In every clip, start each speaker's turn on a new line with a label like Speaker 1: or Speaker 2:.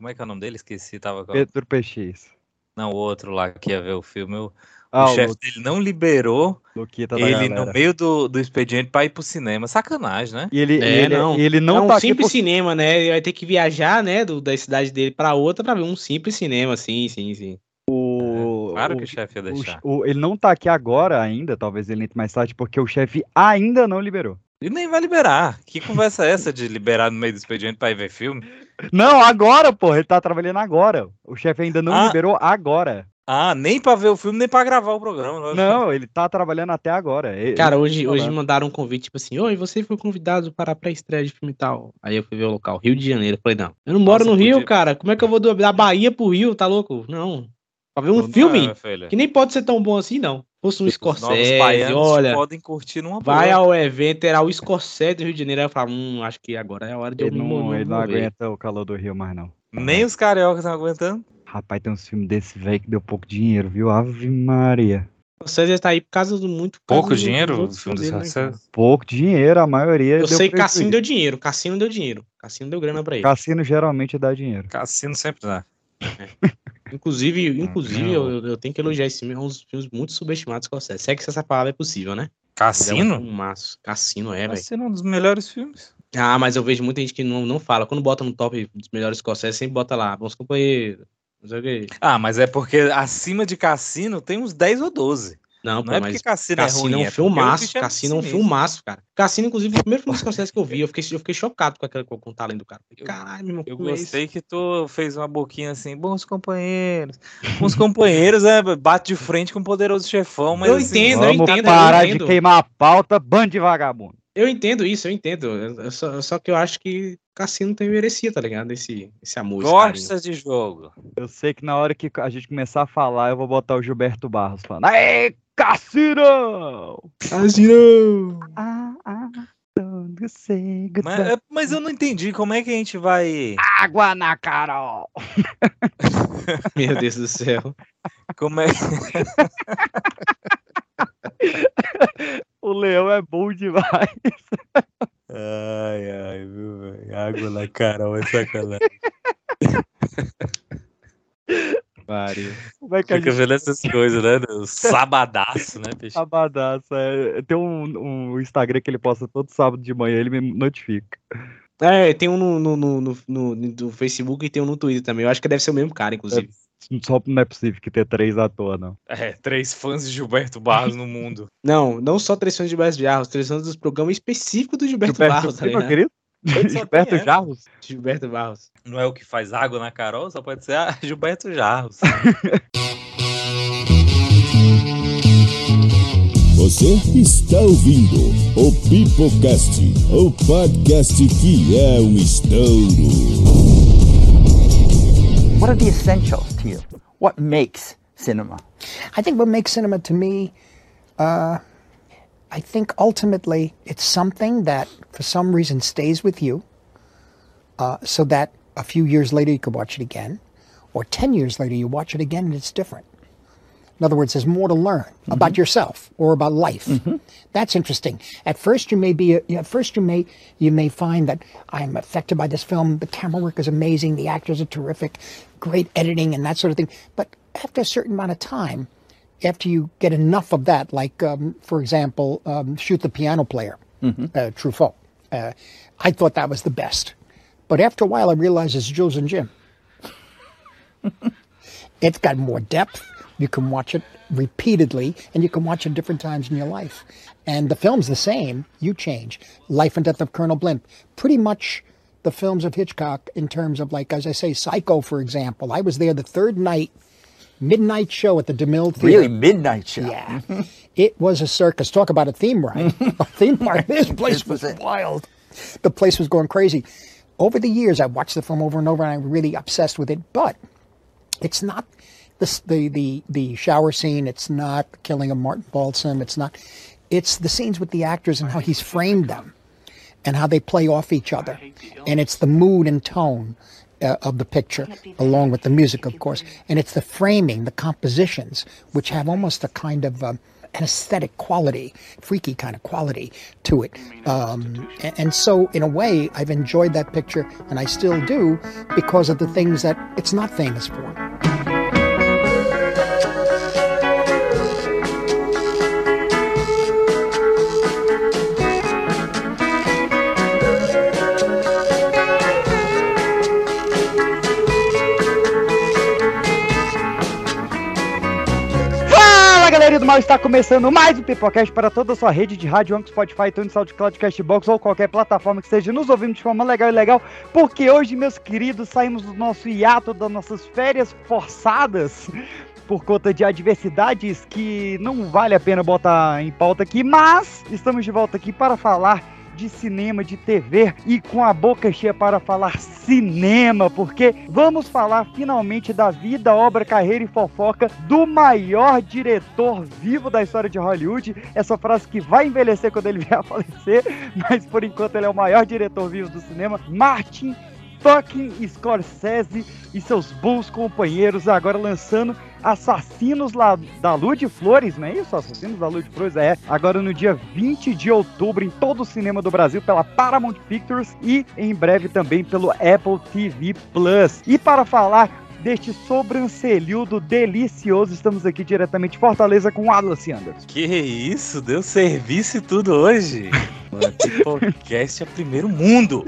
Speaker 1: Como é que é o nome dele? Esqueci, tava com...
Speaker 2: Pedro PX.
Speaker 1: Não, o outro lá que ia ver o filme. O,
Speaker 2: Ah,
Speaker 1: o
Speaker 2: o
Speaker 1: chefe dele não liberou
Speaker 2: Luquita
Speaker 1: ele no meio do, do expediente pra ir pro cinema. Sacanagem, né?
Speaker 2: E ele,
Speaker 3: É,
Speaker 2: ele,
Speaker 3: não.
Speaker 2: ele não
Speaker 3: é um
Speaker 2: tá aqui
Speaker 3: simples
Speaker 2: por...
Speaker 3: cinema, né? Ele vai ter que viajar, né, do, da cidade dele pra outra pra ver um simples cinema, sim, sim, sim.
Speaker 2: o,
Speaker 1: Claro
Speaker 2: o-
Speaker 1: que o chefe ia
Speaker 2: o-
Speaker 1: deixar.
Speaker 2: o- ele não tá aqui agora ainda, talvez ele entre mais tarde, porque o chefe ainda não liberou.
Speaker 1: E nem vai liberar. Que conversa é essa de liberar no meio do expediente pra ir ver filme?
Speaker 2: Não, agora, porra, ele tá trabalhando agora. O chefe ainda não
Speaker 1: Ah.
Speaker 2: liberou agora.
Speaker 1: Ah, nem pra ver o filme, nem pra gravar o programa.
Speaker 2: Não, ele tá trabalhando até agora. Ele-
Speaker 3: Cara, hoje,
Speaker 2: tá
Speaker 3: hoje
Speaker 2: lá.
Speaker 3: mandaram um convite, tipo assim, oi, você foi convidado para a pré-estreia de filme e tal. Aí eu fui ver o local, Rio de Janeiro. Eu falei, não, eu não moro
Speaker 1: Nossa,
Speaker 3: no Rio,
Speaker 1: podia-
Speaker 3: cara. Como é que eu vou do- da Bahia pro Rio? Tá louco? Não. Pra ver um
Speaker 1: Não é,
Speaker 3: filme
Speaker 1: minha filha.
Speaker 3: que nem pode ser tão bom assim, não. Fosse um
Speaker 1: Os novos
Speaker 3: Scorsese,
Speaker 1: baianos
Speaker 3: olha,
Speaker 1: podem curtir numa
Speaker 3: vai
Speaker 1: boa.
Speaker 3: ao evento, era o Scorsese do Rio de Janeiro. Eu falo, hum, acho que agora é a hora de eu
Speaker 2: Ele
Speaker 3: me
Speaker 2: não,
Speaker 3: mo-
Speaker 2: ele não aguenta o calor do Rio mais, não.
Speaker 1: Nem os cariocas estão aguentando.
Speaker 2: Rapaz, tem uns filmes desse velho que deu pouco dinheiro, viu? Ave Maria.
Speaker 3: O Scorsese tá aí por causa do muito...
Speaker 1: Pouco
Speaker 3: do-
Speaker 1: dinheiro filme do
Speaker 3: dele, né?
Speaker 2: Pouco dinheiro, a maioria
Speaker 3: Eu
Speaker 2: deu
Speaker 3: sei que. Cassino deu dinheiro, Cassino deu dinheiro. Cassino deu grana pra ele.
Speaker 2: Cassino geralmente dá dinheiro.
Speaker 1: Cassino sempre dá.
Speaker 3: Inclusive, inclusive eu, eu tenho que elogiar esse filme, é um dos filmes muito subestimados que Scorsese. Se é que essa palavra é possível, né? Mas É um
Speaker 1: Cassino?
Speaker 3: filmaço. Cassino, é, velho.
Speaker 1: Cassino é um dos melhores filmes.
Speaker 3: Ah, mas eu vejo muita gente que não, não fala. Quando bota no top dos melhores Scorsese, sempre bota lá, bons companheiros. Não sei o quê.
Speaker 1: Ah, mas é porque acima de Cassino tem uns 10 ou 12.
Speaker 3: Não,
Speaker 1: Não,
Speaker 3: pô,
Speaker 1: é
Speaker 3: mas
Speaker 1: porque Cassino, é
Speaker 3: Cassino
Speaker 1: ruim.
Speaker 3: é um filmaço.
Speaker 1: é
Speaker 3: Cassino é um filmaço, cara. Cassino, inclusive, foi o primeiro filme de Scorsese que eu vi. Eu fiquei, eu fiquei chocado com, aquele, com, o talento do cara.
Speaker 1: Eu-
Speaker 3: Caralho, meu irmão,
Speaker 1: Eu
Speaker 3: é isso?
Speaker 1: gostei que tu fez uma boquinha assim, bons companheiros. Bons companheiros, é, bate de frente com o poderoso chefão, mas
Speaker 3: Eu
Speaker 1: assim,
Speaker 3: entendo, eu entendo, eu
Speaker 2: parar de
Speaker 3: entendo.
Speaker 2: queimar a pauta, bando de vagabundo.
Speaker 3: Eu entendo isso, eu entendo. Eu- eu só, só que eu acho que Cassino também merecia, tá ligado? Esse, esse amor, esse carinho.
Speaker 1: De jogo.
Speaker 2: Eu sei que na hora que a gente começar a falar, eu vou botar o Gilberto Barros falando. Aê, Cassino!
Speaker 3: Cassino!
Speaker 2: Ah, ah, don't say
Speaker 1: Mas, mas eu não entendi como é que a gente vai.
Speaker 2: Água na Carol!
Speaker 3: Meu Deus do céu.
Speaker 1: Como é,
Speaker 2: O leão é bom demais.
Speaker 1: Ai, ai, viu, velho? Água na Carol é sacanagem.
Speaker 2: Mário. Como é que a
Speaker 1: Fica
Speaker 2: gente
Speaker 1: vendo essas coisas, né? Sabadaço, né, bicho?
Speaker 2: abadaça? É, tem um, um Instagram que ele posta todo sábado de manhã, ele me notifica.
Speaker 3: É, tem um no, no, no, no, no- no Facebook e tem um no Twitter também. Eu acho que deve ser o mesmo cara, inclusive.
Speaker 2: Só não é possível que ter três à toa, não.
Speaker 1: É, três fãs de Gilberto Barros no mundo.
Speaker 3: Não, não só três fãs de Gilberto Jarros, três fãs dos programas específicos do Gilberto, Barros, tá
Speaker 2: querido? Gilberto
Speaker 1: tem essa.
Speaker 2: Jarros?
Speaker 3: Gilberto Barros.
Speaker 1: Não é o que faz água na Carol, só pode ser a Gilberto Jarros.
Speaker 4: Você está ouvindo o Pipocast, o podcast que é um estouro.
Speaker 5: What are the essentials to you? What makes cinema?
Speaker 6: I think what makes cinema to me, uh, I think ultimately it's something that for some reason stays with you, uh, so that a few years later you could watch it again, or 10 years later you watch it again and it's different. In other words, there's more to learn about yourself or about life. That's interesting. At first, you may be. At first, you may you may find that I'm affected by this film. The camera work is amazing. The actors are terrific. Great editing and that sort of thing. But after a certain amount of time, after you get enough of that, like um, for example, um, shoot the piano player, uh, Truffaut. Uh, I thought that was the best, but after a while, I realized it's Jules and Jim. it's got more depth. You can watch it repeatedly, and you can watch it different times in your life. And the film's the same. You change. Life and Death of Colonel Blimp. Pretty much the films of Hitchcock in terms of, like, as I say, Psycho, for example. I was there the third night, midnight show at the DeMille Theater.
Speaker 5: Really, midnight show.
Speaker 6: Yeah. it was a circus. Talk about a theme ride. a theme park. This place
Speaker 5: This was
Speaker 6: was wild. The place was going crazy. Over the years, I watched the film over and over, and I'm really obsessed with it. But it's not the the the, the shower scene. It's not the killing of Martin Balsam. It's not. It's the scenes with the actors and how he's framed them, and how they play off each other, and it's the mood and tone. Uh, of the picture, along with the music, of course, and it's the framing, the compositions, which have almost a kind of um, an aesthetic quality, freaky kind of quality to it. Um, and, so, in a way, I've enjoyed that picture, and I still do, because of the things that it's not famous for.
Speaker 2: Fala galerinha do mal, está começando mais um Pipocast para toda a sua rede de rádio, Anchor, Spotify, iTunes, SoundCloud, Castbox ou qualquer plataforma que esteja nos ouvindo de forma legal e legal, porque hoje, meus queridos, saímos do nosso hiato, das nossas férias forçadas, por conta de adversidades que não vale a pena botar em pauta aqui, mas estamos de volta aqui para falar de cinema, de TV e com a boca cheia para falar cinema, porque vamos falar finalmente da vida, obra, carreira e fofoca do maior diretor vivo da história de Hollywood. Essa frase que vai envelhecer quando ele vier a falecer, mas por enquanto ele é o maior diretor vivo do cinema, Martin fucking Scorsese e seus bons companheiros agora lançando Assassinos lá da Lua de Flores, não é isso? Assassinos da Lua de Flores, é. Agora no dia 20 de outubro em todo o cinema do Brasil pela Paramount Pictures e em breve também pelo Apple TV Plus. E para falar deste sobrancelhudo delicioso, estamos aqui diretamente de Fortaleza com o Wallace Anderson.
Speaker 1: Que isso, deu serviço e tudo hoje. Mano, que podcast é primeiro mundo.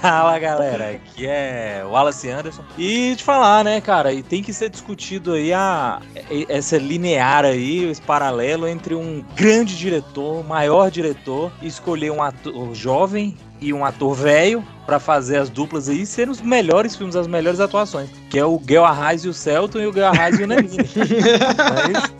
Speaker 1: Fala galera, aqui é o Wallace Anderson. E te falar, né, cara, e tem que ser discutido aí a, essa linear aí, esse paralelo entre um grande diretor, maior diretor, e escolher um ator jovem e um ator velho para fazer as duplas aí e ser os melhores filmes, as melhores atuações. Que é o Gale Arraes e o Celton e o Gale Arraes e o Nenini. Mas...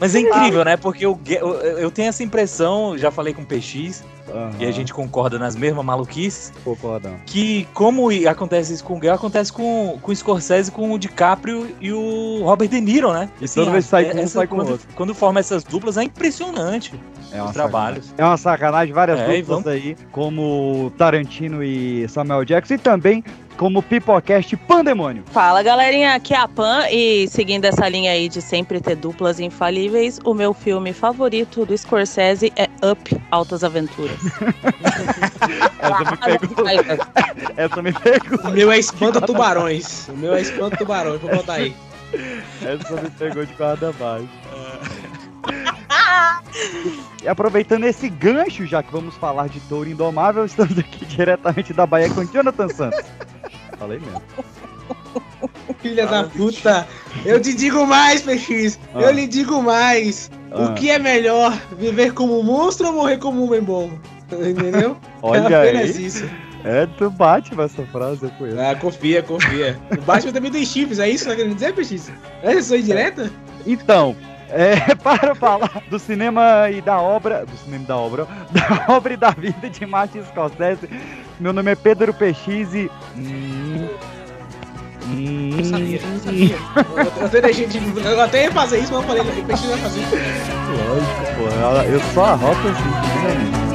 Speaker 1: Mas é incrível, né? Porque eu, eu, eu tenho essa impressão, já falei com o PX,
Speaker 2: Uhum.
Speaker 1: e a gente concorda nas mesmas maluquices,
Speaker 2: Concordão.
Speaker 1: que como acontece isso com o Gale, acontece com, com o Scorsese, com o DiCaprio e o Robert De Niro, né?
Speaker 2: E toda vez que sai com um,
Speaker 1: essa-
Speaker 2: sai com
Speaker 1: quando,
Speaker 2: outro.
Speaker 1: quando forma essas duplas é impressionante
Speaker 2: É
Speaker 1: trabalhos.
Speaker 2: sacanagem. É uma sacanagem, várias
Speaker 1: É,
Speaker 2: duplas
Speaker 1: vamos-
Speaker 2: aí, como Tarantino e Samuel Jackson, e também como Pipocast Pandemônio.
Speaker 7: Fala galerinha, aqui é a Pan e seguindo essa linha aí de sempre ter duplas infalíveis, o meu filme favorito do Scorsese é Up, Altas Aventuras.
Speaker 2: Essa me pegou. Essa me pegou.
Speaker 3: O meu é Espanta Tubarões. O meu é Espanta Tubarões. Vou botar aí.
Speaker 2: Essa me pegou de guarda baixo. E aproveitando esse gancho, já que vamos falar de Touro Indomável, estamos aqui diretamente da Bahia com Jonathan Santos. Falei mesmo.
Speaker 3: Filha da puta. Eu te digo mais, PX.
Speaker 2: Ah.
Speaker 3: Eu lhe digo mais.
Speaker 2: Ah.
Speaker 3: O que é melhor? Viver como um monstro ou morrer como um homem bom? Entendeu?
Speaker 2: Olha
Speaker 3: é apenas
Speaker 2: aí.
Speaker 3: isso.
Speaker 2: É do Batman essa frase, eu conheço.
Speaker 3: Ah, confia, confia. O Batman também tem chifres, é isso que tá querendo dizer, PX? É isso aí direta?
Speaker 2: Então, é, para falar do cinema e da obra. Do cinema e da obra. Da obra e da vida de Martin Scorsese. Meu nome é Pedro PX e. Hum, hum,
Speaker 3: Eu sabia, eu sabia. Eu, eu até. Eu ia fazer isso, mas eu falei, o PX vai fazer.
Speaker 2: Lógico, pô. Eu só arroto assim, né?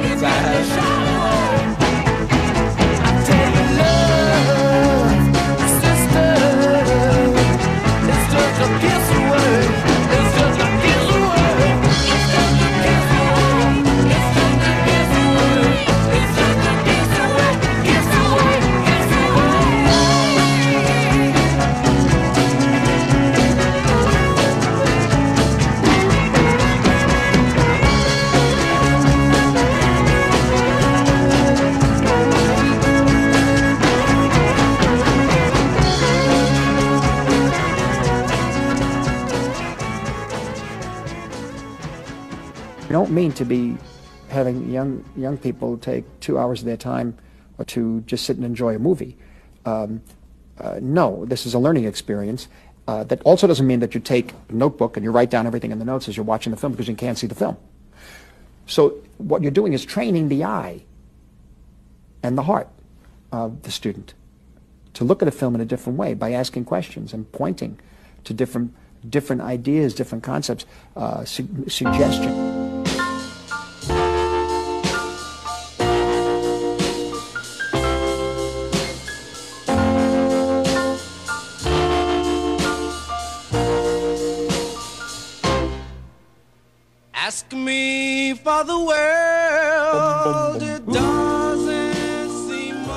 Speaker 6: I don't mean to be having young young people take two hours of their time or to just sit and enjoy a movie. Um, uh, no, this is a learning experience. Uh, that also doesn't mean that you take a notebook and you write down everything in the notes as you're watching the film because you can't see the film. So what you're doing is training the eye and the heart of the student to look at a film in a different way by asking questions and pointing to different different ideas, different concepts, uh, su- suggestion.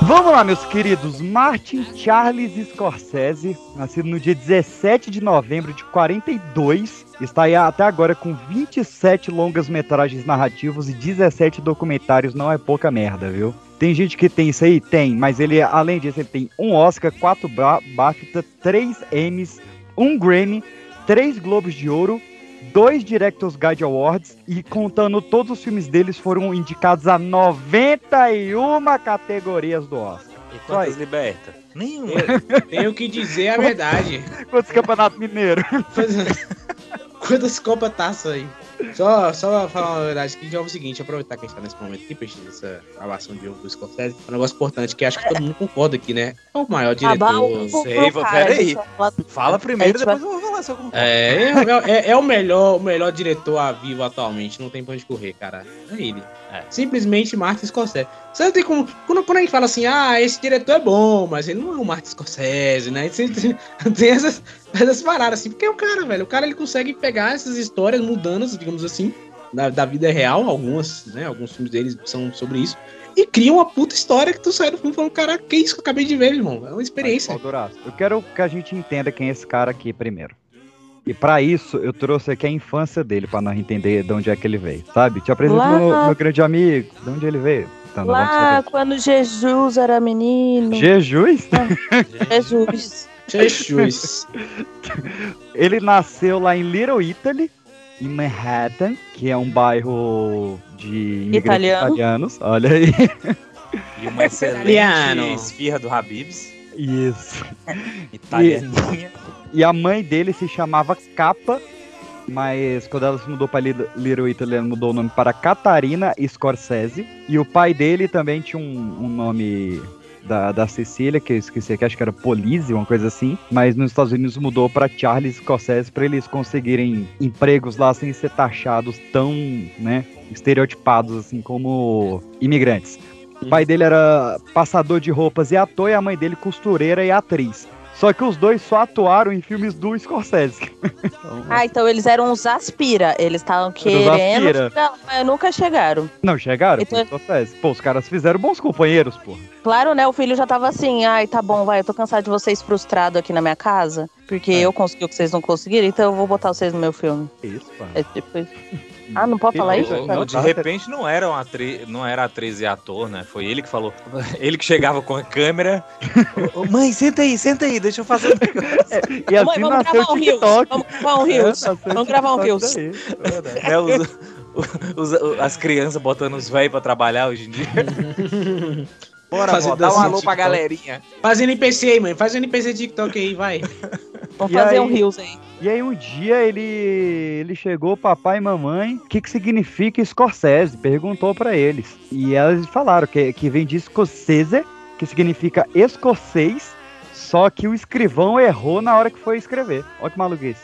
Speaker 2: Vamos lá, meus queridos. Martin Charles Scorsese, nascido no dia 17 de novembro de 42, está aí até agora com 27 longas metragens narrativos e 17 documentários. Não é pouca merda, viu? Tem gente que tem isso aí? Tem, mas ele, além disso, ele tem um Oscar, quatro Ba- BAFTA, três Emmys, um Grammy, três Globos de Ouro, dois Directors Guide Awards e contando todos os filmes deles foram indicados a 91 categorias do Oscar.
Speaker 1: E quantas liberta? Nenhuma.
Speaker 3: Tenho que dizer a verdade.
Speaker 2: Quantos campeonatos mineiros?
Speaker 3: Quantas copas taça aí? Só, só falar uma verdade aqui, já é o seguinte, aproveitar que a gente tá nesse momento aqui, peixe, essa gravação de do Scorsese, é um negócio importante que acho que todo mundo concorda aqui, né? É o maior
Speaker 7: Acabar
Speaker 3: diretor.
Speaker 7: pro
Speaker 1: sei,
Speaker 7: cara,
Speaker 1: pera
Speaker 7: a gente
Speaker 1: aí.
Speaker 7: vai falar-
Speaker 1: Fala primeiro,
Speaker 7: vai-
Speaker 1: depois eu vou falar se eu concordo.
Speaker 3: É, é, é- é o melhor, o melhor diretor a vivo atualmente, não tem pra onde correr, cara. É ele.
Speaker 1: É.
Speaker 3: Simplesmente Martin Scorsese. Você não tem como. Quando, quando a gente fala assim, ah, esse diretor é bom, mas ele não é o Martin Scorsese, né? Você tem, tem essas, essas paradas assim, porque é o cara, velho. O cara ele consegue pegar essas histórias mundanas, digamos assim, da, da vida real, algumas, né? Alguns filmes deles são sobre isso. E cria uma puta história que tu sai do filme falando, cara, que isso que eu acabei de ver, irmão? É uma experiência.
Speaker 2: Valdoraço, Eu quero que a gente entenda quem é esse cara aqui primeiro. E pra isso, eu trouxe aqui a infância dele, pra nós entender de onde é que ele veio, sabe? Te apresento
Speaker 7: Lá-
Speaker 2: meu, meu grande amigo, de onde ele veio. Vamos
Speaker 7: Lá, quando Jesus era menino.
Speaker 2: Jesus?
Speaker 7: Jesus.
Speaker 3: Jesus.
Speaker 2: Ele nasceu lá em Little Italy, em Manhattan, que é um bairro de
Speaker 7: Italiano.
Speaker 2: italianos. Olha aí.
Speaker 1: E uma excelente
Speaker 3: Italiano.
Speaker 1: esfirra do Habibs,
Speaker 2: Isso.
Speaker 1: italianinha.
Speaker 2: E a mãe dele se chamava Capa, mas quando ela se mudou para Little Italy, ela mudou o nome para Catarina Scorsese. E o pai dele também tinha um, um nome da, da Cecília, que eu esqueci, que acho que era Polise, uma coisa assim. Mas nos Estados Unidos mudou para Charles Scorsese para eles conseguirem empregos lá sem ser taxados tão, né, estereotipados assim como imigrantes. O pai dele era passador de roupas e ator, e a mãe dele costureira e atriz. Só que os dois só atuaram em filmes do Scorsese. Então,
Speaker 7: Ah, então eles eram os aspira. Eles estavam querendo
Speaker 2: aspira.
Speaker 7: lá, mas nunca chegaram.
Speaker 2: não chegaram
Speaker 7: Então-
Speaker 2: Scorsese. Pô, os caras fizeram bons companheiros, pô.
Speaker 7: Claro, né? O filho já tava assim, ai, tá bom, vai, eu tô cansado de vocês frustrados aqui na minha casa, porque
Speaker 2: É.
Speaker 7: eu consegui o que vocês não conseguiram, então eu vou botar vocês no meu filme.
Speaker 2: Isso, pô.
Speaker 7: É tipo isso. Ah, não pode falar isso?
Speaker 1: Ou de repente não era, uma atri... não era atriz e ator, né? Foi ele que falou. Ele que chegava com a câmera. Ô, mãe, senta aí, senta aí, deixa eu fazer um negócio.
Speaker 2: E assim
Speaker 7: Mãe, vamos gravar
Speaker 2: o
Speaker 7: um.
Speaker 2: TikTok.
Speaker 7: Vamos gravar um
Speaker 2: É,
Speaker 7: Reels. Vamos gravar um Reels.
Speaker 2: é
Speaker 1: né? Os- os- as crianças botando os velhos pra trabalhar hoje em dia. Bora,
Speaker 3: Fazer
Speaker 1: vó, dá um alô pra galerinha.
Speaker 3: Faz NPC aí, mãe. Faz NPC TikTok aí, vai.
Speaker 7: Vamos
Speaker 2: E
Speaker 7: fazer
Speaker 2: aí?
Speaker 7: um Reels aí.
Speaker 2: E aí um dia ele, ele chegou, papai e mamãe, o que que significa Scorsese? Perguntou pra eles. E elas falaram que, que vem de Scorsese, que significa escocês, só que o escrivão errou na hora que foi escrever. Olha que maluquice.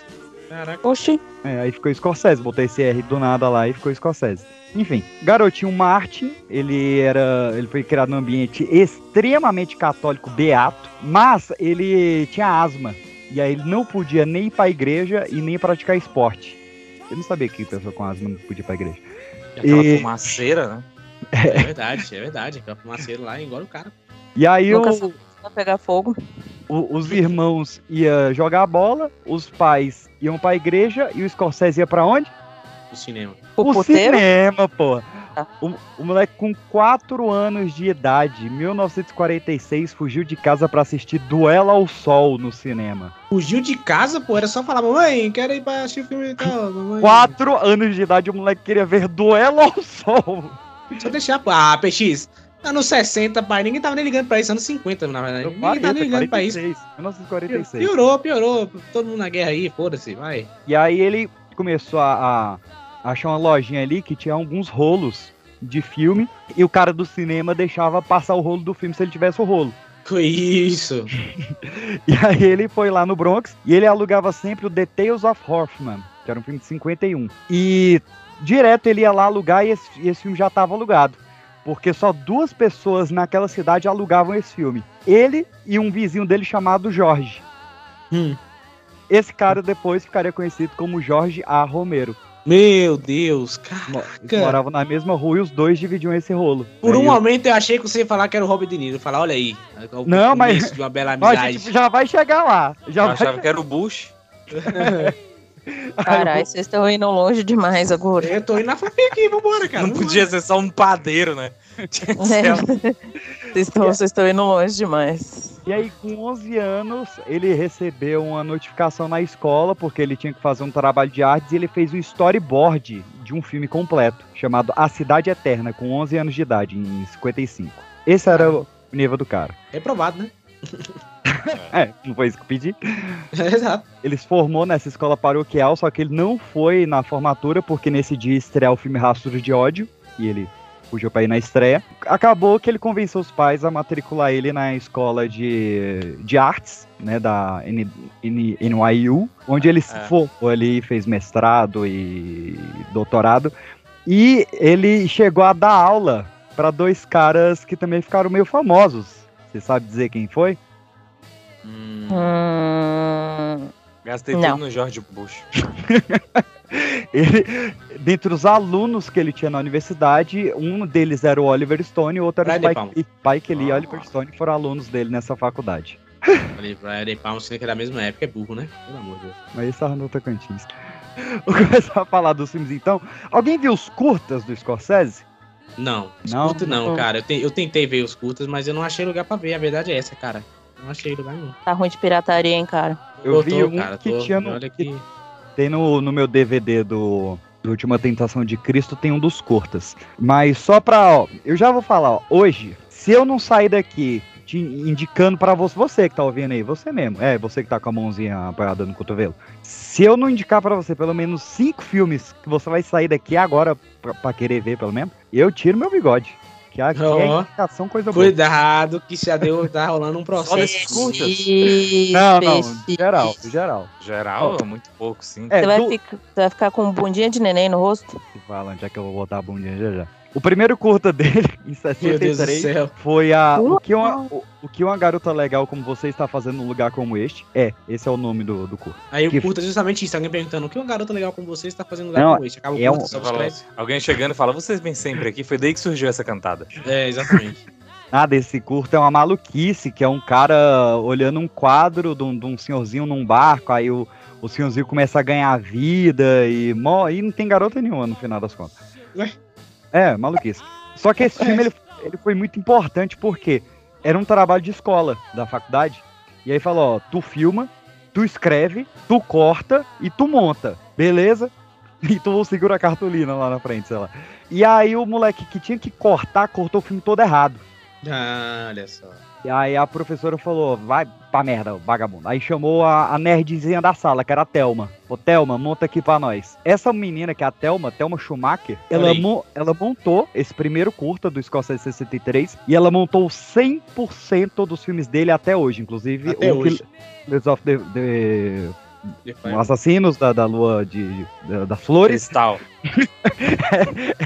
Speaker 3: Caraca.
Speaker 7: Oxi.
Speaker 2: É, aí ficou Scorsese, botei esse R do nada lá e ficou Scorsese. Enfim, garotinho Martin, ele era, ele foi criado num ambiente extremamente católico beato, mas ele tinha asma e aí ele não podia nem ir pra igreja e nem praticar esporte. Eu não sabia que pessoa com asma não podia ir pra igreja.
Speaker 1: Aquela
Speaker 2: E-
Speaker 1: fumaceira, né?
Speaker 3: É verdade, é verdade. Aquela fumaceira lá engole o cara.
Speaker 2: E aí
Speaker 7: Nunca
Speaker 2: o-
Speaker 7: pegar fogo.
Speaker 2: o- os irmãos iam jogar bola, os pais iam pra igreja e o Scorsese ia pra onde?
Speaker 3: Do cinema.
Speaker 7: O,
Speaker 2: o cinema, pô. O, o moleque com 4 anos de idade, 1946, fugiu de casa pra assistir Duelo ao Sol no cinema.
Speaker 3: Fugiu de casa, pô. Era só falar, mamãe, quero ir pra assistir o filme e tal. Mamãe.
Speaker 2: 4 anos de idade, o moleque queria ver Duelo ao Sol.
Speaker 3: Só deixar. Ah, PX. Anos 60, pai. Ninguém tava nem ligando pra isso. Anos 50, na verdade. Ninguém tava nem ligando pra isso.
Speaker 2: 46, 1946.
Speaker 3: Piorou, piorou. Todo mundo na guerra aí, foda-se, vai.
Speaker 2: E aí ele começou a, a achar uma lojinha ali que tinha alguns rolos de filme e o cara do cinema deixava passar o rolo do filme se ele tivesse o rolo.
Speaker 3: Isso.
Speaker 2: E aí ele foi lá no Bronx e ele alugava sempre o The Tales of Hoffman, que era um filme de 51. E direto ele ia lá alugar e esse, esse filme já estava alugado. Porque só duas pessoas naquela cidade alugavam esse filme. Ele e um vizinho dele chamado Jorge.
Speaker 3: Hum.
Speaker 2: Esse cara depois ficaria conhecido como Jorge A. Romero.
Speaker 3: Meu Deus, cara.
Speaker 2: moravam na mesma rua e os dois dividiam esse rolo.
Speaker 3: Por
Speaker 2: Aí
Speaker 3: um
Speaker 2: eu-
Speaker 3: momento eu achei que você ia falar que era o Robert De Niro. Falar, olha aí. o
Speaker 2: Não, mas-
Speaker 3: De uma bela
Speaker 2: Ó, a
Speaker 3: amizade.
Speaker 2: gente já vai chegar lá. Já
Speaker 1: Eu
Speaker 2: vai...
Speaker 1: achava que era o Bush.
Speaker 7: Caralho, vocês estão indo longe demais agora.
Speaker 3: Eu tô indo na família aqui, vambora, cara.
Speaker 1: Não
Speaker 3: vambora.
Speaker 1: podia ser só um padeiro, né? Tinha que ser
Speaker 7: Vocês estão, vocês estão indo longe demais.
Speaker 2: E aí, com 11 anos, ele recebeu uma notificação na escola, porque ele tinha que fazer um trabalho de artes, e ele fez o storyboard de um filme completo, chamado A Cidade Eterna, com 11 anos de idade, em 55. Esse era o nível do cara.
Speaker 3: Reprovado, né?
Speaker 2: É, não foi isso que eu pedi.
Speaker 3: Exato.
Speaker 2: Ele se formou nessa escola paroquial, só que ele não foi na formatura, porque nesse dia ia estrear o filme Rastros de Ódio, e ele fugiu pra ir na estreia. Acabou que ele convenceu os pais a matricular ele na escola de, de artes, né, da N, N, NYU, onde ele se
Speaker 1: É.
Speaker 2: formou ali, fez mestrado e doutorado. E ele chegou a dar aula para dois caras que também ficaram meio famosos. Você sabe dizer quem foi?
Speaker 1: Hum,
Speaker 7: Hum,
Speaker 1: gastei
Speaker 7: Não.
Speaker 1: tudo no George Bush.
Speaker 2: Ele, dentre os alunos que ele tinha na universidade, um deles era o Oliver Stone e o outro era o
Speaker 3: Brian
Speaker 2: Spike, Lee. Spike Lee e. Oliver Stone foram alunos dele nessa faculdade.
Speaker 3: Falei, Brian De Palma, que é da mesma época, é burro, né? Pelo amor de Deus.
Speaker 2: Mas isso no Tocantins. Vou começar a falar dos filmes então. Alguém viu os curtas do Scorsese?
Speaker 3: Não, os
Speaker 2: Não?
Speaker 3: curtas não,
Speaker 2: Não.
Speaker 3: cara. Eu, te- eu tentei ver os curtas, mas eu não achei lugar pra ver. A verdade é essa, cara. Não achei lugar não.
Speaker 7: tá ruim de pirataria, hein, cara?
Speaker 2: Eu
Speaker 3: Tô,
Speaker 2: vi
Speaker 3: tô,
Speaker 2: um
Speaker 3: cara,
Speaker 2: que
Speaker 3: tô.
Speaker 2: tinha no,
Speaker 3: Olha
Speaker 2: que
Speaker 3: aqui.
Speaker 2: Tem no, no meu DVD do, do Última Tentação de Cristo, tem um dos curtas. Mas só pra, ó, eu já vou falar, ó, hoje, se eu não sair daqui te indicando pra você, você que tá ouvindo aí, você mesmo, é, você que tá com a mãozinha apoiada no cotovelo. Se eu não indicar pra você pelo menos cinco filmes que você vai sair daqui agora pra querer ver, pelo menos, eu tiro meu bigode. Que aqui é
Speaker 3: Ó.
Speaker 2: indicação coisa boa.
Speaker 3: Cuidado, que já deu, tá rolando um processo.
Speaker 1: desses curtas?
Speaker 2: Não, não, geral, geral.
Speaker 1: Geral, muito pouco, sim.
Speaker 2: É,
Speaker 7: Você vai,
Speaker 2: do-
Speaker 7: ficar, você vai ficar com bundinha de neném no rosto?
Speaker 2: Fala onde é que eu vou botar a bundinha já já. O primeiro curta dele, em
Speaker 3: Meu Deus do
Speaker 2: 63,
Speaker 3: céu.
Speaker 2: foi a. O que, uma, o, o que uma garota legal como você está fazendo num lugar como este? É, esse é o nome do, do curta.
Speaker 3: Aí
Speaker 2: Que-
Speaker 3: o curta é justamente isso. Alguém perguntando, o que uma garota legal como você está fazendo lugar
Speaker 2: Não,
Speaker 3: como este? Acaba o
Speaker 2: é
Speaker 3: curta,
Speaker 2: um-
Speaker 3: créditos.
Speaker 1: Alguém chegando e fala, vocês vêm sempre aqui, foi daí que surgiu essa cantada.
Speaker 3: É, exatamente.
Speaker 2: Nada, esse curta é uma maluquice, que é um cara olhando um quadro de um, de um senhorzinho num barco, aí o, o senhorzinho começa a ganhar vida e, mo- e não tem garota nenhuma no final das contas.
Speaker 3: Ué?
Speaker 2: É, maluquice. Só que esse filme ele, ele foi muito importante porque era um trabalho de escola da faculdade. E aí falou, ó, tu filma, tu escreve, tu corta e tu monta, beleza? E tu segura a cartolina lá na frente, sei lá. E aí o moleque que tinha que cortar, cortou o filme todo errado.
Speaker 3: Ah, olha só.
Speaker 2: E aí a professora falou, vai pra merda, vagabundo. Aí chamou a, a nerdzinha da sala, que era a Thelma. Ô, Thelma, monta aqui pra nós. Essa menina, que é a Thelma, Thelma Schumacher, ela, mo- ela montou esse primeiro curta do Scorsese 63 e ela montou 100% dos filmes dele até hoje, inclusive
Speaker 3: Até
Speaker 2: o
Speaker 3: hoje.
Speaker 2: Killers of the, the- Assassinos da, da Lua de, da- das Flores
Speaker 1: Cristal.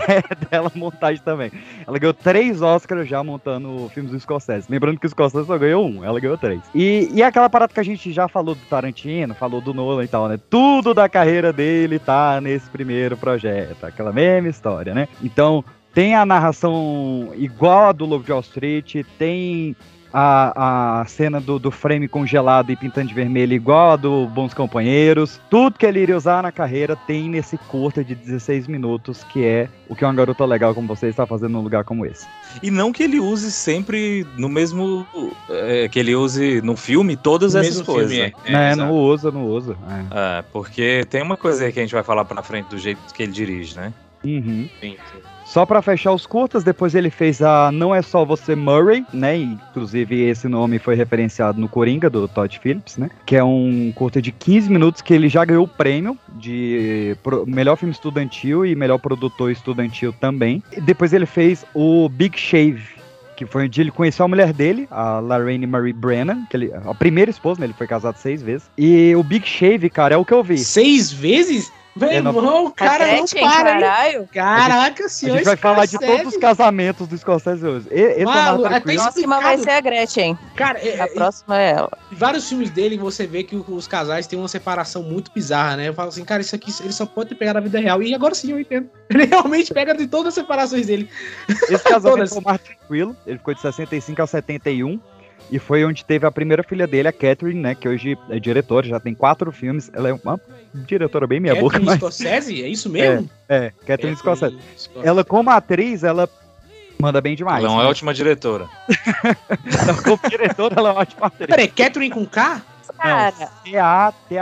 Speaker 2: é dela a montagem também. Ela ganhou três Oscars já montando filmes do Scorsese. Lembrando que o Scorsese só ganhou um, ela ganhou três. E, e aquela parada que a gente já falou do Tarantino, falou do Nolan e tal, né? Tudo da carreira dele tá nesse primeiro projeto. Aquela mesma história, né? Então, tem a narração igual a do Lobo de Wall Street, tem a, a cena do, do frame congelado e pintando de vermelho igual a do Bons Companheiros. Tudo que ele iria usar na carreira tem nesse curta de 16 minutos, que é o que uma garota legal como você está fazendo num lugar como esse.
Speaker 1: E não que ele use sempre no mesmo. é, que ele use no filme todas
Speaker 3: No
Speaker 1: essas coisas.
Speaker 3: filme, é.
Speaker 2: né?
Speaker 3: exato.
Speaker 2: Não usa, não usa. É.
Speaker 1: É, porque tem uma coisa aí que a gente vai falar pra frente do jeito que ele dirige, né?
Speaker 2: Uhum.
Speaker 3: Sim, sim.
Speaker 2: Só pra fechar os curtas, depois ele fez a Não É Só Você Murray, né? Inclusive esse nome foi referenciado no Coringa, do Todd Phillips, né? Que é um curta de 15 minutos que ele já ganhou o prêmio de melhor filme estudantil e melhor produtor estudantil também. E depois ele fez o Big Shave, que foi onde ele conheceu a mulher dele, a Lorraine Marie Brennan, que ele, a primeira esposa, né? Ele foi casado seis vezes. E o Big Shave, cara, é o que eu vi.
Speaker 3: Seis vezes? Meu
Speaker 2: É,
Speaker 3: irmão, o cara não
Speaker 7: Gretchen,
Speaker 3: para, hein?
Speaker 7: caralho.
Speaker 3: Caraca,
Speaker 2: A
Speaker 3: senhor.
Speaker 2: gente vai falar de todos os casamentos do Scorsese hoje. E- Esse é
Speaker 3: Malu, até.
Speaker 7: A próxima
Speaker 3: explicado.
Speaker 7: vai ser a Gretchen.
Speaker 3: Cara, é,
Speaker 7: A
Speaker 3: é,
Speaker 7: próxima é ela.
Speaker 3: em vários filmes dele você vê que os casais têm uma separação muito bizarra, né? Eu falo assim, cara, isso aqui ele só pode ter pegado na vida real. E agora sim eu entendo. Ele realmente pega de todas as separações dele.
Speaker 2: Esse casamento foi mais tranquilo. Ele ficou de 65 a 71. E foi onde teve a primeira filha dele, a Catherine, né? Que hoje é diretora, já tem quatro filmes. Ela é uma diretora bem meia boca,
Speaker 3: Catherine
Speaker 2: mas.
Speaker 3: Scorsese? É isso mesmo?
Speaker 2: É, Catherine Scorsese.
Speaker 3: Scorsese.
Speaker 2: Ela, como atriz, ela manda bem demais.
Speaker 1: Ela é uma
Speaker 2: né?
Speaker 1: ótima diretora.
Speaker 2: Ela, como diretora, ela é uma ótima atriz.
Speaker 3: Peraí, Catherine com K?
Speaker 7: Cara,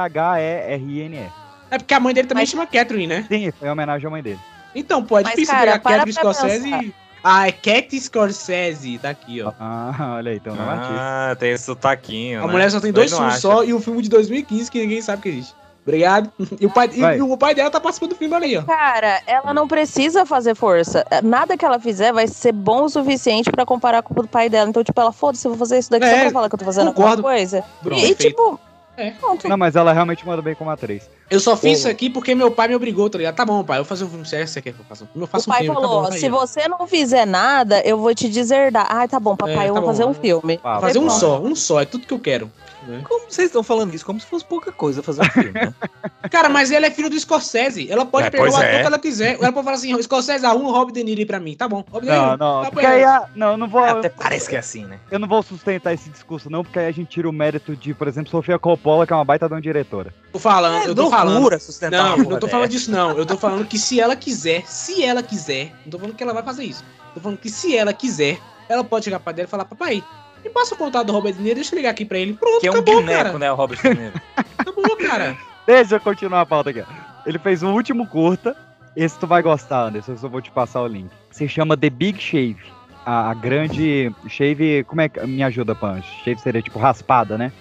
Speaker 2: C-A-T-H-E-R-I-N-E.
Speaker 3: É porque a mãe dele também
Speaker 7: Mas-
Speaker 3: chama Catherine, né?
Speaker 2: Sim, foi em homenagem à mãe dele.
Speaker 3: Então, pô, é
Speaker 7: Mas,
Speaker 3: difícil
Speaker 7: cara,
Speaker 3: pegar Catherine Scorsese
Speaker 7: pensar.
Speaker 3: e... Ah, é Cat Scorsese, tá aqui, ó.
Speaker 2: Ah, olha aí, então não é.
Speaker 1: Ah, tem esse sotaquinho.
Speaker 3: A
Speaker 1: né?
Speaker 3: mulher só tem dois filmes só e um filme de 2015 que ninguém sabe que existe. Obrigado. E o pai, e- o pai dela tá participando do filme, aí, ó.
Speaker 7: cara, ela não precisa fazer força. Nada que ela fizer vai ser bom o suficiente pra comparar com o pai dela. Então, tipo, ela, foda-se, eu vou fazer isso daqui
Speaker 3: É,
Speaker 7: só pra falar que eu tô fazendo
Speaker 3: concordo.
Speaker 7: alguma coisa.
Speaker 3: Pronto,
Speaker 7: E, e, tipo,
Speaker 3: É.
Speaker 7: pronto.
Speaker 2: Não, mas ela realmente manda bem como atriz.
Speaker 3: Eu só fiz
Speaker 2: Ô.
Speaker 3: isso aqui porque meu pai me obrigou, tá ligado? Tá bom, pai, eu vou fazer um filme. Se você quer que eu faça um filme, eu
Speaker 7: O
Speaker 3: faço um
Speaker 7: pai
Speaker 3: filme. tá
Speaker 7: falou:
Speaker 3: bom, tá aí,
Speaker 7: se
Speaker 3: ó.
Speaker 7: você não fizer nada, eu vou te deserdar. Ai, tá bom, papai,
Speaker 3: É,
Speaker 7: eu
Speaker 3: tá
Speaker 7: vou
Speaker 3: bom.
Speaker 7: fazer um filme.
Speaker 2: Ah,
Speaker 3: Vou fazer um
Speaker 7: Pronto.
Speaker 3: só, um só, é tudo que eu quero. Né?
Speaker 1: Como vocês estão falando isso? Como se fosse pouca coisa fazer um filme, né?
Speaker 3: Cara, mas ela é filho do Scorsese. Ela pode
Speaker 1: É,
Speaker 3: pegar o ator
Speaker 1: é.
Speaker 3: que ela quiser. Ela pode falar assim: Scorsese, arruma o Rob De Niro aí pra mim. Tá bom, Rob.
Speaker 2: Não, não,
Speaker 3: tá
Speaker 2: porque aí, a- não, eu não vou,
Speaker 1: Até parece que é assim, né?
Speaker 2: eu não vou sustentar esse discurso não, porque aí a gente tira o mérito de, por exemplo, Sofia Coppola, que é uma baita de uma diretora.
Speaker 3: Tô falando, eu tô falando.
Speaker 1: loucura sustentar
Speaker 3: Não, não tô falando
Speaker 1: dessa.
Speaker 3: disso, não. Eu tô falando que se ela quiser, se ela quiser, não tô falando que ela vai fazer isso. Tô falando que se ela quiser, ela pode chegar pra dela e falar, papai, me passa o contato do Robert De Niro, deixa eu ligar aqui pra ele. Pronto,
Speaker 1: Que é um
Speaker 3: acabou,
Speaker 1: boneco,
Speaker 3: cara.
Speaker 1: né, o Robert De Niro?
Speaker 3: Acabou, cara.
Speaker 2: Deixa eu continuar a pauta aqui. Ele fez um último curta. Esse tu vai gostar, Anderson. Eu só vou te passar o link. Se chama The Big Shave. A, a grande shave. Como é que. Me ajuda, Pan. Shave seria tipo raspada, né?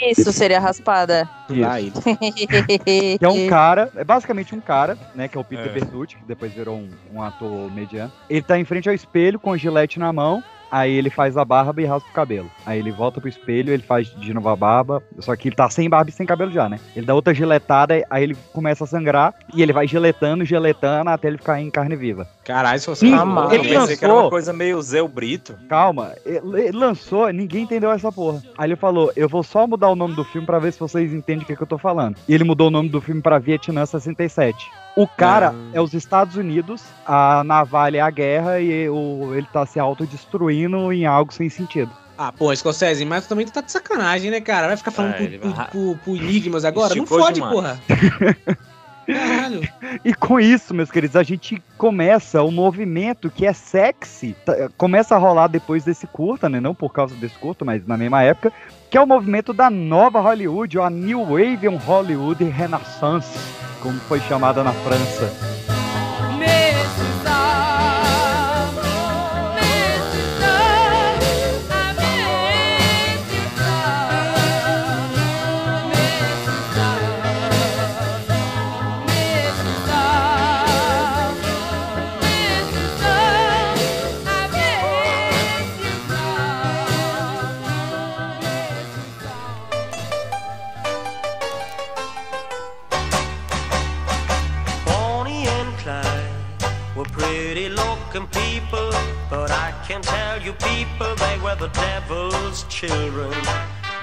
Speaker 7: Isso seria raspada.
Speaker 2: Isso. Que é um cara, é basicamente um cara, né? Que é o Peter
Speaker 1: É.
Speaker 2: Bertucci, que depois virou um, um ator mediano. Ele tá em frente ao espelho com o gilete na mão. Aí ele faz a barba e raspa o cabelo. Aí ele volta pro espelho, ele faz de novo a barba. Só que ele tá sem barba e sem cabelo já, né? Ele dá outra giletada, aí ele começa a sangrar. E ele vai giletando, giletando até ele ficar em carne viva.
Speaker 3: Caralho, se você
Speaker 2: Sim,
Speaker 3: falou,
Speaker 2: ele
Speaker 1: eu pensei que era uma coisa meio Zé Brito.
Speaker 2: Calma, ele, lançou, ninguém entendeu essa porra. Aí ele falou: Eu vou só mudar o nome do filme pra ver se vocês entendem o que, que eu tô falando. E ele mudou o nome do filme pra Vietnã 67. O cara
Speaker 1: Ah.
Speaker 2: é os Estados Unidos, a navalha é a guerra e o, ele tá se autodestruindo em algo sem sentido.
Speaker 3: Ah, pô, Scorsese, mas também tu tá de sacanagem, né, cara? Vai ficar falando
Speaker 1: Ah,
Speaker 3: pro,
Speaker 1: ele
Speaker 3: pro,
Speaker 1: vai-
Speaker 3: pro- pro Enigmas agora? Não
Speaker 1: Esticou
Speaker 3: fode,
Speaker 1: demais.
Speaker 3: porra. Caralho.
Speaker 2: E com isso, meus queridos, a gente começa um movimento que é sexy. tá- Começa a rolar depois desse curta, né? Não por causa desse curta, mas na mesma época. Que é o movimento da nova Hollywood, ou a New Wave Hollywood Renaissance, como foi chamada na França.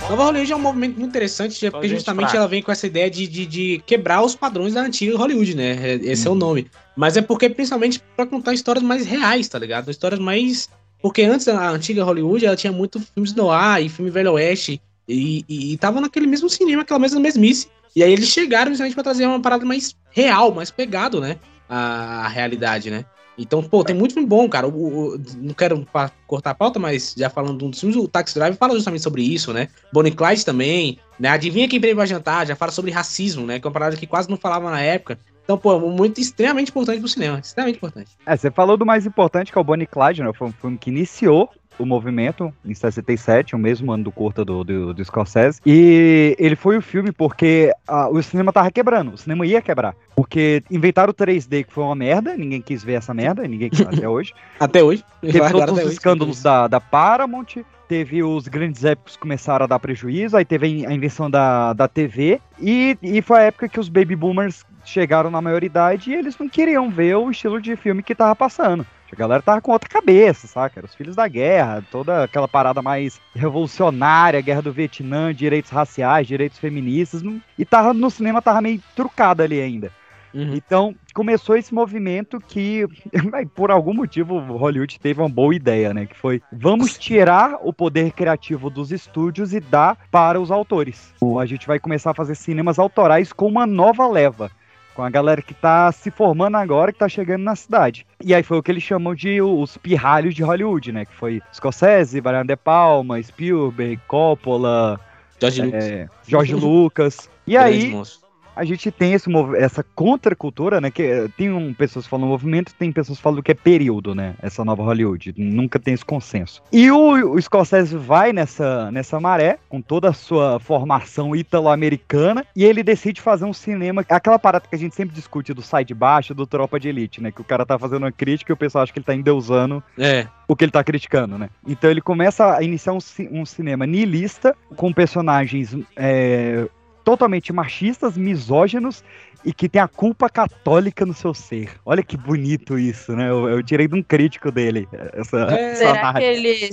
Speaker 3: Nova Hollywood é um movimento muito interessante, porque
Speaker 1: gente
Speaker 3: justamente
Speaker 1: fraca.
Speaker 3: ela vem com essa ideia de, de, de quebrar os padrões da antiga Hollywood, né? É- Esse é o nome. Mas é porque, principalmente, pra contar histórias mais reais, tá ligado? Histórias mais. Porque antes a antiga Hollywood ela tinha muito filmes no ar e filme velho oeste. E, e, e tava naquele mesmo cinema, aquela mesma mesmice. E aí eles chegaram justamente pra trazer uma parada mais real, mais pegado, né? A, a realidade, né? Então, pô, tem muito filme bom, cara. O, o- não quero cortar a pauta, mas já falando de um dos filmes, o Taxi Drive fala justamente sobre isso, né? Bonnie Clyde também, né? Adivinha quem veio pra jantar, já fala sobre racismo, né? Que é uma parada que quase não falava na época. Então, pô, muito extremamente importante pro cinema, extremamente importante.
Speaker 2: É, você falou do mais importante, que é o Bonnie Clyde, né? Foi um filme que iniciou o movimento em 67, o mesmo ano do curta do, do, do Scorsese. E ele foi o filme porque ah, o cinema tava quebrando, o cinema ia quebrar. Porque inventaram o 3D, que foi uma merda, ninguém quis ver essa merda, ninguém quis até hoje.
Speaker 3: Até hoje.
Speaker 2: Teve todos os
Speaker 3: hoje.
Speaker 2: escândalos da, da Paramount, teve os grandes épicos começaram a dar prejuízo, aí teve a invenção da, da TV, e, e foi a época que os baby boomers chegaram na maioridade e eles não queriam ver o estilo de filme que tava passando. A galera tava com outra cabeça, saca? Era os filhos da guerra, toda aquela parada mais revolucionária, guerra do Vietnã, direitos raciais, direitos feministas, e tava no cinema tava meio trucado ali ainda.
Speaker 3: Uhum.
Speaker 2: Então começou esse movimento que, por algum motivo, Hollywood teve uma boa ideia, né? Que foi vamos tirar o poder criativo dos estúdios e dar para os autores. A gente vai começar a fazer cinemas autorais com uma nova leva. Com a galera que tá se formando agora, que tá chegando na cidade. E aí foi o que eles chamam de os pirralhos de Hollywood, né? Que foi Scorsese, Brian De Palma, Spielberg, Coppola,
Speaker 3: George Lucas.
Speaker 2: é, George Lucas. E aí,
Speaker 3: monstro.
Speaker 2: A gente tem esse, essa contracultura, né? Que eh, tem um, pessoas que falam movimento, tem pessoas que falam que é período, né? Essa nova Hollywood. Nunca tem esse consenso. E o, o Scorsese vai nessa, nessa maré, com toda a sua formação italo-americana, e ele decide fazer um cinema. Aquela parada que a gente sempre discute do sai de baixo, do Tropa de Elite, né? Que o cara tá fazendo uma crítica e o pessoal acha que ele tá endeusando
Speaker 3: É.
Speaker 2: o que ele tá criticando, né? Então ele começa a iniciar um, um cinema nihilista, com personagens é, totalmente machistas, misóginos e que tem a culpa católica no seu ser. Olha que bonito isso, né? Eu, eu tirei de um crítico dele. Essa,
Speaker 3: É.
Speaker 2: essa
Speaker 7: Será que
Speaker 2: narrativa.
Speaker 7: ele,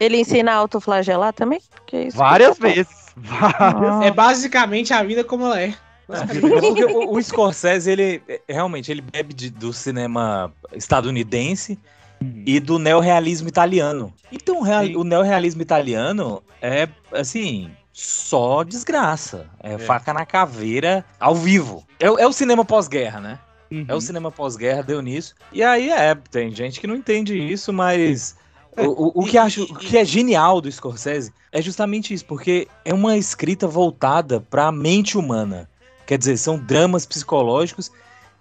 Speaker 7: ele ensina a autoflagelar também? Isso
Speaker 2: Várias vezes. Várias.
Speaker 7: Ah.
Speaker 3: É basicamente a vida como ela é.
Speaker 1: Porque o, o Scorsese, ele é, realmente ele bebe de- do cinema estadunidense e do neorrealismo italiano. Então, o real- o neorrealismo italiano é, assim, só desgraça. É, faca na caveira ao vivo. É, o- é o cinema pós-guerra, né? É
Speaker 2: Uhum.
Speaker 1: o cinema pós-guerra, deu nisso. E aí é, tem gente que não entende isso, mas. O, o, o que acho o que é genial do Scorsese é justamente isso, porque é uma escrita voltada para a mente humana. Quer dizer, são dramas psicológicos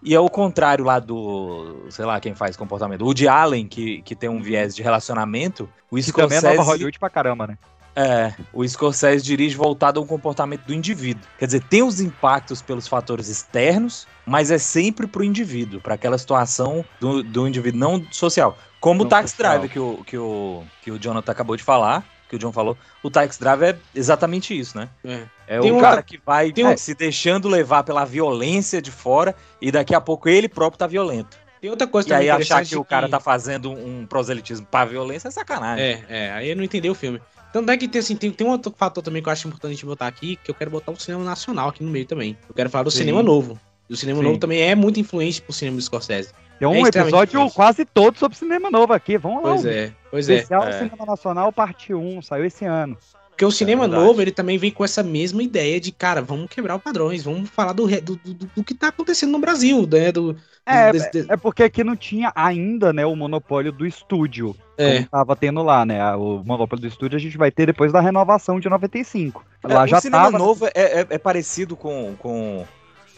Speaker 1: e é o contrário lá do, sei lá, quem faz comportamento, o Woody Allen, que, que tem um viés de relacionamento, o
Speaker 2: Que também é nova
Speaker 1: Scorsese,
Speaker 2: Hollywood pra caramba, né?
Speaker 1: É, o Scorsese dirige voltado ao comportamento do indivíduo. Quer dizer, tem os impactos pelos fatores externos, mas é sempre pro indivíduo, para aquela situação do, do indivíduo não social. Como
Speaker 2: Não
Speaker 1: o Taxi
Speaker 2: social.
Speaker 1: Driver que o, que, o, que o Jonathan acabou de falar, que o John falou, o Taxi Driver é exatamente isso, né?
Speaker 3: É.
Speaker 1: É
Speaker 3: Tem
Speaker 1: o
Speaker 3: um-
Speaker 1: cara que vai
Speaker 3: tem um-
Speaker 1: é, se deixando levar pela violência de fora e daqui a pouco ele próprio tá violento.
Speaker 3: Tem outra coisa
Speaker 1: E aí
Speaker 3: também
Speaker 1: achar
Speaker 3: interessante
Speaker 1: que o cara tá fazendo um proselitismo pra violência é sacanagem.
Speaker 3: É, é, aí eu não entendi o filme. Tanto é que tem, assim, tem, tem um outro fator também que eu acho importante botar aqui, que eu quero botar o cinema nacional aqui no meio também. Eu quero falar do
Speaker 2: Sim.
Speaker 3: cinema novo. O cinema
Speaker 2: Sim.
Speaker 3: novo também é muito influente pro cinema do Scorsese.
Speaker 2: Tem um
Speaker 3: É
Speaker 2: episódio quase todo sobre cinema novo aqui. Vamos lá.
Speaker 3: Pois é, pois é.
Speaker 2: Especial
Speaker 1: É.
Speaker 2: Cinema Nacional, parte 1, saiu esse ano.
Speaker 3: Porque o cinema
Speaker 1: verdade.
Speaker 3: novo, ele também vem com essa mesma ideia de, cara, vamos quebrar os padrões, vamos falar do, do, do, do que tá acontecendo no Brasil, né? Do,
Speaker 2: É,
Speaker 3: desse-
Speaker 2: É porque aqui não tinha ainda, né, o monopólio do estúdio.
Speaker 3: é.
Speaker 2: Como tava tendo lá, né? O monopólio do estúdio a gente vai ter depois da renovação de 95.
Speaker 1: É,
Speaker 2: Lá
Speaker 1: o
Speaker 2: já
Speaker 1: cinema
Speaker 2: tava.
Speaker 1: novo é, é- é parecido com, com,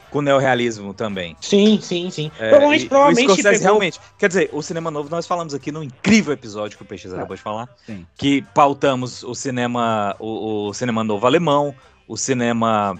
Speaker 1: com o neorrealismo também.
Speaker 3: Sim, sim, sim.
Speaker 1: É,
Speaker 3: provavelmente,
Speaker 1: e-
Speaker 3: provavelmente
Speaker 1: o Scorsese
Speaker 3: pegou-
Speaker 1: realmente. Quer dizer, o cinema novo, nós falamos aqui no incrível episódio que o Peixes acabou de falar.
Speaker 2: sim.
Speaker 1: Que pautamos o cinema, o, o cinema novo alemão, o cinema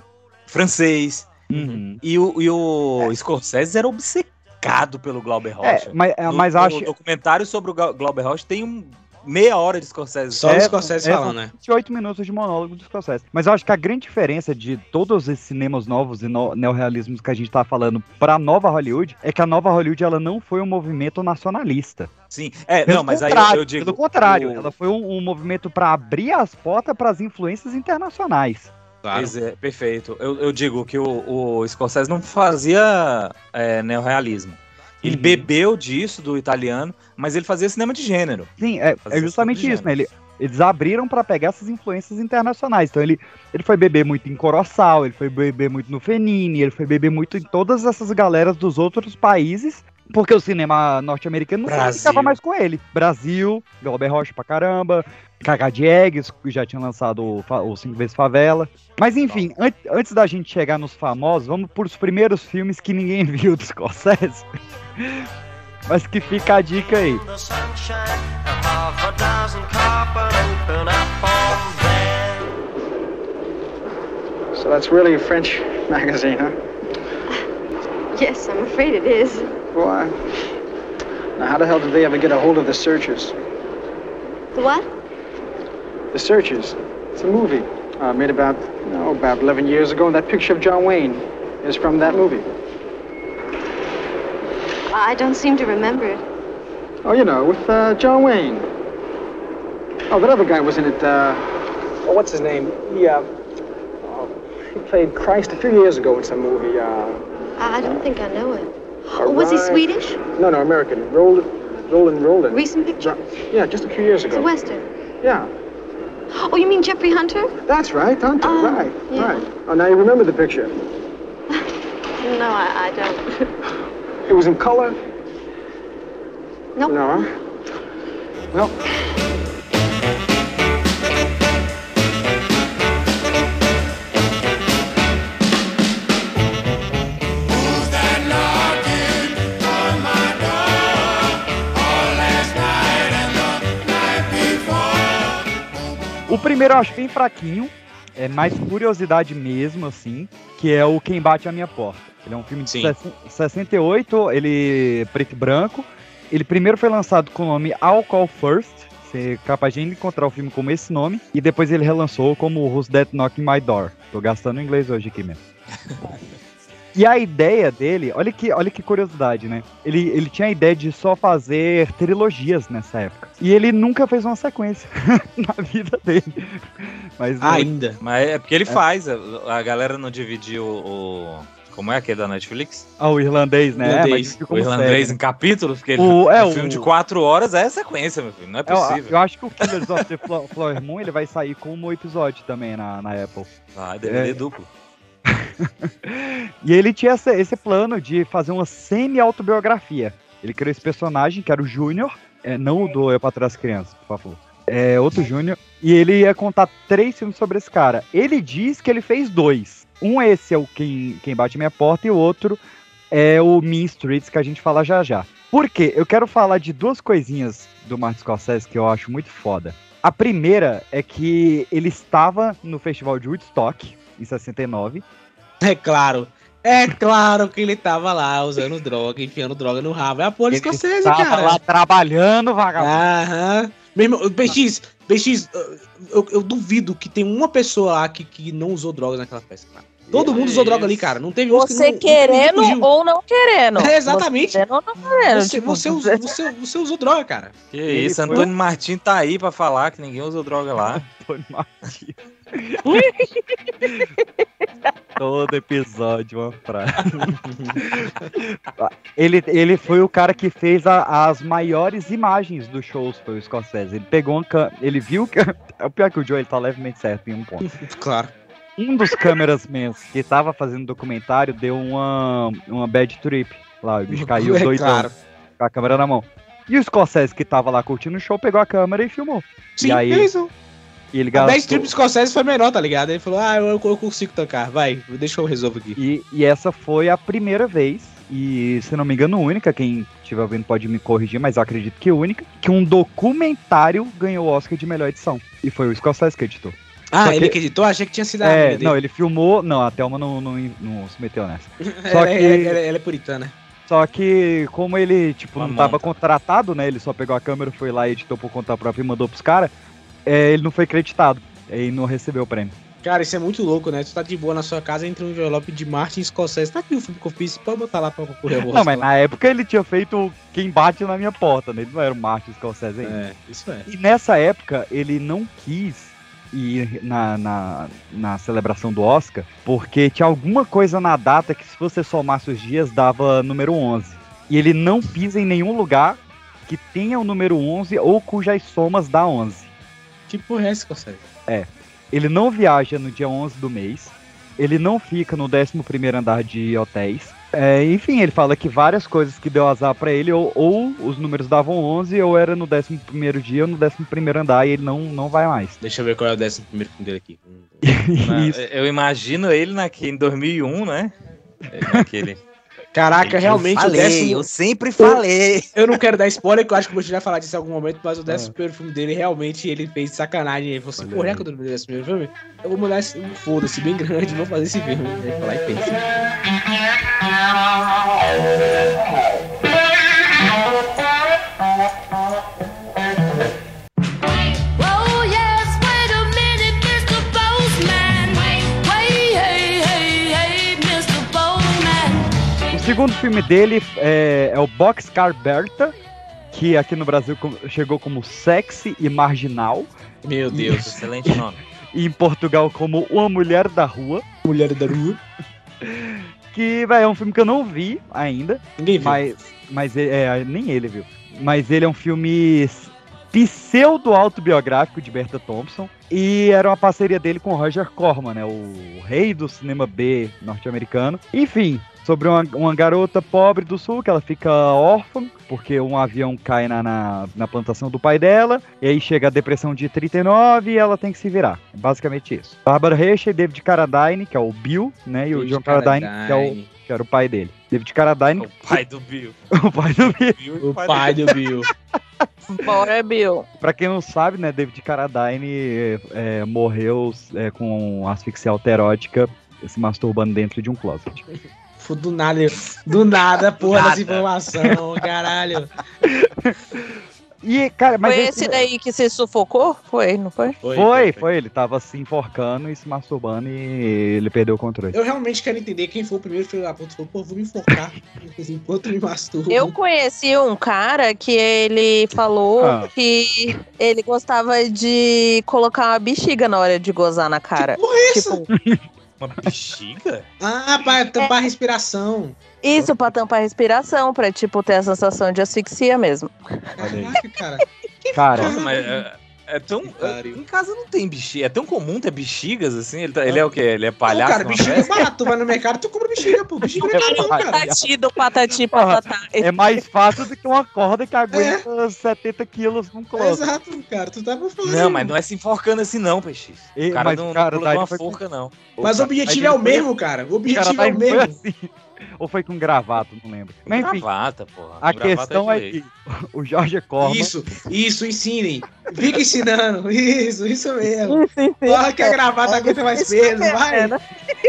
Speaker 1: francês.
Speaker 2: Uhum.
Speaker 1: E o, e o Scorsese era obcecado pelo Glauber
Speaker 2: É,
Speaker 1: Rocha.
Speaker 2: mas, é,
Speaker 1: No-
Speaker 2: mas
Speaker 1: no
Speaker 2: acho.
Speaker 1: documentário sobre o Glau- Glauber Rocha tem um, meia hora de Scorsese.
Speaker 3: Só
Speaker 2: É,
Speaker 3: o Scorsese
Speaker 2: é,
Speaker 3: falando, né?
Speaker 2: 28 minutos de monólogo do Scorsese. Mas eu acho que a grande diferença de todos esses cinemas novos e no, neorrealismos que a gente tá falando pra nova Hollywood é que a nova Hollywood ela não foi um movimento nacionalista.
Speaker 1: Sim, é,
Speaker 2: Pelo
Speaker 1: não, mas aí eu, digo.
Speaker 2: Pelo contrário,
Speaker 1: o-
Speaker 2: ela foi um, um movimento pra abrir as portas para as influências internacionais.
Speaker 3: Claro.
Speaker 1: Pois é, perfeito. Eu, eu digo que o, o Scorsese não fazia é, neorrealismo. Ele
Speaker 2: Uhum.
Speaker 1: bebeu disso do italiano, mas ele fazia cinema de gênero.
Speaker 2: Sim, é, é justamente isso, né? Ele- eles abriram pra pegar essas influências internacionais. Então ele, ele foi beber muito em Coroçal, ele foi beber muito no Fenini, ele foi beber muito em todas essas galeras dos outros países, porque o cinema norte-americano não comunicava mais com ele. Brasil, Glauber Rocha pra caramba, Cagá Diegues, que já tinha lançado o, o Cinco Vezes Favela. Mas enfim, an- antes da gente chegar nos famosos, vamos pros primeiros filmes que ninguém viu do Scorsese. Mas que fica a dica aí.
Speaker 8: the sunshine, and half a dozen carpet open up on there.
Speaker 9: So that's really a French magazine, huh?
Speaker 10: Yes, I'm afraid it is.
Speaker 9: Why? Now, how the hell did they ever get a hold of the searchers?
Speaker 10: The what?
Speaker 9: The Searchers. It's a movie uh, made about, oh, about 11 years ago. And that picture of John Wayne is from that movie.
Speaker 10: I don't seem to remember it.
Speaker 9: Oh, you know, with uh, John Wayne. Oh, that other guy was in it. Uh, oh, what's his name? He, uh, oh, he played Christ a few years ago in some movie. Uh,
Speaker 10: I don't think I know it. Oh, was he Swedish?
Speaker 9: no, no, American. Roland, Roland, Roland.
Speaker 10: Recent picture?
Speaker 9: Yeah, just a few years
Speaker 10: It's a. Western.
Speaker 9: Yeah,
Speaker 10: Oh, you mean Jeffrey Hunter?
Speaker 9: that's right, Hunter.
Speaker 10: Oh,
Speaker 9: right,
Speaker 10: yeah.
Speaker 9: right. Oh, now you remember the picture.
Speaker 10: No, I, I don't.
Speaker 9: It was in color.
Speaker 10: Nope.
Speaker 9: No. Well,
Speaker 2: O primeiro eu acho bem fraquinho, é mais curiosidade mesmo, assim, que é o Quem Bate a Minha Porta. Ele é um filme de
Speaker 1: Sim.
Speaker 2: sess- 68, ele é preto e branco. Ele primeiro foi lançado com o nome All Call First, você é capaz de encontrar o filme como esse nome, e depois ele relançou como Who's That Knocking My Door. Tô gastando inglês hoje aqui mesmo. E a ideia dele, olha que, olha que curiosidade, né? Ele, ele tinha a ideia de só fazer trilogias nessa época. E ele nunca fez uma sequência na vida dele. Mas
Speaker 3: Ainda.
Speaker 1: Mas é porque ele faz. A, galera não dividiu o. Como é aquele da Netflix?
Speaker 2: Ah, o irlandês, né?
Speaker 3: Irlandês.
Speaker 2: É, mas fica
Speaker 1: O irlandês
Speaker 2: série,
Speaker 1: em capítulos? Porque ele,
Speaker 2: O- é,
Speaker 1: um
Speaker 2: o-
Speaker 1: filme de quatro horas é sequência, meu filho. Não é
Speaker 2: né? Eu,
Speaker 1: possível.
Speaker 2: eu acho que o Killers of the Flo- Flower Moon ele vai sair como episódio também na, na Apple.
Speaker 1: Ah, DVD
Speaker 2: É.
Speaker 1: duplo.
Speaker 2: E ele tinha essa- esse plano de fazer uma semi-autobiografia. Ele criou esse personagem, que era o Júnior, é, não o do Eu Pra Trás Crianças, por favor. É outro Júnior. E ele ia contar três filmes sobre esse cara. Ele diz que ele fez dois. Um esse é o Quem, Quem Bate Minha Porta e o outro é o Mean Streets, que a gente fala já já. Por quê? Eu quero falar de duas coisinhas do Martin Scorsese que eu acho muito foda. A primeira é que ele estava no festival de Woodstock, em 69,
Speaker 3: É claro. É claro que ele tava lá usando droga, enfiando droga no rabo. É a
Speaker 2: Ele
Speaker 3: escocesa,
Speaker 2: tava
Speaker 3: cara.
Speaker 2: lá trabalhando, vagabundo.
Speaker 3: Aham. Meu irmão, BX, BX, eu, eu duvido que tem uma pessoa lá que, que não usou drogas naquela festa, cara. Todo mundo usou droga ali, cara. Não teve um que
Speaker 7: Você
Speaker 3: não-
Speaker 7: querendo
Speaker 3: fugiu.
Speaker 7: ou não querendo.
Speaker 3: É, exatamente.
Speaker 7: Você querendo ou não querendo.
Speaker 3: Você,
Speaker 7: tipo,
Speaker 3: você, usou, você, você usou droga, cara.
Speaker 1: Que
Speaker 2: Ele
Speaker 1: isso,
Speaker 2: foi
Speaker 1: Antônio Martim tá aí pra falar que ninguém usou droga lá.
Speaker 2: Antônio Martins. Todo episódio uma frase. ele, ele foi o cara que fez a- as maiores imagens dos shows, foi o Scorsese. Ele pegou uma câmera, ele viu que... É o pior que o Joe, ele tá levemente certo em um ponto.
Speaker 3: Claro.
Speaker 2: Um dos cameramans que tava fazendo documentário deu uma, uma bad trip lá, o bicho caiu
Speaker 3: É
Speaker 2: doidão
Speaker 3: claro.
Speaker 2: com a câmera na mão. E o Scorsese que tava lá curtindo o show pegou a câmera e filmou.
Speaker 3: Sim,
Speaker 2: e aí
Speaker 3: isso.
Speaker 2: e ele
Speaker 3: A
Speaker 2: gastou...
Speaker 3: bad trip Scorsese foi menor, tá ligado? Ele falou, ah, eu, eu consigo tocar, vai, deixa eu resolver aqui.
Speaker 2: E, e essa foi a primeira vez, e se não me engano, única, quem estiver ouvindo pode me corrigir, mas eu acredito que única, que um documentário ganhou o Oscar de melhor edição. E foi o Scorsese que editou.
Speaker 3: Ah,
Speaker 2: Só
Speaker 3: ele
Speaker 2: que-
Speaker 3: acreditou? Achei que tinha sido a
Speaker 2: é, não,
Speaker 3: dele.
Speaker 2: ele filmou. Não, a Thelma não, não, não se meteu nessa. Só
Speaker 3: ela,
Speaker 2: que-
Speaker 3: ela- ela- ela é puritana.
Speaker 2: Só que, como ele, tipo,
Speaker 1: Uma
Speaker 2: não tava
Speaker 1: monta.
Speaker 2: contratado, né? Ele só pegou a câmera, foi lá, editou por conta própria e mandou pros caras. é, ele não foi creditado. E não recebeu o prêmio.
Speaker 3: Cara, isso é muito louco, né? Tu tá de boa na sua casa, entra um envelope de Martin Scorsese. Tá aqui o filme que eu fiz, pode botar lá pra concorrer ao
Speaker 2: Não, mas na época ele tinha feito quem bate na minha porta, né? Ele não era o Martin Scorsese ainda.
Speaker 3: É, isso é.
Speaker 2: E nessa época ele não quis ir na, na, na celebração do Oscar, porque tinha alguma coisa na data que se você somasse os dias dava número 11. E ele não pisa em nenhum lugar que tenha o número 11 ou cujas somas dá 11.
Speaker 3: Que porra é essa, Scorsese?
Speaker 2: Ele não viaja no dia 11 do mês. Ele não fica no 11º andar de hotéis. É, enfim, ele fala que várias coisas que deu azar pra ele, ou, ou os números davam 11, ou era no 11º dia ou no 11º andar, e ele não, não vai mais.
Speaker 3: Deixa eu ver qual é o décimo primeiro filme dele aqui.
Speaker 1: Na-
Speaker 2: Isso.
Speaker 1: Eu imagino ele naquele, em 2001, né? É, Naquele.
Speaker 3: Caraca, realmente
Speaker 1: eu falei,
Speaker 3: o décimo...
Speaker 1: eu sempre falei.
Speaker 3: Eu não quero dar spoiler, que eu acho que Bush vai falar disso em algum momento, mas o
Speaker 2: É.
Speaker 3: décimo primeiro filme dele, realmente, ele fez sacanagem. Ele falou assim, porra, é que eu tô no décimo primeiro filme? Eu vou mandar esse um foda-se bem grande, vou fazer esse filme. Ele vai lá e pensa.
Speaker 2: Segundo filme dele é, é o Boxcar Berta, que aqui no Brasil chegou como Sexy e Marginal,
Speaker 3: Meu Deus.
Speaker 1: Excelente nome.
Speaker 2: e em Portugal como Uma Mulher da Rua,
Speaker 3: Mulher da rua.
Speaker 2: que véi, é um filme que eu não vi ainda,
Speaker 3: Ninguém viu.
Speaker 2: mas, mas é, é, nem ele viu. Mas ele é um filme pseudo-autobiográfico de Berta Thompson. E era uma parceria dele com o Roger Corman, né? O rei do cinema B norte-americano. Enfim, sobre uma, uma garota pobre do sul que ela fica órfã, porque um avião cai na, na, na plantação do pai dela. E aí chega a depressão de 39 e ela tem que se virar. É Basicamente isso. Barbara Hershey, David Carradine, que é o Bill, né? E o
Speaker 3: David
Speaker 2: John Carradine, que é o que era o pai dele. David Carradine,
Speaker 1: O pai do Bill.
Speaker 2: o pai do Bill.
Speaker 1: Bill e
Speaker 3: O pai do Bill.
Speaker 7: Bora, Bill.
Speaker 2: Pra quem não sabe, né, David Carradine é, morreu é, com asfixia alterótica se masturbando dentro de um closet.
Speaker 3: Fu- Do nada, do nada, porra,
Speaker 1: Nada.
Speaker 3: dessa informação, caralho.
Speaker 2: E, cara, mas
Speaker 7: foi
Speaker 2: esse-
Speaker 7: esse daí que se sufocou? Foi, não foi?
Speaker 2: foi, foi, ele tava se enforcando e se masturbando e ele perdeu o controle.
Speaker 3: Eu realmente quero entender quem foi o primeiro filho da puta. Falou, pô, vou me enforcar enquanto me masturbo.
Speaker 7: Eu conheci um cara que ele falou
Speaker 2: Ah.
Speaker 7: que ele gostava de colocar uma bexiga na hora de gozar na cara.
Speaker 3: Porra, é essa?
Speaker 7: Tipo,
Speaker 1: Uma bexiga?
Speaker 3: Ah, pra tampar a respiração.
Speaker 7: isso pra tampar a respiração, pra tipo ter a sensação de asfixia mesmo.
Speaker 3: Caraca, cara.
Speaker 2: Cara,
Speaker 1: Nossa, mas é, é tão. Em casa não tem bexiga. É tão comum ter bexigas assim. Ele, tá- ele é o quê? Ele é palhaço?
Speaker 3: Não, cara, bexiga é barato. Tu vai no mercado, tu compra bexiga, pô. Bexiga é não, cara.
Speaker 7: Patati do patati patatá.
Speaker 2: é mais fácil do que uma corda que aguenta 70 quilos num closet.
Speaker 3: Exato, cara. Tu tá por falar.
Speaker 1: Não, mas não é se enforcando assim, não, peixe. O cara
Speaker 2: mas,
Speaker 1: não,
Speaker 2: cara,
Speaker 1: não pula uma forca, não.
Speaker 3: Mas o objetivo é o mesmo, cara. O objetivo é o mesmo.
Speaker 2: Ou foi com gravata, não lembro. Mas enfim,
Speaker 1: Gravata, porra.
Speaker 2: a
Speaker 1: gravata
Speaker 2: questão é que o Jorge Corman
Speaker 3: Isso, isso, ensinem. Fica ensinando. Isso, isso mesmo.
Speaker 7: Sim.
Speaker 3: Fala que a gravata aguenta mais peso. Vai,
Speaker 7: É, né?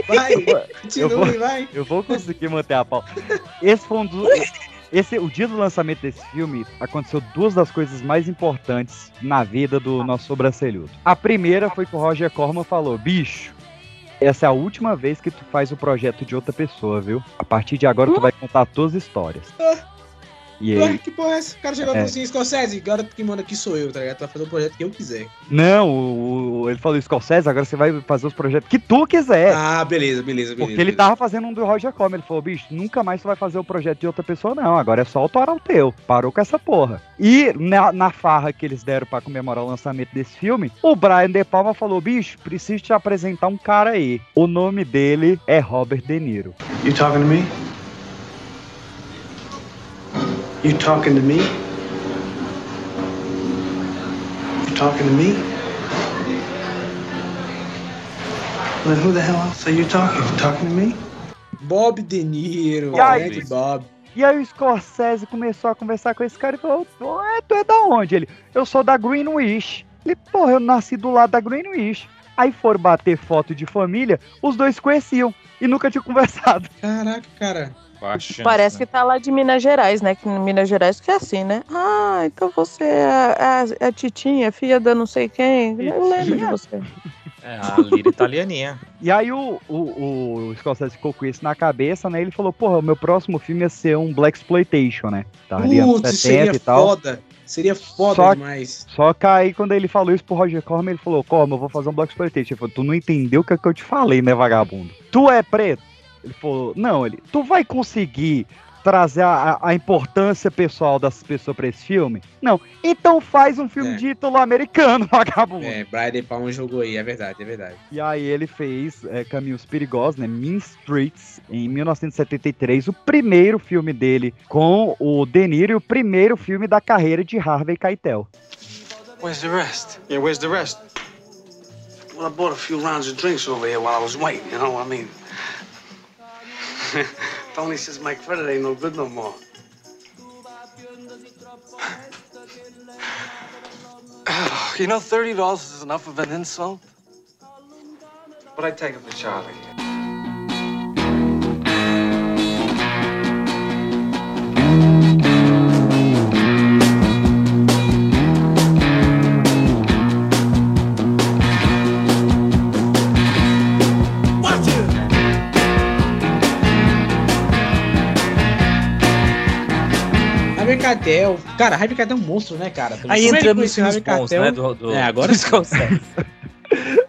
Speaker 3: vai.
Speaker 2: Eu vou-
Speaker 3: Continue, vai.
Speaker 2: Eu vou conseguir manter a pau. Esse foi um dos. Esse, o dia do lançamento desse filme aconteceu duas das coisas mais importantes na vida do nosso sobrancelhudo. A primeira foi que o Roger Corman falou: bicho, essa é a última vez que tu faz o projeto de outra pessoa, viu? A partir de agora tu vai contar todas as histórias. E aí,
Speaker 3: que porra é essa? O cara chegou e
Speaker 2: É.
Speaker 3: falou assim, Scorsese, agora quem manda aqui sou eu, tá ligado? Tu vai fazer o projeto que eu quiser.
Speaker 2: não, o- o- ele falou: Scorsese, agora você vai fazer os projetos que tu quiser.
Speaker 3: Ah, beleza, beleza, beleza.
Speaker 2: Porque ele
Speaker 3: beleza.
Speaker 2: tava fazendo um do Roger Corman. Ele falou, bicho, nunca mais tu vai fazer o projeto de outra pessoa, não. Agora é só autorar o teu. Parou com essa porra. E na, na farra que eles deram pra comemorar o lançamento desse filme, o Brian De Palma falou, bicho, preciso te apresentar um cara aí. O nome dele é Robert De Niro.
Speaker 9: You talking to me? You talking to me? You talking to me? Then who the hell else are you talking? You talking to me?
Speaker 3: Bob De Niro,
Speaker 2: E aí?
Speaker 3: Bob.
Speaker 2: E aí o Scorsese começou a conversar com esse cara e falou, Ué, tu é da onde? Ele, eu sou da Greenwich. Ele, porra, eu nasci do lado da Greenwich. Aí foram bater foto de família, os dois se conheciam e nunca tinham conversado.
Speaker 3: Caraca, cara.
Speaker 1: Chance,
Speaker 7: Parece
Speaker 1: né?
Speaker 7: que tá lá de Minas Gerais, né? Que em Minas Gerais que é assim, né? Ah, então você é a, é a Titinha, filha da não sei quem. Eu lembro de você.
Speaker 1: É, a lira italianinha.
Speaker 2: E aí o, o, o Scorsese ficou com isso na cabeça, né? Ele falou, porra, o meu próximo filme ia ser um Black Exploitation, né? Tá ali
Speaker 3: Putz,
Speaker 2: 70
Speaker 3: seria
Speaker 2: e tal.
Speaker 3: foda. Seria foda
Speaker 2: Só-
Speaker 3: demais.
Speaker 2: Só que aí quando ele falou isso pro Roger Corman, ele falou, Corman, eu vou fazer um Black Exploitation. Ele falou, tu não entendeu o que, é que eu te falei, né, vagabundo? Tu é preto? Ele falou, não, ele, tu vai conseguir trazer a, a- importância pessoal das pessoas pra esse filme? Não. Então faz um filme
Speaker 3: É.
Speaker 2: de título americano, vagabundo.
Speaker 3: É, Brian De Palma jogou aí, é verdade, é verdade.
Speaker 2: E aí ele fez é, Caminhos Perigosos, né? Mean Streets, em 1973, o primeiro filme dele com o De Niro e o primeiro filme da carreira de Harvey Keitel.
Speaker 9: Where's the rest? Yeah, where's the rest? Well, I bought a few rounds of drinks over here while I was waiting, you know? I mean, Tony says my credit ain't no good no more. you know, thirty dollars is enough of an insult. But I take it for Charlie.
Speaker 3: Keitel. Cara, Harvey Keitel é um monstro, né, cara?
Speaker 1: Aí
Speaker 3: Como é
Speaker 1: entramos
Speaker 3: conheceu
Speaker 1: nos
Speaker 3: Keitel?
Speaker 1: né? Do, do,
Speaker 3: É, agora
Speaker 1: dos conceitos.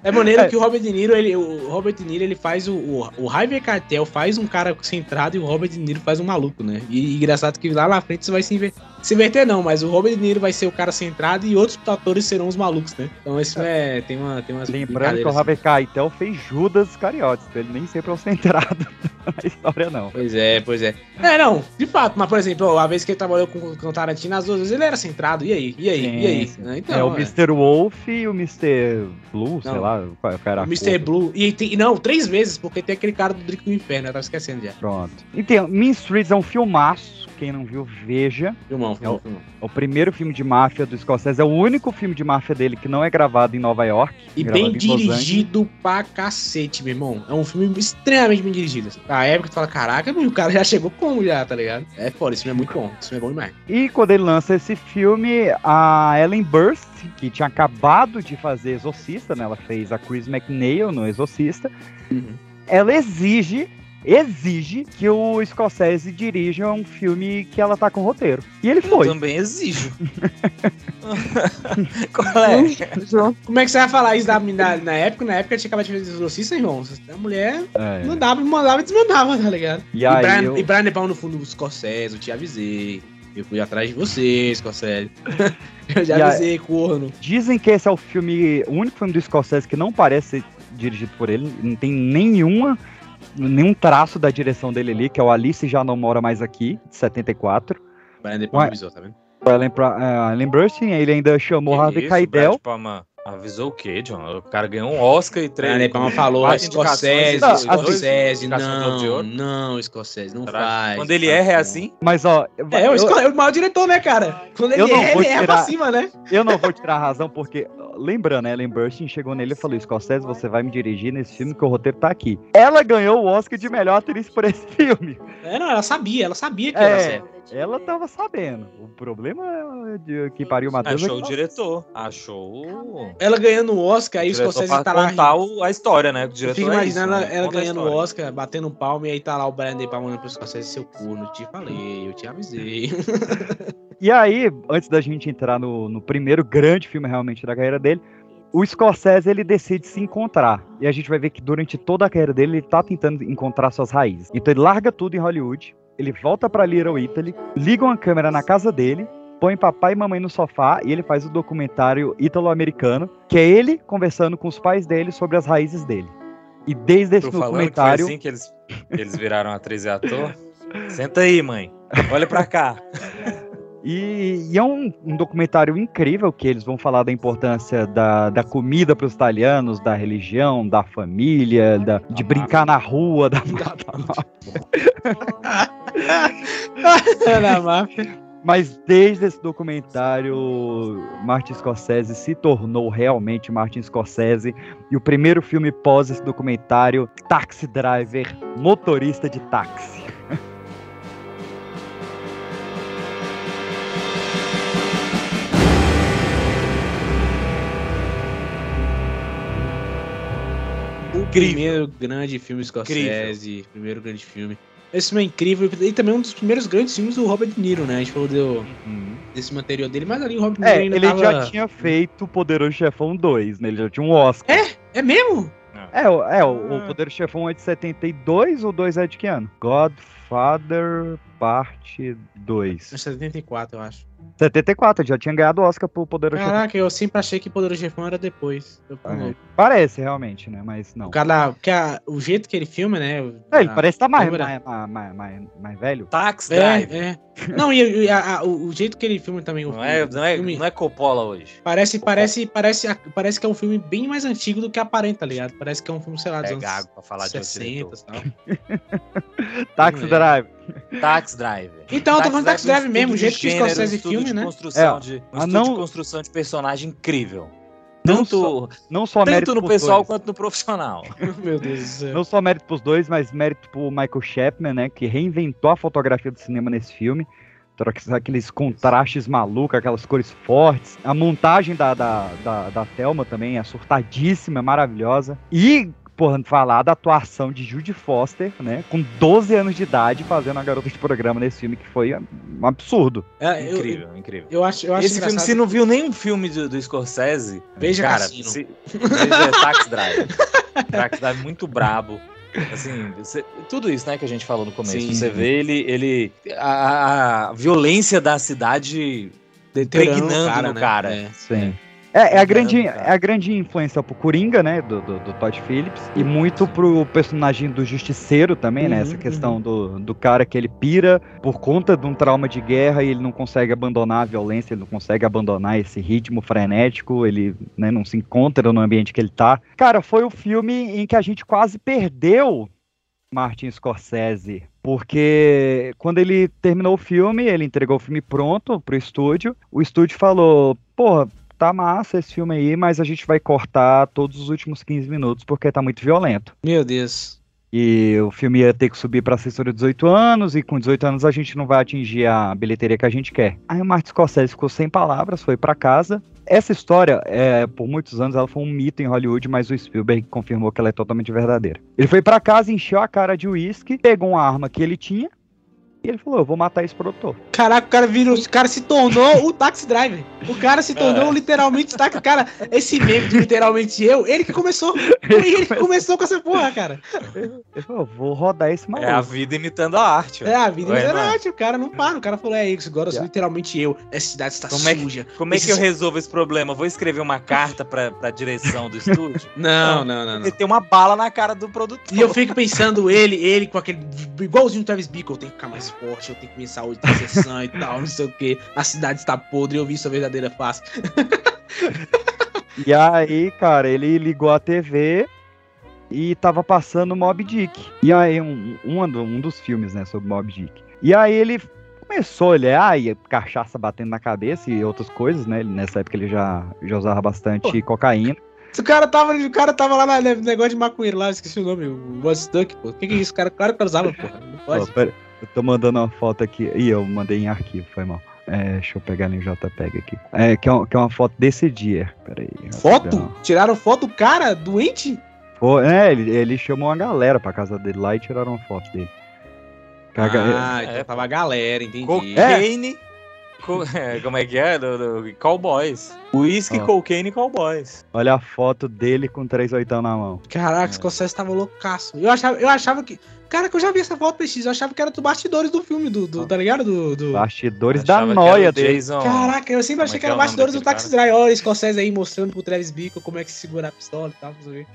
Speaker 3: É maneiro que o Robert De Niro, ele, o Robert De Niro, ele faz o, o, o Harvey Keitel faz um cara centrado e o Robert De Niro faz um maluco, né? E, engraçado que lá na frente você vai se, inver, se inverter não, mas o Robert De Niro vai ser o cara centrado e outros atores serão os malucos, né? Então isso é, tem uma tem umas
Speaker 2: Lembrando que o Robert Keitel fez Judas Iscariotes, então ele nem sempre é o centrado na história, não.
Speaker 3: Pois é, pois é. É, não, de fato, mas por exemplo, a vez que ele trabalhou com, com o Tarantino, as duas vezes ele era centrado. E aí? E aí?
Speaker 2: Sim,
Speaker 3: e aí?
Speaker 2: sim.
Speaker 3: Né? Então,
Speaker 2: é o
Speaker 3: é.
Speaker 2: Mr. Wolf e o Mr. Blue, sei
Speaker 3: Não.
Speaker 2: lá, qual, qual era
Speaker 3: O Mr. Blue. E tem, não, três vezes, porque tem aquele cara do Drink do Inferno, eu tava esquecendo já.
Speaker 2: Pronto. Então, Mean Streets é um filmaço. Quem não viu, veja.
Speaker 3: Filmão,
Speaker 2: É
Speaker 3: filmão,
Speaker 2: o,
Speaker 3: filmão.
Speaker 2: é o primeiro filme de máfia do Scorsese. É o único filme de máfia dele que não é gravado em Nova York.
Speaker 3: E bem dirigido pra cacete, meu irmão. É um filme extremamente bem dirigido. assim. A época tu fala, caraca, meu, o cara já chegou como já, tá ligado? É foda, esse filme é muito bom. Esse filme é bom demais.
Speaker 2: E quando ele lança esse filme, a Ellen Burst, que tinha acabado de fazer Exorcista, né? Ela fez a Chris McNeil no Exorcista.
Speaker 3: Uhum.
Speaker 2: Ela exige, exige que o Scorsese dirija um filme que ela tá com roteiro. E ele
Speaker 1: Eu
Speaker 2: foi.
Speaker 1: também exijo. Qual é?
Speaker 3: Como é que você vai falar isso da, na, na época? Na época tinha acabado de fazer exorcista, irmão. A mulher
Speaker 2: É.
Speaker 3: mandava, mandava e desmandava, tá ligado?
Speaker 2: E
Speaker 3: E,
Speaker 2: aí
Speaker 3: Brian,
Speaker 2: eu-
Speaker 3: e Brian De Palma no fundo do Scorsese, eu te avisei. Eu fui atrás de você, Scorsese. eu já
Speaker 2: E
Speaker 3: avisei, corno.
Speaker 2: Dizem que esse é o filme, o único filme do Scorsese que não parece ser dirigido por ele, não tem nenhuma nenhum traço da direção dele ali, que é o Alice Já Não Mora Mais Aqui, de 74.
Speaker 3: Brian De Palma
Speaker 2: Ué.
Speaker 3: avisou, tá vendo?
Speaker 2: Pra- eh, Ellen Burstyn, ele ainda chamou Harvey Keitel.
Speaker 1: Brad Palma avisou o quê, John? O cara ganhou um Oscar e três.
Speaker 3: Brian De Palma falou,
Speaker 1: quatro
Speaker 3: Scorsese,
Speaker 2: Não,
Speaker 3: Scorsese, não,
Speaker 1: Ouro.
Speaker 3: não, Scorsese, não
Speaker 1: Será?
Speaker 3: faz.
Speaker 1: Quando ele erra é assim?
Speaker 2: Mas ó,
Speaker 3: É,
Speaker 2: eu,
Speaker 3: o, Scor- é o maior diretor, né, cara? Quando ele
Speaker 2: Eu
Speaker 3: erra, ele erra pra cima, né?
Speaker 2: eu não vou tirar a razão, porque, lembrando, né, Ellen Burstyn chegou nele e falou: Scorsese, você vai me dirigir nesse filme que o roteiro tá aqui. Ela ganhou o Oscar de melhor atriz por esse filme.
Speaker 3: É, não, ela sabia, ela sabia que
Speaker 2: É.
Speaker 3: era certo.
Speaker 2: Ela tava sabendo. O problema é de que pariu o Matheus. é
Speaker 1: Achou o diretor. Achou.
Speaker 3: Ela ganhando o Oscar, aí o Scorsese tá lá.
Speaker 1: contar a história, né? O diretor
Speaker 3: Fica
Speaker 1: é
Speaker 3: imaginando
Speaker 1: isso,
Speaker 3: ela,
Speaker 1: né?
Speaker 3: ela ganhando o. Oscar, batendo palma, e aí tá lá o Brian De Palma olhando pro Scorsese, seu corno, te falei, eu te avisei.
Speaker 2: E aí, antes da gente entrar no, no primeiro grande filme realmente da carreira dele, o Scorsese ele decide se encontrar. E a gente vai ver que durante toda a carreira dele ele tá tentando encontrar suas raízes. Então ele larga tudo em Hollywood, ele volta pra Little Italy, liga uma câmera na casa dele, põe papai e mamãe no sofá e ele faz o documentário ítalo-americano, que é ele conversando com os pais dele sobre as raízes dele. E desde esse
Speaker 1: Tô falando que foi
Speaker 2: documentário,
Speaker 1: assim que eles, que eles viraram atriz e ator. Senta aí, mãe. Olha pra cá.
Speaker 2: E, e é um, um documentário incrível que eles vão falar da importância da, da comida para os italianos, da religião, da família, da, de brincar na rua, da,
Speaker 3: Na máfia.
Speaker 2: Mas desde esse documentário, Martin Scorsese se tornou realmente Martin Scorsese. E o primeiro filme pós esse documentário, Taxi Driver, motorista de táxi.
Speaker 3: O primeiro grande filme Scorsese, primeiro grande filme. Esse filme é incrível e também é um dos primeiros grandes filmes do Robert De Niro, né? A gente falou do, desse material dele, mas ali o Robert De Niro
Speaker 2: É,
Speaker 3: ainda
Speaker 2: ele
Speaker 3: tava...
Speaker 2: já tinha feito Poderoso Chefão 2, né? Ele já tinha um Oscar.
Speaker 3: É? É mesmo?
Speaker 2: É, o- é, o, o Poder Chefão é de 72 ou 2 é de que ano? Godfather Parte 2.
Speaker 3: É 74, eu acho.
Speaker 2: 74, ele já tinha ganhado o Oscar pro Poder Chefão.
Speaker 3: Caraca, eu sempre achei que Poderoso Chefão era depois.
Speaker 2: É,
Speaker 3: louco.
Speaker 2: Parece realmente, né? Mas não.
Speaker 3: O cara, porque a- o jeito que ele filma, né?
Speaker 2: É, ele
Speaker 3: a
Speaker 2: parece estar mais,
Speaker 3: câmera-
Speaker 2: mais, mais, mais, mais, mais velho.
Speaker 1: Taxi
Speaker 3: É,
Speaker 1: Drive.
Speaker 3: é. Não, e, e a- a- o, o jeito que ele filma também. o
Speaker 1: Não, é, não, é,
Speaker 3: filme-
Speaker 1: não é Coppola hoje.
Speaker 3: Parece, parece, parece, parece que é um filme bem mais antigo do que aparenta, tá ligado? Parece que é um filme, sei lá, dos
Speaker 1: É
Speaker 3: anos
Speaker 1: gago pra falar de outro
Speaker 3: 60 e tal.
Speaker 2: Taxi
Speaker 3: é.
Speaker 2: Drive.
Speaker 1: Taxi Drive.
Speaker 3: Então, eu tô falando Taxi Drive
Speaker 1: um
Speaker 3: mesmo, o jeito
Speaker 1: de
Speaker 3: que
Speaker 1: gênero,
Speaker 3: Scorsese
Speaker 1: um
Speaker 3: filme, né?
Speaker 1: Construção
Speaker 2: É,
Speaker 1: de, um
Speaker 2: ah,
Speaker 1: estudo
Speaker 2: não-
Speaker 1: de construção de personagem incrível.
Speaker 2: Não
Speaker 1: Tanto,
Speaker 2: só, não só mérito
Speaker 1: tanto no pessoal
Speaker 2: dois.
Speaker 1: quanto no profissional.
Speaker 3: Meu Deus do céu.
Speaker 2: Não só mérito pros dois, mas mérito pro Michael Chapman, né? Que reinventou a fotografia do cinema nesse filme. Trouxe Aqueles contrastes malucos, aquelas cores fortes. A montagem da, da, da, da Thelma também é surtadíssima, é maravilhosa. E porra, falar da atuação de Judy Foster, né? Com 12 anos de idade, fazendo a garota de programa nesse filme, que foi um absurdo.
Speaker 3: É, eu-
Speaker 1: Incrível, incrível.
Speaker 3: Eu acho, eu acho
Speaker 1: Esse filme, se não viu nenhum filme do, do Scorsese,
Speaker 3: Veja
Speaker 1: cara,
Speaker 3: Cassino.
Speaker 1: se- veja Taxi Drive. Taxi Drive é muito brabo. Assim, você- tudo isso, né, que a gente falou no começo.
Speaker 3: Sim.
Speaker 1: Você vê ele, ele a, a violência da cidade
Speaker 3: Deteriorando
Speaker 1: impregnando no
Speaker 3: né?
Speaker 1: cara.
Speaker 3: É.
Speaker 2: Sim. É, é a
Speaker 1: Caramba,
Speaker 2: grande, é a grande influência pro Coringa, né, do, do, do Todd Phillips, e muito pro personagem do Justiceiro também, né,
Speaker 3: Uhum,
Speaker 2: essa questão do, do cara que ele pira por conta de um trauma de guerra e ele não consegue abandonar a violência, ele não consegue abandonar esse ritmo frenético, ele né, não se encontra no ambiente que ele tá. Cara, foi o filme em que a gente quase perdeu Martin Scorsese, porque quando ele terminou o filme, ele entregou o filme pronto pro estúdio, o estúdio falou, porra, tá massa esse filme aí, mas a gente vai cortar todos os últimos 15 minutos porque tá muito violento.
Speaker 3: Meu Deus.
Speaker 2: E o filme ia ter que subir pra censura de 18 anos, e com 18 anos a gente não vai atingir a bilheteria que a gente quer. Aí o Martin Scorsese ficou sem palavras, foi pra casa. Essa história, é, por muitos anos, ela foi um mito em Hollywood, mas o Spielberg confirmou que ela é totalmente verdadeira. Ele foi pra casa, encheu a cara de uísque, pegou uma arma que ele tinha, e ele falou, eu vou matar esse produtor.
Speaker 3: Caraca, o cara virou. O cara se tornou o taxi driver. O cara se tornou
Speaker 1: É.
Speaker 3: literalmente taxi. Cara, esse meme do literalmente eu, ele que começou. Ele que começou com essa porra, cara.
Speaker 2: Ele falou, vou rodar esse maluco.
Speaker 1: É a vida imitando a arte. ó.
Speaker 3: É, a vida é
Speaker 1: mano.
Speaker 3: arte, o cara não para. O cara falou, é isso, agora eu sou
Speaker 2: Yeah.
Speaker 3: literalmente eu. Essa cidade está
Speaker 1: Como é que-
Speaker 3: suja.
Speaker 1: Como é que eu resolvo esse problema? Vou escrever uma carta pra, pra direção do estúdio?
Speaker 3: Não, não, não, não.
Speaker 1: Ele tem uma bala na cara do produtor.
Speaker 3: E eu fico pensando, ele, ele com aquele. Igualzinho o Travis Bickle, tenho que ficar mais forte, eu tenho que minha saúde tá sessão e tal, não sei o que. A cidade está podre, eu vi sua verdadeira face.
Speaker 2: E aí, cara, ele ligou a TV e tava passando Mob Dick. E aí, um, um, um dos filmes, né, sobre Mob Dick. E aí ele começou a olhar e cachaça batendo na cabeça e outras coisas, né? Nessa época ele já, já usava bastante cocaína.
Speaker 3: O cara tava, o cara tava lá no negócio de maconheiro lá, esqueci o nome, o Woodstock, pô. O que que é isso? Cara, claro que o usava, porra. Não pode.
Speaker 2: pera, eu tô mandando uma foto aqui. Ih, eu mandei em arquivo, foi mal. É, deixa eu pegar ali em JPEG aqui. É, que é, um- que é uma foto desse dia. Pera aí.
Speaker 3: Foto? Tiraram foto do cara doente?
Speaker 2: Foi, é, ele, ele chamou uma galera pra casa dele lá e tiraram uma foto dele. Caga-
Speaker 3: Ah, então
Speaker 1: é,
Speaker 3: tava a galera, entendi.
Speaker 1: Cocaine. co- é, como é que é? Do, do Cowboys. Whisky,
Speaker 2: Ó.
Speaker 1: cocaine e cowboys.
Speaker 2: Olha a foto dele com três oitão na mão.
Speaker 3: Caraca, o Scorsese tava loucaço. Eu achava, eu achava que. Cara, que eu já vi essa foto, PX. Eu achava que era dos bastidores do filme, do, do- tá ligado? Do, do-
Speaker 2: Bastidores da
Speaker 1: era
Speaker 2: noia dele.
Speaker 1: Jason.
Speaker 3: Caraca, eu sempre achei
Speaker 1: é
Speaker 3: que
Speaker 1: que é
Speaker 3: era
Speaker 1: o nome
Speaker 3: bastidores do Taxi Drive. Olha o Scorsese aí mostrando pro Travis Bickle como é que se segura a pistola e tal, não sei o quê.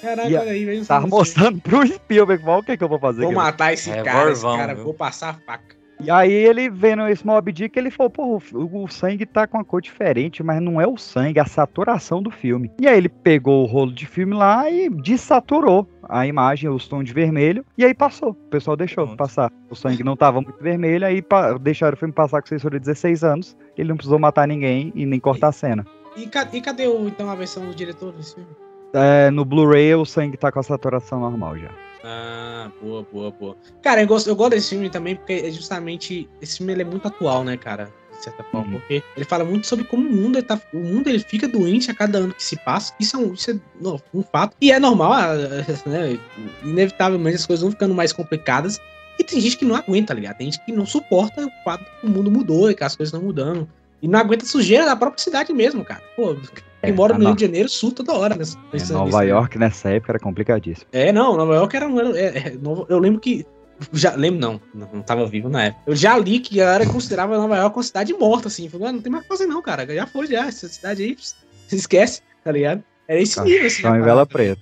Speaker 3: Caraca,
Speaker 2: E
Speaker 3: olha aí, velho.
Speaker 2: Tava mostrando pro Spielberg, o que, que eu vou fazer?
Speaker 3: Vou
Speaker 2: aqui?
Speaker 3: matar esse
Speaker 1: É,
Speaker 3: cara, esse
Speaker 1: Vorvão,
Speaker 3: cara,
Speaker 1: viu?
Speaker 3: vou passar a faca.
Speaker 2: E aí ele vendo esse Mob Dick, ele falou, pô, o, o sangue tá com uma cor diferente, mas não é o sangue, é a saturação do filme. E aí ele pegou o rolo de filme lá e desaturou a imagem, os tons de vermelho, e aí passou. O pessoal deixou
Speaker 1: Pronto.
Speaker 2: passar. O sangue não tava muito vermelho, aí deixaram o filme passar com censura de 16 anos. Ele não precisou matar ninguém e nem cortar a cena.
Speaker 3: E, ca- e cadê o, então a versão do diretor desse filme?
Speaker 2: É, no Blu-ray o sangue tá com a saturação normal já.
Speaker 3: Ah, boa, boa, boa. Cara, eu gosto, eu gosto desse filme também porque é justamente. Esse filme ele é muito atual, né, cara? De certa forma.
Speaker 2: Uhum.
Speaker 3: Porque ele fala muito sobre como o mundo, tá, o mundo ele fica doente a cada ano que se passa. Isso é um, isso é no- um fato. E é normal, ah, né? Inevitavelmente as coisas vão ficando mais complicadas. E tem gente que não aguenta, tá ligado? Tem gente que não suporta o fato que o mundo mudou e que as coisas estão mudando. E não aguenta sujeira da própria cidade mesmo, cara. Pô, quem
Speaker 2: É,
Speaker 3: mora
Speaker 2: tá
Speaker 3: no Rio de Janeiro surta toda hora nessa,
Speaker 2: É,
Speaker 3: nessa-
Speaker 2: Nova
Speaker 3: nesse-
Speaker 2: York nessa época era complicadíssimo.
Speaker 3: é, não, Nova York era é, é, eu lembro que. Já, lembro, não, não, não tava vivo na época. Eu já li que a galera considerava Nova York uma cidade morta, assim. Falou, ah, não tem mais o que fazer, não, cara. Já foi, já. Essa cidade aí, se esquece, tá ligado? Era esse nível, assim. A
Speaker 2: em vela preta.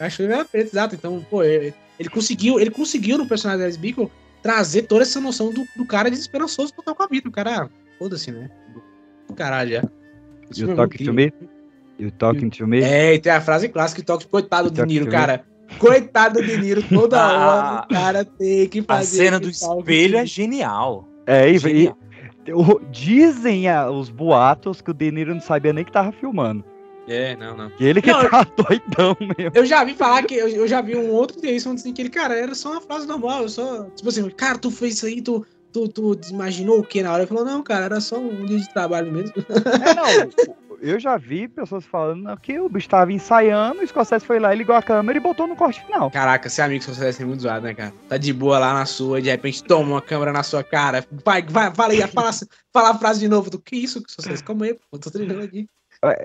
Speaker 3: Achou em Vela Preta, exato. Então, pô, ele, ele conseguiu, ele conseguiu no personagem da Alice Bickle trazer toda essa noção do, do cara desesperançoso total com a vida. O cara, foda-se, né? Caralho, já.
Speaker 2: You
Speaker 3: é
Speaker 2: talking to me? You talking to me?
Speaker 3: É, e tem a frase clássica toca, coitado do Niro, cara. Coitado do Niro, toda
Speaker 1: Ah,
Speaker 3: hora o cara tem que
Speaker 1: A
Speaker 3: fazer.
Speaker 1: cena do espelho é genial.
Speaker 2: É, e, e-
Speaker 1: Genial.
Speaker 2: o- dizem ah, os boatos que o De Niro não sabia nem que tava filmando.
Speaker 3: É, não, não.
Speaker 2: Que ele que
Speaker 3: Não, eu-
Speaker 2: tá doidão mesmo.
Speaker 3: Eu já vi falar que. Eu, eu já vi um outro entrevista onde assim, que ele, cara, era só uma frase normal. Eu só. Tipo assim, cara, tu fez isso aí, tu. Tu, tu imaginou o que na hora? Ele falou, não, cara, era só um dia de trabalho mesmo.
Speaker 2: É, não. eu já vi pessoas falando que o bicho tava ensaiando, o Scorsese foi lá, ligou a câmera e botou no corte final.
Speaker 3: Caraca, ser amigo Scorsese é muito zoado, né, cara? Tá de boa lá na sua, de repente toma uma câmera na sua cara. Vai, vai, fala aí, fala, fala a frase de novo. Do que isso, Scorsese? Calma aí, pô, eu tô treinando aqui.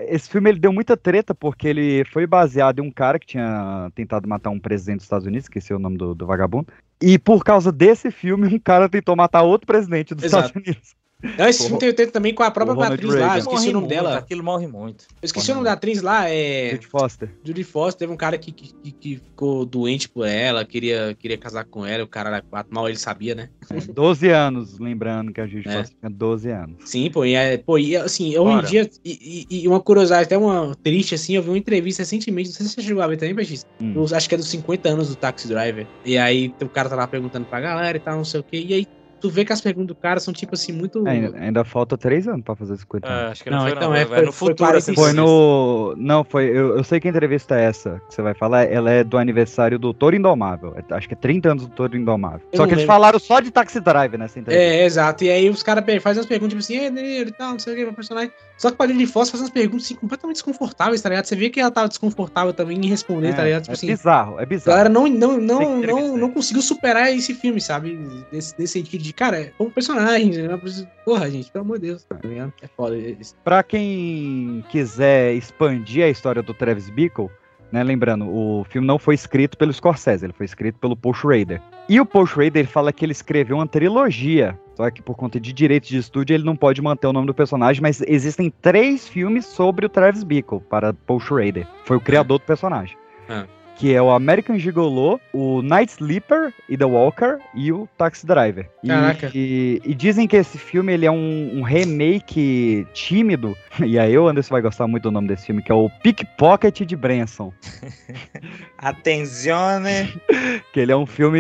Speaker 2: Esse filme ele deu muita treta porque ele foi baseado em um cara que tinha tentado matar um presidente dos Estados Unidos, esqueci o nome do, do vagabundo. E por causa desse filme, um cara tentou matar outro presidente dos
Speaker 3: Exato.
Speaker 2: Estados Unidos.
Speaker 3: Não, esse filme tem, tem também com a própria
Speaker 2: Ronald
Speaker 3: atriz lá,
Speaker 2: Reagan.
Speaker 3: eu esqueci
Speaker 1: Morre
Speaker 3: o nome
Speaker 1: muito,
Speaker 3: dela.
Speaker 1: Aquilo morre muito.
Speaker 3: Eu esqueci o nome da atriz lá, é.
Speaker 2: Judy Foster.
Speaker 3: Judy Foster, teve um cara que, que, que- que ficou doente por ela, queria, queria casar com ela, o cara era quatro, mal ele sabia, né?
Speaker 2: 12 anos, lembrando que a Judy
Speaker 3: É.
Speaker 2: Foster tinha 12 anos.
Speaker 3: Sim, pô, e, é, pô, e assim, hoje em
Speaker 1: Ora.
Speaker 3: dia, e, e- e uma curiosidade, até uma triste, assim, eu vi uma entrevista recentemente, não sei se você chegou a ver também, Peixes,
Speaker 2: Hum.
Speaker 3: acho que é dos 50 anos do Taxi Driver, e aí o cara tá lá perguntando pra galera e tal, não sei o quê, e aí tu vê que as perguntas do cara são, tipo assim, muito...
Speaker 2: É, ainda, ainda falta 3 anos pra fazer 50 anos.
Speaker 1: É, acho que não,
Speaker 3: Não,
Speaker 1: foi,
Speaker 3: então,
Speaker 1: não.
Speaker 3: é,
Speaker 1: vai
Speaker 3: foi-
Speaker 1: no
Speaker 3: foi
Speaker 1: futuro.
Speaker 3: 46.
Speaker 1: assim,
Speaker 2: Foi no. Não, foi. Eu, eu sei que a entrevista é essa que você vai falar. Ela é do aniversário do Toro Indomável. É, Acho que é 30 anos do Toro Indomável.
Speaker 3: Eu
Speaker 2: Só que eles
Speaker 3: lembro.
Speaker 2: falaram só de Taxi Drive nessa entrevista.
Speaker 3: É, exato. E aí os caras fazem umas perguntas, tipo assim, é, Danilo e tal, não sei o que, pra personagem. Só que pra Judy Foster faz umas perguntas assim, completamente desconfortáveis, tá ligado? Você vê que ela tava desconfortável também em responder,
Speaker 2: É,
Speaker 3: tá ligado? Tipo
Speaker 2: é
Speaker 3: assim,
Speaker 2: bizarro, é
Speaker 3: a
Speaker 2: bizarro.
Speaker 3: galera não, não, não, não, não conseguiu superar esse filme, sabe? Desse, desse sentido de, cara, é um personagem, né? Porra, gente, pelo amor de Deus, tá ligado? É foda. isso.
Speaker 2: Pra quem quiser expandir a história do Travis Bickle, né, lembrando, o filme não foi escrito pelo Scorsese, ele foi escrito pelo Paul Schrader. E o Paul Schrader ele fala que ele escreveu uma trilogia, só que por conta de direitos de estúdio ele não pode manter o nome do personagem, mas existem três filmes sobre o Travis Bickle para Paul Schrader. Foi o criador do personagem.
Speaker 3: Ah.
Speaker 2: Que é o American Gigolo, o Night Sleeper e The Walker e o Taxi Driver. E-
Speaker 3: Caraca.
Speaker 2: E, e dizem que esse filme ele é um, um remake tímido e aí o Anderson vai gostar muito do nome desse filme, que é o Pickpocket de Branson.
Speaker 1: Atenzione.
Speaker 2: Que ele é um filme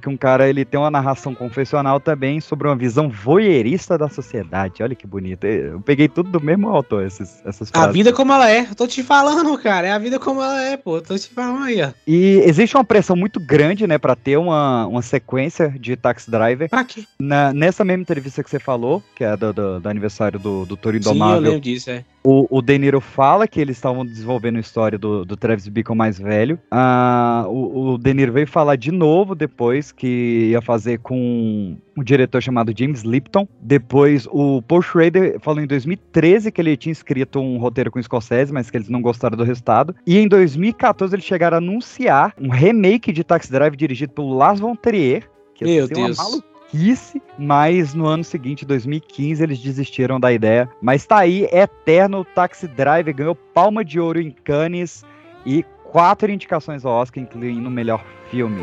Speaker 2: que um cara ele tem uma narração confessional também sobre uma visão voyeurista da sociedade. Olha que bonito. Eu peguei tudo do mesmo autor, esses, essas
Speaker 3: A vida como ela é, eu tô te falando, cara. É a vida como ela é, pô. Eu tô te falando
Speaker 2: E existe uma pressão muito grande, né, pra ter uma, uma sequência de Taxi Driver.
Speaker 3: Pra quê?
Speaker 2: Na- nessa mesma entrevista que você falou, que é do, do- do aniversário do, do Toro
Speaker 3: Sim, eu
Speaker 2: Indomável,
Speaker 3: lembro disso, é.
Speaker 2: O, o De Niro fala que eles estavam desenvolvendo a história do, do Travis Bickle mais velho. Ah, o, o De Niro veio falar de novo depois que ia fazer com um diretor chamado James Lipton. Depois o Paul Schrader falou em 2013 que ele tinha escrito um roteiro com o Scorsese, mas que eles não gostaram do resultado. E em 2014 eles chegaram a anunciar um remake de Taxi Drive dirigido pelo Lars von Trier. Que
Speaker 3: Meu
Speaker 2: uma
Speaker 3: Deus.
Speaker 2: maluquice, mas no ano seguinte, 2015, eles desistiram da ideia. Mas tá aí, eterno Taxi Driver, ganhou palma de ouro em Cannes e quatro indicações ao Oscar, incluindo o melhor filme.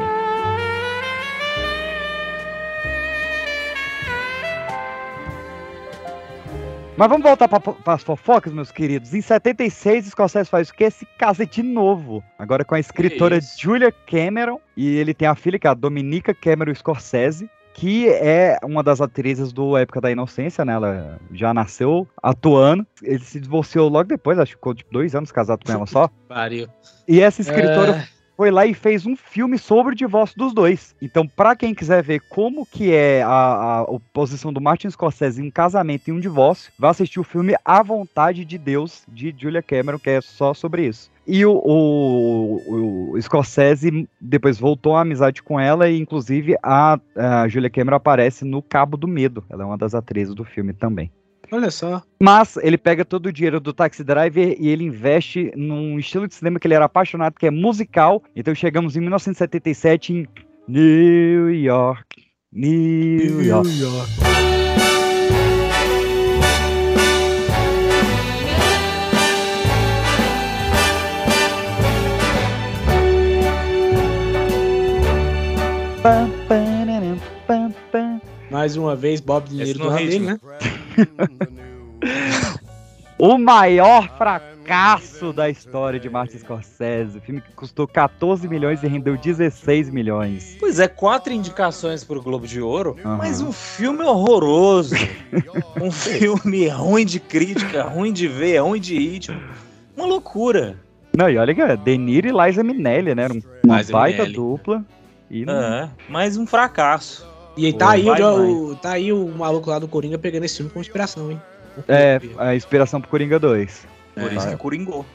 Speaker 2: Mas vamos voltar para as fofocas, meus queridos. Em 76, Scorsese faz o quê? Se casa de novo. Agora com a escritora? Julia Cameron. E ele tem a filha, que é a Dominica Cameron Scorsese. Que é uma das atrizes do Época da Inocência, né? Ela já nasceu atuando. Ele se divorciou logo depois, acho que ficou tipo dois anos casado com ela só.
Speaker 3: Pariu.
Speaker 2: E essa escritora
Speaker 3: É.
Speaker 2: foi lá e fez um filme sobre o divórcio dos dois. Então, pra quem quiser ver como que é a, a, posição do Martin Scorsese em um casamento e um divórcio, vai assistir o filme A Vontade de Deus, de Julia Cameron, que é só sobre isso. E o, o, o Scorsese depois voltou à amizade com ela e, inclusive, a, a Julia Cameron aparece no Cabo do Medo. Ela é uma das atrizes do filme também.
Speaker 3: Olha só.
Speaker 2: Mas ele pega todo o dinheiro do Taxi Driver e ele investe num estilo de cinema que ele era apaixonado, que é musical. Então chegamos em 1977 em New York. New York. Pam, pam.
Speaker 3: Mais uma vez, Bob
Speaker 1: no
Speaker 3: do
Speaker 1: ritmo.
Speaker 3: né?
Speaker 2: O maior fracasso da história de Martin Scorsese. O filme que custou 14 milhões e rendeu 16 milhões.
Speaker 1: Pois é, quatro indicações pro Globo de Ouro,
Speaker 2: Aham.
Speaker 1: mas um filme horroroso. um filme ruim de crítica, ruim de ver, ruim de ritmo. Uma loucura.
Speaker 2: Não, e olha que é, De Niro e Liza Minnelli, né? Era um- uma baita
Speaker 3: Minnelli.
Speaker 2: dupla. E
Speaker 1: É, mais um fracasso.
Speaker 3: E aí tá aí,
Speaker 1: vai,
Speaker 3: o,
Speaker 1: vai.
Speaker 3: tá aí o maluco lá do Coringa pegando esse filme como inspiração, hein?
Speaker 2: É, a inspiração pro Coringa 2.
Speaker 1: Por isso
Speaker 2: É.
Speaker 1: que coringou.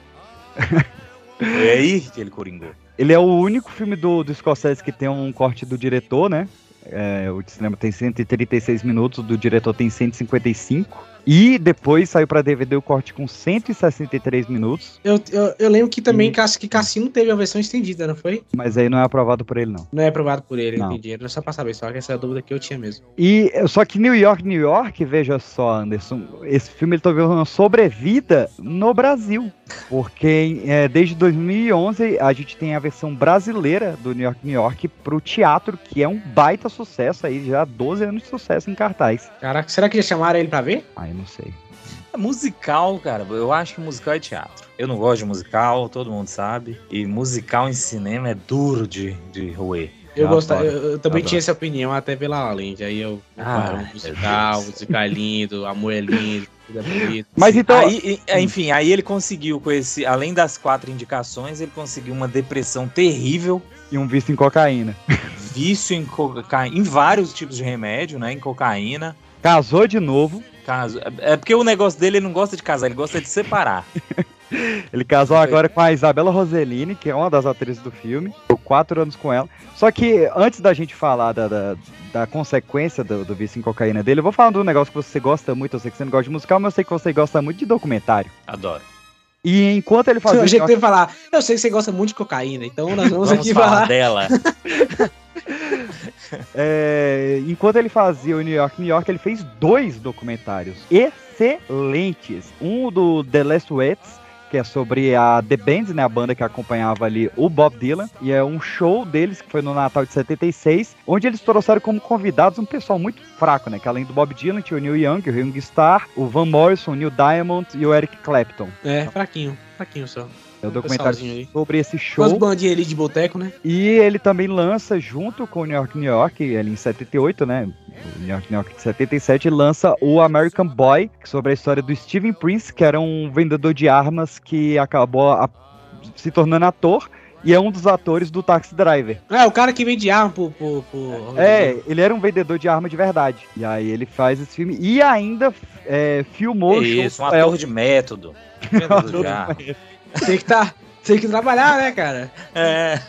Speaker 1: Foi aí que ele coringou.
Speaker 2: Ele é o único filme do, do Scorsese que tem um corte do diretor, né? É, o de cinema tem 136 minutos, o do diretor tem 155. E depois saiu pra DVD o corte com 163 minutos,
Speaker 3: Eu, eu, eu lembro que também Cass- que Cassino teve a versão estendida, não foi?
Speaker 2: mas aí não é aprovado por ele, não.
Speaker 3: Não é aprovado por ele,
Speaker 2: Não.
Speaker 3: entendi. Era só pra saber, só que essa é a dúvida que eu tinha mesmo.
Speaker 2: E só que New York, New York, veja só, Anderson, esse filme ele teve uma sobrevida no Brasil, porque é, desde 2011 a gente tem a versão brasileira do New York, New York pro teatro, que é um baita sucesso aí, já 12 anos de sucesso em cartaz.
Speaker 3: Caraca, será que já chamaram ele pra ver?
Speaker 2: Aí não sei.
Speaker 1: É musical, cara. Eu acho que musical é teatro. Eu não gosto de musical, todo mundo sabe. E musical em cinema é duro de, de roer.
Speaker 3: Eu,
Speaker 1: Eu
Speaker 3: gostava, eu, eu também
Speaker 1: adoro.
Speaker 3: tinha essa opinião até ver La La Land. Aí eu,
Speaker 1: Ah,
Speaker 3: ah,
Speaker 1: meu
Speaker 3: musical, musical é lindo, amor é lindo, tudo é bonito.
Speaker 2: Mas então.
Speaker 1: Aí, e- enfim, aí ele conseguiu com esse, além das quatro indicações, ele conseguiu uma depressão terrível,
Speaker 2: E um vício em cocaína.
Speaker 1: vício em cocaína, em vários tipos de remédio, né, em cocaína.
Speaker 2: Casou de novo.
Speaker 1: Caso, é porque o negócio dele ele não gosta de casar, ele gosta de separar.
Speaker 2: Ele casou agora com a Isabela Rossellini, que é uma das atrizes do filme. Ficou quatro anos com ela. Só que antes da gente falar da, da, da consequência do, do vício em cocaína dele, eu vou falar de um negócio que você gosta muito. Eu sei que você não gosta de musical, mas eu sei que você gosta muito de documentário.
Speaker 1: Adoro.
Speaker 2: E enquanto ele fazia.
Speaker 3: Eu
Speaker 2: o
Speaker 3: falar, eu sei que você gosta muito de cocaína, então nós vamos,
Speaker 1: Vamos
Speaker 3: aqui
Speaker 1: falar
Speaker 3: falar.
Speaker 1: dela.
Speaker 2: É, enquanto ele fazia o New York, New York, ele fez dois documentários excelentes. Um do The Last Wets, que é sobre a The Band, né, a banda que acompanhava ali o Bob Dylan, e é um show deles que foi no Natal de 76, onde eles trouxeram como convidados um pessoal muito fraco, né, que além do Bob Dylan tinha o Neil Young, o Ringo Starr, o Van Morrison, o Neil Diamond e o Eric Clapton.
Speaker 3: É, fraquinho, fraquinho só.
Speaker 2: É
Speaker 3: Um
Speaker 2: documentário sobre esse show.
Speaker 3: bandinhas ali de boteco, né?
Speaker 2: E ele também lança, junto com o New York, New York, ele em 78, né? New York, de 77, lança o American Boy, sobre a história do Steven Prince, que era um vendedor de armas que acabou a- se tornando ator. E é um dos atores do Taxi Driver.
Speaker 3: É, o cara que vende arma pro. pro, pro-
Speaker 2: É, ele era um vendedor de arma de verdade. E aí ele faz esse filme. E ainda é, filmou
Speaker 1: Isso, um ator de método. Vendedor de arma.
Speaker 3: Tem que tá. Tem que trabalhar, né, cara?
Speaker 1: É.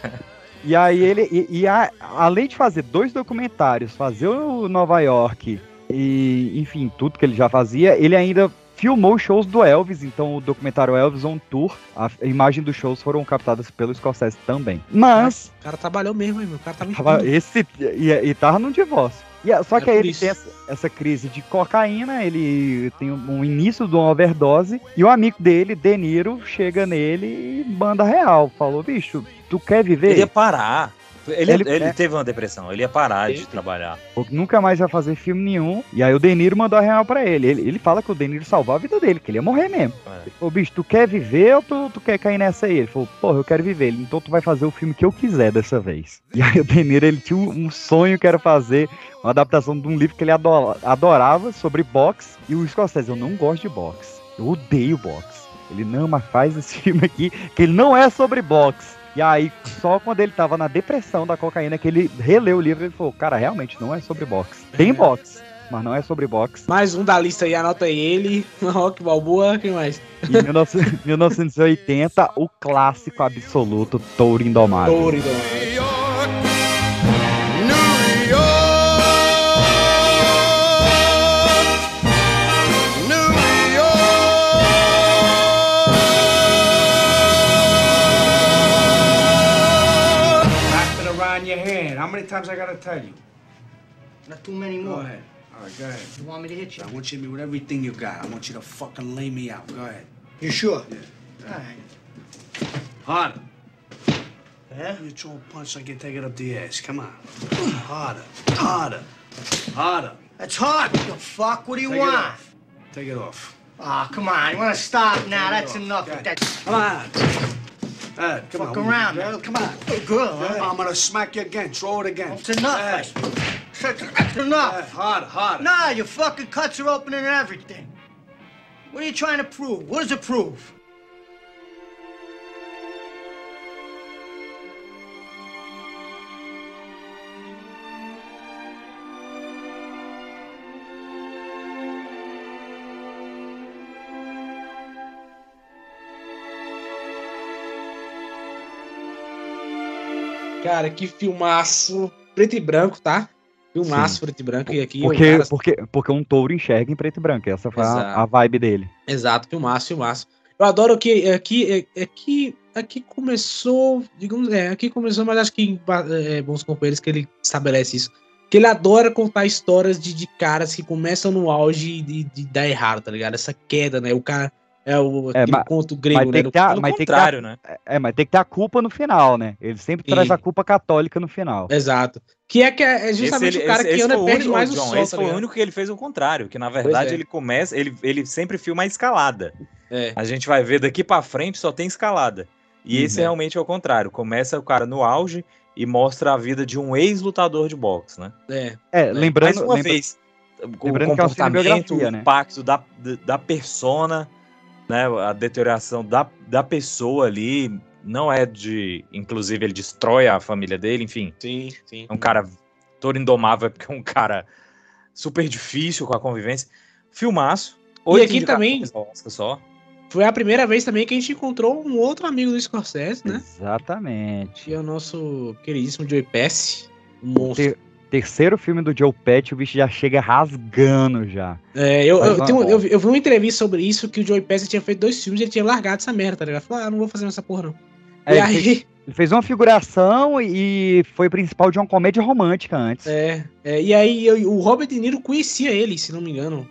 Speaker 2: E aí ele, e, e a- além de fazer dois documentários, fazer o Nova York e, enfim, tudo que ele já fazia, ele ainda filmou shows do Elvis, então o documentário Elvis on Tour, a, imagem dos shows foram captadas pelo Scorsese também. Mas,
Speaker 3: O cara trabalhou mesmo, hein, meu? O cara tá
Speaker 2: tava, esse, e, e tava num divórcio. E, só
Speaker 3: É
Speaker 2: que aí ele
Speaker 3: isso.
Speaker 2: tem essa, essa crise de cocaína, ele tem um, um início de uma overdose, e o amigo dele, De Niro, chega nele e manda real. Falou, bicho, tu quer viver?
Speaker 1: Ele ia parar. Ele,
Speaker 2: Ele-
Speaker 1: ele
Speaker 2: é.
Speaker 1: teve uma depressão, ele ia parar de trabalhar.
Speaker 2: Nunca mais vai fazer filme nenhum. E aí o De Niro mandou a real pra ele. ele. Ele fala que o De Niro salvou a vida dele, que ele ia morrer mesmo.
Speaker 1: É.
Speaker 2: Ele falou, bicho, tu quer viver ou tu, tu quer cair nessa aí? Ele falou, porra, eu quero viver. Ele, então tu vai fazer o filme que eu quiser dessa vez. E aí o De Niro, ele tinha um, sonho que era fazer uma adaptação de um livro que ele ado- adorava sobre boxe. E o Scorsese, eu não gosto de boxe. Eu odeio boxe. Ele, não, mas faz esse filme aqui, que ele não é sobre boxe. E aí, só quando ele tava na depressão da cocaína, que ele releu o livro, ele falou, cara, realmente não é sobre boxe. Tem boxe, mas não é sobre boxe.
Speaker 3: Mais um da lista aí, anota aí ele. Rock Balboa, quem mais?
Speaker 2: Em 19 1980, o clássico absoluto Touro Indomável.
Speaker 3: Touro Indomável.
Speaker 11: How many times I gotta tell you?
Speaker 12: Not too many more.
Speaker 11: Go ahead. All right, go ahead.
Speaker 12: You want me to hit you?
Speaker 11: I want you to hit me with everything you got. I want you to fucking lay me out. Go ahead.
Speaker 12: You sure?
Speaker 11: Yeah.
Speaker 12: All right.
Speaker 11: Harder.
Speaker 12: Yeah?
Speaker 11: You throw a punch like you take it up the ass. Come on. Harder. Harder. Harder.
Speaker 12: That's hard. The fuck? What do you
Speaker 11: Take it
Speaker 12: want?
Speaker 11: off. Take it off.
Speaker 12: Ah, come on. You want to stop now?
Speaker 11: Take
Speaker 12: That's enough
Speaker 11: Go
Speaker 12: of that.
Speaker 11: Come on. Right, come
Speaker 12: Fuck
Speaker 11: on.
Speaker 12: around,
Speaker 11: Girl. Come on.
Speaker 12: Oh, good girl, huh?
Speaker 11: I'm gonna smack you again. Throw it again.
Speaker 12: That's enough. I- That's enough.
Speaker 11: Yeah, Harder, harder.
Speaker 12: Nah, your fucking cuts are opening and everything. What are you trying to prove? What does it prove?
Speaker 3: Cara, que filmaço. Preto e branco, tá? Filmaço
Speaker 2: Sim.
Speaker 3: preto e branco. E aqui
Speaker 2: Porque,
Speaker 3: cara-
Speaker 2: porque, porque um touro enxerga em preto e branco. Essa foi a, a vibe dele.
Speaker 3: Exato, filmaço, filmaço. Eu adoro que aqui, é, aqui, aqui começou, digamos, é, aqui começou, mas acho que em é, Bons Companheiros que ele estabelece isso. Que ele adora contar histórias de, de caras que começam no auge e de, de dar errado, tá ligado? Essa queda, né? O cara é o
Speaker 2: É, mas-
Speaker 3: conto grego,
Speaker 2: mas
Speaker 3: né?
Speaker 2: tem
Speaker 3: do-
Speaker 2: que ter a-
Speaker 1: Pelo
Speaker 2: mas tem que ter
Speaker 1: contrário, né?
Speaker 2: É, mas tem que ter a culpa no final, né? Ele sempre traz
Speaker 3: Sim.
Speaker 2: a culpa católica no final.
Speaker 3: Exato. Que é, que é justamente
Speaker 1: Esse,
Speaker 3: o cara
Speaker 1: esse-
Speaker 3: que
Speaker 1: esse
Speaker 3: anda e
Speaker 1: o
Speaker 3: perde mais
Speaker 1: John,
Speaker 3: o sol,
Speaker 1: Esse
Speaker 3: tá
Speaker 1: foi o
Speaker 3: ligado?
Speaker 1: único que ele fez o contrário, que na verdade
Speaker 3: é.
Speaker 1: ele começa, ele, ele sempre filma a escalada.
Speaker 3: É.
Speaker 1: A gente vai ver daqui pra frente só tem escalada. E
Speaker 3: Uhum.
Speaker 1: esse realmente é o contrário. Começa o cara no auge e mostra a vida de um ex-lutador de boxe, né?
Speaker 3: É.
Speaker 2: É, lembrando,
Speaker 1: Mais uma
Speaker 2: lembra-
Speaker 1: vez, o
Speaker 2: lembrando que é uma
Speaker 1: comportamento, o
Speaker 2: né?
Speaker 1: impacto da, da, da persona, né? A deterioração da, da pessoa ali não é de. Inclusive, ele destrói a família dele, enfim.
Speaker 3: Sim, sim.
Speaker 1: É um cara todo indomável, porque é um cara super difícil com a convivência. Filmaço. Oito
Speaker 3: aqui também-
Speaker 1: só.
Speaker 3: Foi a primeira vez também que a gente encontrou um outro amigo do Scorsese, né?
Speaker 2: Exatamente.
Speaker 3: Que é o nosso queridíssimo Joey Pesci, um monstro.
Speaker 2: Ter- terceiro filme do Joe Pesci, o bicho já chega rasgando já.
Speaker 3: É, eu, eu, tenho- eu, vi- eu vi uma entrevista sobre isso que o Joey Pesci tinha feito dois filmes e ele tinha largado essa merda, tá ligado? Falou, ah, não vou fazer essa porra não.
Speaker 2: É,
Speaker 3: e
Speaker 2: ele
Speaker 3: aí,
Speaker 2: fez- Ele fez uma figuração e foi principal de uma comédia romântica antes.
Speaker 3: é, é, e aí eu- o Robert De Niro conhecia ele, se não me engano.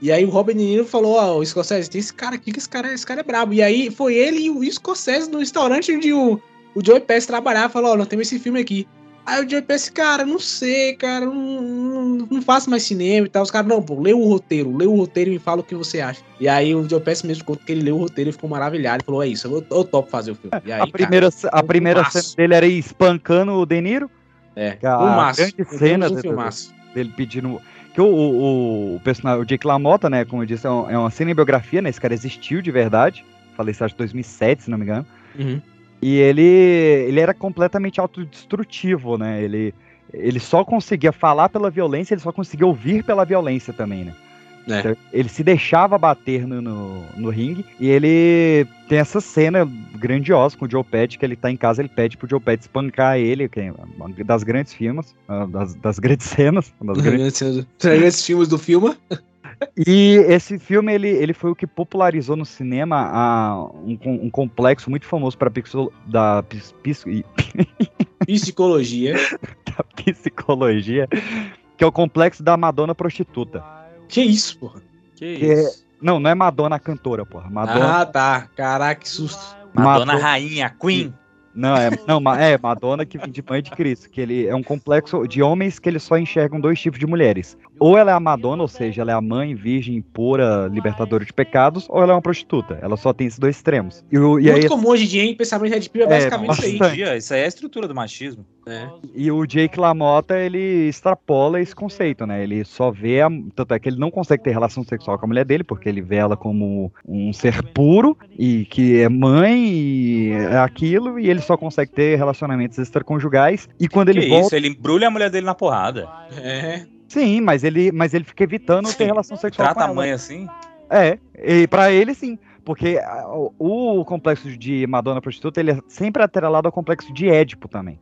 Speaker 3: E aí o Robert De Niro falou, ó, o Scorsese, tem esse cara aqui que esse cara, esse cara é brabo. E aí foi ele e o Scorsese no restaurante onde o, o Joey Pesci trabalhava, falou, ó, nós temos esse filme aqui. Aí o Pesci, cara, não sei, cara, não, não, não faço mais cinema e tal. Os caras, não, pô, lê o roteiro, lê o roteiro e me fala o que você acha. E aí o Pesci mesmo conta que ele leu o roteiro e ficou maravilhado. Ele falou, é isso, eu, eu topo fazer o filme. Aí,
Speaker 2: a primeira,
Speaker 3: cara,
Speaker 2: a primeira cena dele era ir espancando o De Niro.
Speaker 3: É,
Speaker 2: Que a
Speaker 3: filmaço.
Speaker 2: grande cena
Speaker 3: um
Speaker 2: dele- pedindo. Que o, o, o personagem, o Jake LaMotta, né? Como eu disse, é, um- é uma cinebiografia, né? Esse cara existiu de verdade. Falei isso acho que 2007, se não me engano.
Speaker 3: Uhum.
Speaker 2: E ele, ele era completamente autodestrutivo, né? Ele, ele só conseguia falar pela violência, ele só conseguia ouvir pela violência também, né?
Speaker 3: É.
Speaker 2: Então, Ele se deixava bater no, no, no ringue e ele tem essa cena grandiosa com o Joe Pesci, que ele tá em casa, ele pede pro Joe Pesci espancar ele, que é uma das grandes filmes, uma das, das grandes cenas, das grandes
Speaker 3: Esses filmes do filme.
Speaker 2: E esse filme, ele, ele foi o que popularizou no cinema a, um, um complexo muito famoso para da pis- pis-
Speaker 3: Psicologia.
Speaker 2: da psicologia, que é o complexo da Madonna prostituta.
Speaker 3: Que isso, porra?
Speaker 1: Que
Speaker 2: Que é-
Speaker 1: isso.
Speaker 2: não, não é Madonna cantora, porra. Madonna,
Speaker 3: Ah, tá. Caraca, que susto.
Speaker 1: Madonna
Speaker 2: Madonna-
Speaker 1: Rainha, Queen.
Speaker 2: Não, é, não, ma- é Madonna que vem de mãe de Cristo, que ele é um complexo de homens que eles só enxergam dois tipos de mulheres. Ou ela é a Madonna, ou seja, ela é a mãe virgem pura, libertadora de pecados, ou ela é uma prostituta. Ela só tem esses dois extremos. E, e
Speaker 3: Muito
Speaker 2: aí,
Speaker 3: comum hoje em dia, hein? Pensamento Pill é
Speaker 2: É,
Speaker 3: basicamente isso aí.
Speaker 1: Isso aí é a estrutura do machismo.
Speaker 3: É.
Speaker 2: E o Jake LaMotta, ele extrapola esse conceito, né? Ele só vê a... Tanto é que ele não consegue ter relação sexual com a mulher dele, porque ele vê ela como um ser puro e que é mãe e é aquilo, e ele só consegue ter relacionamentos extraconjugais. E quando ele
Speaker 1: que
Speaker 2: volta.
Speaker 1: isso, ele embrulha a mulher dele na porrada.
Speaker 3: É.
Speaker 2: Sim, mas ele, mas ele fica evitando ter
Speaker 1: Sim,
Speaker 2: relação sexual
Speaker 1: Trata
Speaker 2: com
Speaker 1: a
Speaker 2: ela.
Speaker 1: mãe assim.
Speaker 2: É, e pra ele sim. Porque o, o complexo de Madonna prostituta, ele é sempre atrelado ao complexo de Édipo também.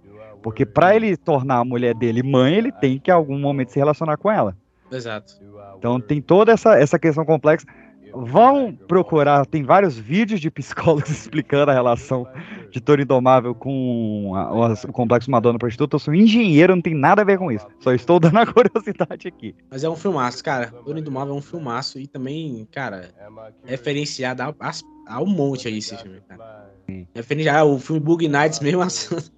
Speaker 2: Porque pra ele tornar a mulher dele mãe, ele tem que em algum momento se relacionar com ela.
Speaker 3: Exato.
Speaker 2: Então tem toda essa, essa questão complexa. Vão procurar, tem vários vídeos de psicólogos explicando a relação de Toro Indomável com a- o, complexo Madonna prostituta. Eu sou engenheiro, não tem nada a ver com isso. Só estou dando a curiosidade aqui.
Speaker 3: Mas é um filmaço, cara. Dono Indomável é um filmaço e também, cara, referenciado ao, as- ao monte aí esse filme, cara. Referenciar o filme Bug Nights mesmo,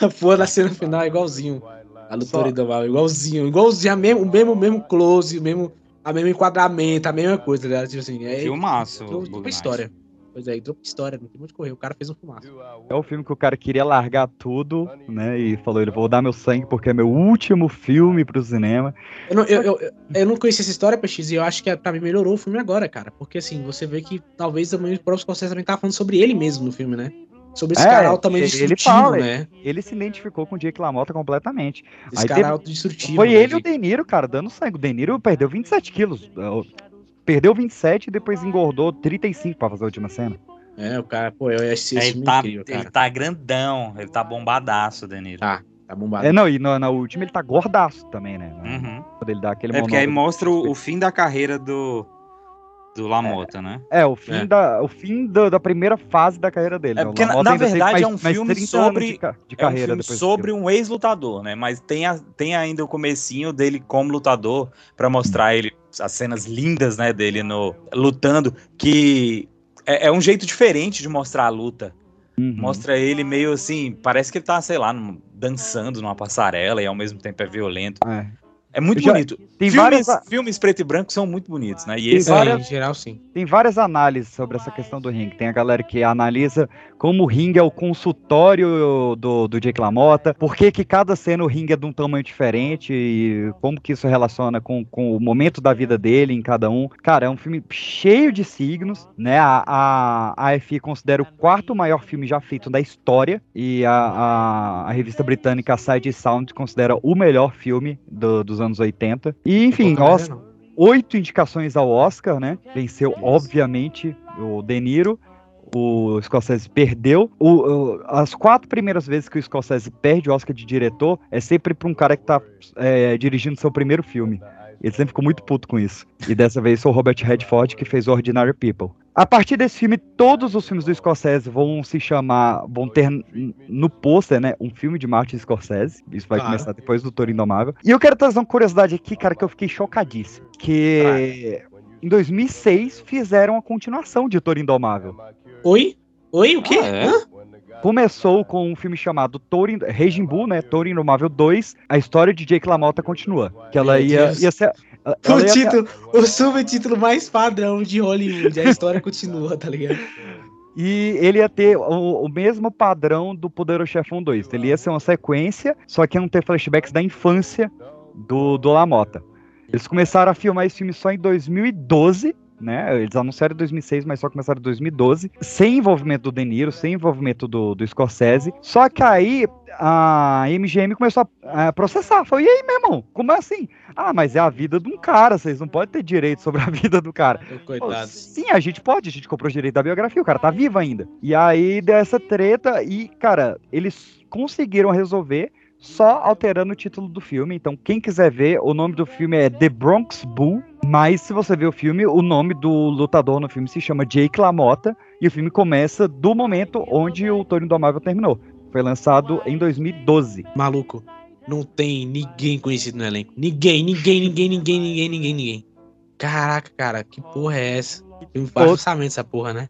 Speaker 3: a, porra da cena final é igualzinho. A do
Speaker 2: Só-
Speaker 3: Toro Indomável, igualzinho, igualzinho, a mesmo, o mesmo, mesmo close, o mesmo, a mesmo enquadramento, a mesma coisa, tá ligado? Tipo assim, é,
Speaker 1: Filmaço. Nights.
Speaker 3: história. Pois é, entrou pra história, não tem muito correr. O cara fez um filmaço.
Speaker 2: É o filme que o cara queria largar tudo, né? E falou: ele vou dar meu sangue porque é meu último filme pro cinema.
Speaker 3: Eu não, eu, eu, eu- eu não conhecia essa história, PX, e eu acho que pra mim melhorou o filme agora, cara. Porque assim, você vê que talvez também o próprio Scorsese também tava falando sobre ele mesmo no filme, né? Sobre esse
Speaker 2: É,
Speaker 3: cara altamente
Speaker 2: ele- ele
Speaker 3: destrutivo,
Speaker 2: fala,
Speaker 3: né?
Speaker 2: Ele se identificou com o Jake LaMotta completamente.
Speaker 3: Esse
Speaker 2: Aí
Speaker 3: cara
Speaker 2: teve-
Speaker 3: autodestrutivo.
Speaker 2: Foi
Speaker 3: né,
Speaker 2: ele e o
Speaker 3: de-
Speaker 2: Niro, cara, dando sangue. O De Niro perdeu 27 quilos. Perdeu 27 e depois engordou 35 pra fazer a última cena.
Speaker 3: É, o cara, pô, eu achei
Speaker 1: ele,
Speaker 3: filme
Speaker 1: tá,
Speaker 3: incrível,
Speaker 1: ele
Speaker 3: cara.
Speaker 1: tá grandão, ele tá bombadaço, Danilo.
Speaker 3: Tá, tá bombado.
Speaker 2: É, não, e na, na última ele tá gordaço também, né?
Speaker 1: Uhum.
Speaker 2: Quando ele dá aquele
Speaker 13: É porque aí mostra o, o fim da carreira do, do Lamota, né?
Speaker 2: É, o fim,
Speaker 13: É.
Speaker 2: Da, o fim da, da primeira fase da carreira dele.
Speaker 1: É
Speaker 2: né? O
Speaker 1: porque, na, na verdade, é um filme
Speaker 2: 30 anos
Speaker 1: sobre,
Speaker 2: de, de
Speaker 1: é um
Speaker 2: carreira
Speaker 1: filme sobre um ex-lutador, né? Mas tem, a- tem ainda o comecinho dele como lutador pra mostrar ele as cenas lindas, né, dele no lutando, que é, é um jeito diferente de mostrar a luta.
Speaker 2: Uhum.
Speaker 1: Mostra ele meio assim, parece que ele tá, sei lá, dançando numa passarela e ao mesmo tempo é violento.
Speaker 2: É.
Speaker 1: É muito
Speaker 2: já-
Speaker 1: bonito.
Speaker 2: tem
Speaker 1: filmes,
Speaker 2: várias-
Speaker 1: filmes preto e branco são muito bonitos, né? E
Speaker 2: Tem
Speaker 1: esse
Speaker 2: várias-
Speaker 3: Em geral, sim.
Speaker 2: Tem várias análises sobre essa questão do ringue. Tem a galera que analisa como o ringue é o consultório do, do Jake LaMotta, por que, que cada cena o ringue é de um tamanho diferente e como que isso relaciona com, com o momento da vida dele em cada um. Cara, é um filme cheio de signos, né? A, a, a AFI considera o quarto maior filme já feito da história e a, a, a revista britânica Side Sound considera o melhor filme do- dos anos 80. E, enfim,
Speaker 3: não.
Speaker 2: oito indicações ao Oscar, né? Venceu, obviamente, o De Niro. O Scorsese perdeu. O- o- as quatro primeiras vezes que o Scorsese perde o Oscar de diretor é sempre pra um cara que tá é, dirigindo seu primeiro filme. Ele sempre ficou muito puto com isso. E dessa vez foi o Robert Redford que fez Ordinary People. A partir desse filme, todos os filmes do Scorsese vão se chamar, vão ter no pôster, né, um filme de Martin Scorsese. Isso vai
Speaker 3: Claro.
Speaker 2: começar depois do Toro Indomável. E eu quero trazer uma curiosidade aqui, cara, que eu fiquei chocadíssimo. Que em 2006 fizeram a continuação de Toro Indomável.
Speaker 3: Oi? Oi, o quê?
Speaker 13: Ah, é?
Speaker 3: Hã?
Speaker 2: Começou com um filme chamado Toro, Ind- Raging Bull, né? Toro Indomável 2. A história de Jake LaMotta continua. Que ela ia, ia ser. ela
Speaker 3: O
Speaker 2: ia-
Speaker 3: título, o subtítulo mais padrão de Hollywood. A história continua, tá ligado?
Speaker 2: E ele ia ter o, o mesmo padrão do Poderoso Chefão 2. Ele ia ser uma sequência, só que ia não ter flashbacks da infância do, do Lamota. Eles começaram a filmar esse filme só em 2012, né? Eles anunciaram em 2006, mas só começaram em 2012. Sem envolvimento do De Niro, sem envolvimento do, do Scorsese. Só que aí a MGM começou a, a processar. Falou, e aí, meu irmão? Como é assim? Ah, mas é a vida de um cara, vocês não podem ter direito sobre a vida do cara.
Speaker 3: Coitado.
Speaker 2: Sim, a gente pode, a gente comprou o direito da biografia, o cara tá vivo ainda. E aí deu essa treta e, cara, eles conseguiram resolver só alterando o título do filme. Então, quem quiser ver, o nome do filme é The Bronx Bull. Mas se você ver o filme, o nome do lutador no filme se chama Jake LaMotta. E o filme começa do momento onde o Toro Indomável terminou. Foi lançado em 2012.
Speaker 3: Maluco, não tem ninguém conhecido no elenco. Ninguém, ninguém, ninguém, ninguém, ninguém, ninguém, ninguém. Caraca, cara, que porra é essa? Tem um orçamento essa porra, né?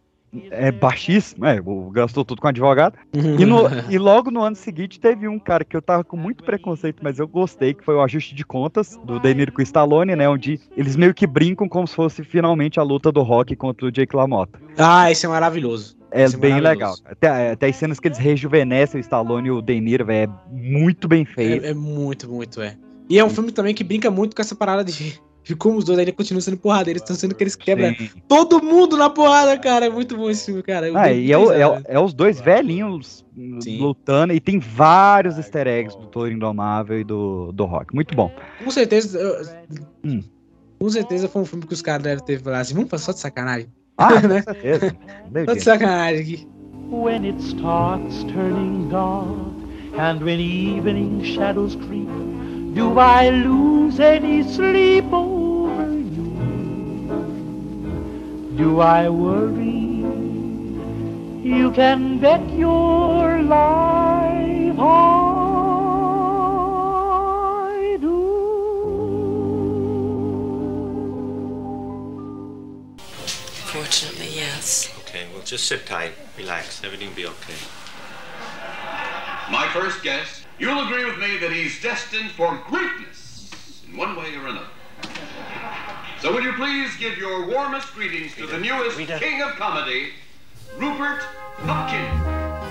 Speaker 2: É baixíssimo, é, gastou tudo com advogado. E, no- e logo no ano seguinte teve um cara que eu tava com muito preconceito, mas eu gostei, que foi o ajuste de contas do De Niro com o Stallone, né? Onde eles meio que brincam como se fosse finalmente a luta do Rock contra o Jake LaMotta.
Speaker 3: Ah, esse é maravilhoso.
Speaker 2: É
Speaker 3: Esse
Speaker 2: bem legal. Até, até as cenas que eles rejuvenescem o Stallone e o De Niro, velho, é muito bem feito.
Speaker 3: É, é muito, muito, é. E é um filme também que brinca muito com essa parada de, de como os dois ainda continuam sendo porradeiros, estão sendo que eles quebram
Speaker 2: Sim.
Speaker 3: todo mundo na porrada, cara. É muito bom esse filme, cara. Eu
Speaker 2: Ah, e é, o- é é os dois velhinhos lutando, e tem vários easter eggs do Toro Indomável e do, do Rock. Muito bom.
Speaker 3: Com certeza. eu-
Speaker 2: Hum.
Speaker 3: Com certeza foi um filme que os caras devem ter falado assim, vamos fazer só de sacanagem.
Speaker 2: Ah, com
Speaker 3: Né?
Speaker 2: certeza. Deve
Speaker 3: Só de sacanagem aqui.
Speaker 14: When it starts turning dark and when evening shadows creep, do I lose any sleep over you? Do I worry? You can bet your life I do.
Speaker 15: Fortunately, yes.
Speaker 16: Okay, well, just sit tight, relax, everything will be okay.
Speaker 17: My first guess, you'll agree with me that he's destined for greatness in one way or another. So will you please give your warmest greetings to the newest king of comedy, Rupert Pupkin.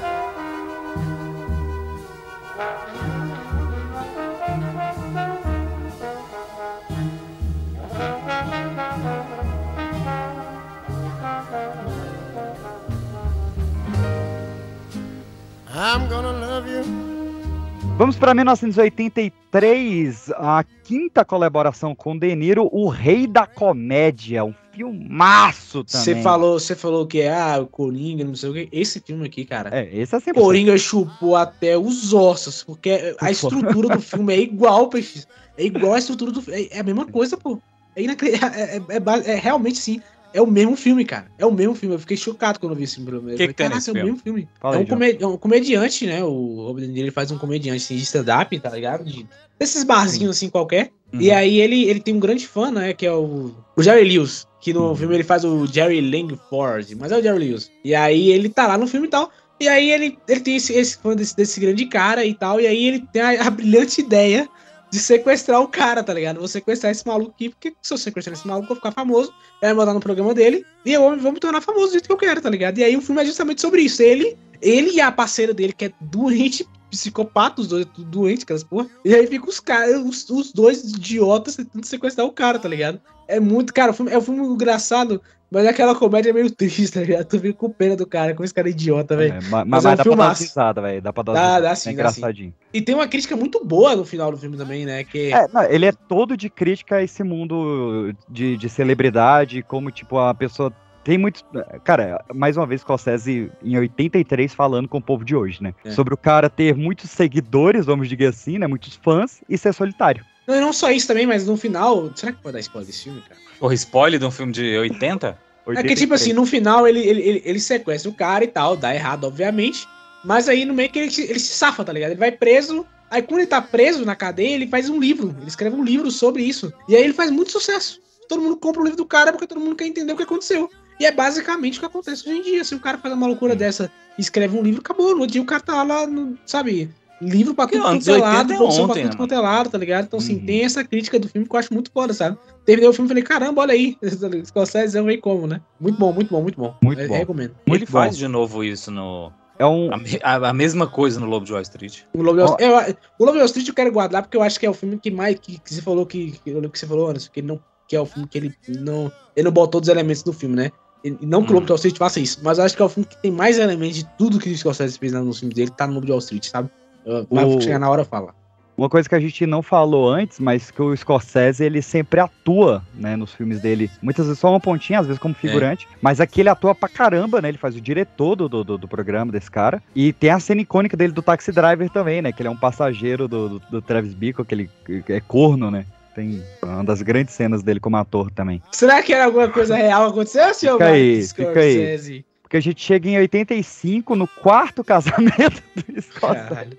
Speaker 2: Vamos para 1983, a quinta colaboração com De Niro, O Rei da Comédia, um filmaço também.
Speaker 3: Você falou, você falou que é ah, o Coringa, não sei o que. Esse filme aqui, cara.
Speaker 2: É, esse é sempre.
Speaker 3: Coringa chupou até os ossos, porque a estrutura do filme é igual, peixe. É igual a estrutura do filme. É a mesma coisa, pô. É, é, é, é ba- é realmente sim. É o mesmo filme, cara. É o mesmo filme. Eu fiquei chocado quando eu vi esse filme. primeiro.
Speaker 1: Que que
Speaker 3: Caraca, é o mesmo filme.
Speaker 2: Fala
Speaker 3: é, um é um comediante, né? O Robert De Niro ele faz um comediante assim, de stand-up, tá ligado? De, desses barzinhos assim qualquer.
Speaker 1: Uhum.
Speaker 3: E aí ele, ele tem um grande fã, né? Que é o, o Jerry Lewis. Que no filme ele faz o Jerry Langford. Mas é o Jerry Lewis. E aí ele tá lá no filme e tal. E aí ele, ele tem esse, esse fã desse, desse grande cara e tal. E aí ele tem a, a brilhante ideia de sequestrar o cara, tá ligado? Vou sequestrar esse maluco aqui, porque se eu sequestrar esse maluco, eu vou ficar famoso. Ele vai mandar no programa dele e eu vou, vou me tornar famoso do jeito que eu quero, tá ligado? E aí o filme é justamente sobre isso. Ele, ele e a parceira dele, que é doente, psicopata, os dois tudo doentes, aquelas porra. E aí fica os caras, os, os dois idiotas tentando sequestrar o cara, tá ligado? É muito, cara, o filme, é um filme engraçado, mas é aquela comédia meio triste, tá ligado? Tu fica com pena do cara, com esse cara idiota, velho.
Speaker 2: É, ma- mas
Speaker 3: Mas é um
Speaker 2: dá pra dar
Speaker 3: filmaço.
Speaker 2: velho. Dá pra dar
Speaker 3: Dá,
Speaker 2: risada.
Speaker 3: dá
Speaker 2: É
Speaker 3: sim, dá
Speaker 2: engraçadinho.
Speaker 3: E tem uma crítica muito boa no final do filme também, né? Que
Speaker 2: É, não, ele é todo de crítica a esse mundo de, de celebridade, como, tipo, a pessoa tem muitos. Cara, mais uma vez, Scorsese em 83 falando com o povo de hoje, né?
Speaker 3: É.
Speaker 2: Sobre o cara ter muitos seguidores, vamos dizer assim, né? Muitos fãs e ser solitário.
Speaker 3: Não, e não só isso também, mas no final. Será que pode dar spoiler desse filme, cara?
Speaker 1: Porra, spoiler de um filme de 80?
Speaker 3: É que, tipo assim, no final ele, ele, ele, ele sequestra o cara e tal, dá errado, obviamente. Mas aí no meio que ele, se- ele se safa, tá ligado? Ele vai preso. Aí quando ele tá preso na cadeia, ele faz um livro. Ele escreve um livro sobre isso. E aí ele faz muito sucesso. Todo mundo compra o livro do cara porque todo mundo quer entender o que aconteceu. E é basicamente o que acontece hoje em dia. Se o cara faz uma loucura dessa e escreve um livro, acabou. No outro dia o cara tá lá, no, sabe? Livro pra tudo quanto é lado,
Speaker 1: 80 é
Speaker 3: produção pra tudo
Speaker 1: né,
Speaker 3: quanto é lado, tá ligado? Então, assim,
Speaker 2: Uhum.
Speaker 3: tem essa crítica do filme que eu acho muito foda, sabe? Terminei o filme e falei, caramba, olha aí. Scorsese eu veio como, né? Muito bom, muito bom, muito bom.
Speaker 2: Muito
Speaker 3: Eu
Speaker 2: bom.
Speaker 3: Recomendo.
Speaker 1: Ele
Speaker 2: bom.
Speaker 1: faz de novo isso no.
Speaker 2: É um.
Speaker 1: A, a- a mesma coisa no Lobo de Wall Street.
Speaker 3: O Lobo de Wall eu- o Lobo de Wall Street eu quero guardar porque eu acho que é o filme que mais que, que você falou que, que eu lembro que você falou antes, que ele não que é o filme que ele não ele não botou todos os elementos do filme, né? E não que o
Speaker 1: Hum.
Speaker 3: Lobo de Wall Street faça isso, mas eu acho que é o filme que tem mais elementos de tudo que o Scorsese fez nos filmes dele, tá no Lobo de Wall Street, sabe? Eu- Mas
Speaker 2: O-
Speaker 3: chegar na hora fala.
Speaker 2: Uma coisa que a gente não falou antes, mas que o Scorsese ele sempre atua, né, nos filmes dele. Muitas vezes só uma pontinha, às vezes como figurante. Mas aqui ele atua pra caramba, né? Ele faz o diretor do, do, do programa desse cara. E tem a cena icônica dele do Taxi Driver também, né? Que ele é um passageiro do, do, do Travis Bickle, que ele é corno, né? Tem uma das grandes cenas dele como ator também.
Speaker 3: Será que era alguma coisa real aconteceu, senhor
Speaker 2: Fica aí, fica aí. Porque a gente chega em 85, no quarto casamento do Scorsese.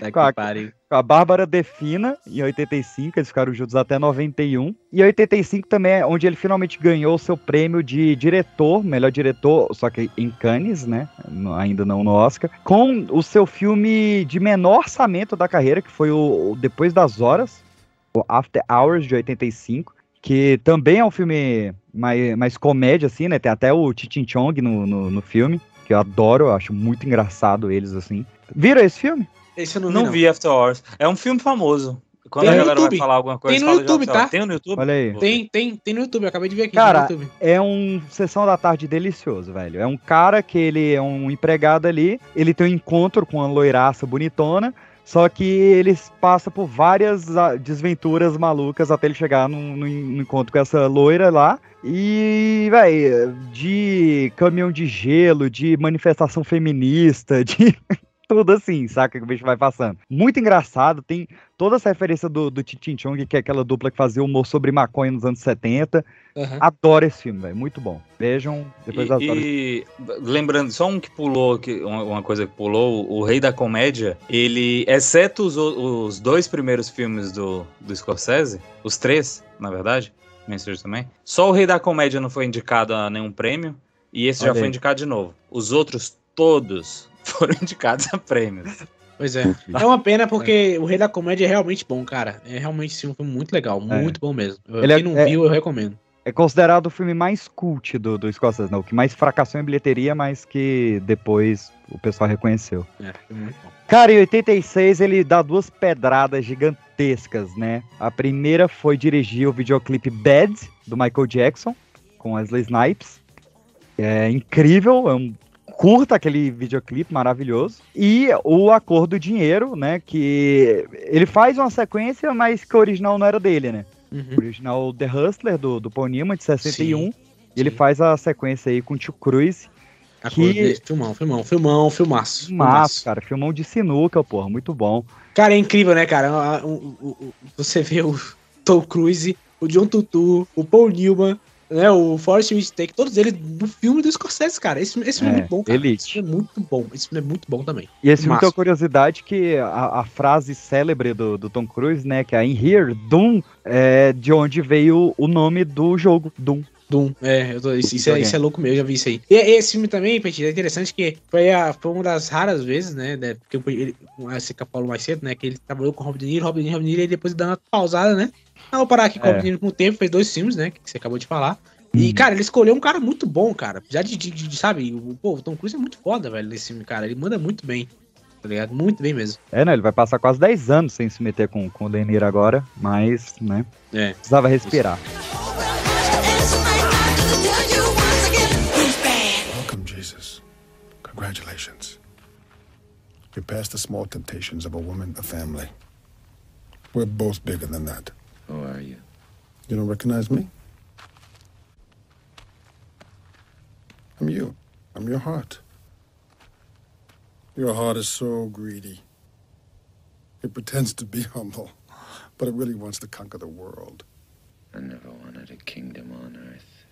Speaker 3: Tá
Speaker 2: Com a- com a Bárbara Defina, em 85, eles ficaram juntos até 91. E 85 também é onde ele finalmente ganhou o seu prêmio de diretor, melhor diretor, só que em Cannes, né? Ainda não no Oscar, com o seu filme de menor orçamento da carreira, que foi o, Depois das Horas, After Hours, de 85. Que também é um filme mais, mais comédia, assim, né? Tem até o Chichin Chong no, no, no filme, que eu adoro, eu acho muito engraçado eles, assim. Viram esse filme?
Speaker 3: Esse eu não vi.
Speaker 1: Não,
Speaker 3: não.
Speaker 1: vi After Hours. É um filme famoso. Quando
Speaker 3: Tem
Speaker 1: a
Speaker 3: no
Speaker 1: galera
Speaker 3: YouTube.
Speaker 1: vai falar alguma coisa,
Speaker 3: Tem no YouTube, tá?
Speaker 1: Tem no YouTube?
Speaker 2: Olha aí.
Speaker 3: Tem, tem, tem no YouTube, eu acabei de ver aqui.
Speaker 2: Cara,
Speaker 3: tem no YouTube.
Speaker 2: é um sessão da tarde delicioso, velho. É um cara que ele é um empregado ali, ele tem um encontro com uma loiraça bonitona, só que eles passam por várias ah, desventuras malucas até ele chegar en- no encontro com essa loira lá. E, velho, de caminhão de gelo, de manifestação feminista, de tudo assim, saca? Que o bicho vai passando. Muito engraçado, tem toda essa referência do, do Tichin Chong, que é aquela dupla que fazia humor sobre maconha nos anos 70.
Speaker 3: Aham.
Speaker 2: Adoro esse filme, velho. Muito bom. Vejam depois das horas.
Speaker 1: E, e, lembrando, só um que pulou, que, uma, coisa que pulou, o Rei da Comédia, ele, exceto os, os dois primeiros filmes do, do Scorsese, os três, na verdade, Mainstream também, só o Rei da Comédia não foi indicado a nenhum prêmio, e esse já
Speaker 2: Olha
Speaker 1: foi
Speaker 2: aí.
Speaker 1: indicado de novo. Os outros, todos, foram indicados a prêmios.
Speaker 3: Pois é. É uma pena porque o Rei da Comédia é realmente bom, cara. É realmente sim, um filme muito legal,
Speaker 2: É.
Speaker 3: muito bom mesmo.
Speaker 2: Ele é-
Speaker 3: Quem não
Speaker 2: é-
Speaker 3: viu, eu recomendo.
Speaker 2: É considerado o filme mais cult do, do Scorsese, não? O que mais fracassou em bilheteria, mas que depois o pessoal reconheceu.
Speaker 3: É, filme muito bom.
Speaker 2: Cara, em 86 ele dá duas pedradas gigantescas, né? A primeira foi dirigir o videoclipe Bad, do Michael Jackson, com Wesley Snipes. É incrível, é um curta aquele videoclipe maravilhoso. E o Acordo do Dinheiro, né? Que ele faz uma sequência, mas que o original não era dele, né?
Speaker 3: Uhum.
Speaker 2: original The Hustler, do, do Paul Newman, de 61.
Speaker 3: Sim,
Speaker 2: e ele faz a sequência aí com o Tio Cruz.
Speaker 3: A
Speaker 2: que-
Speaker 3: dele, filmão, filmão, filmão, filmaço.
Speaker 2: Massa, cara. Filmão de sinuca, porra. Muito bom.
Speaker 3: Cara, é incrível, né, cara? O- o- o- o- Você vê o Tom Cruise, o John Tutu, o Paul Newman, né, o Forrest Whitaker, todos eles no filme do Scorsese, cara. Esse, esse filme é,
Speaker 2: É,
Speaker 3: muito bom, cara.
Speaker 2: Elite.
Speaker 3: Esse filme é muito bom. Esse filme é muito bom também.
Speaker 2: E esse filme tem uma curiosidade que a, a frase célebre do, do Tom Cruise, né, que é In Here, Doom, é de onde veio o nome do jogo, Doom.
Speaker 3: Doom, é, eu tô- isso, isso é, isso é louco mesmo, eu já vi isso aí. E esse filme também, Petit, é interessante que foi, a, foi uma das raras vezes, né, né porque ele, você que falou mais cedo, né, que ele trabalhou com o Robert De Niro, Robert De Niro, Robert De Niro, e depois dando uma pausada, né, ah, vou parar aqui com o
Speaker 2: É.
Speaker 3: Robert De Niro com o tempo, fez dois filmes, né, que você acabou de falar. E,
Speaker 2: Uhum.
Speaker 3: cara, ele escolheu um cara muito bom, cara, já de, de, de- sabe, o, pô, o Tom Cruise é muito foda, velho, nesse filme, cara, ele manda muito bem, tá ligado? Muito bem mesmo.
Speaker 2: É, né, ele vai passar quase 10 anos sem se meter com, com o De Niro agora, mas, né,
Speaker 3: É.
Speaker 2: precisava respirar.
Speaker 15: Welcome, Jesus. Congratulations. You're past the small temptations of a woman, a family. We're both bigger than that.
Speaker 18: Who are you?
Speaker 15: You don't recognize me? I'm you. I'm your heart. Your heart is so greedy. It pretends to be humble, but it really wants to conquer the world.
Speaker 18: I never wanted a kingdom on earth.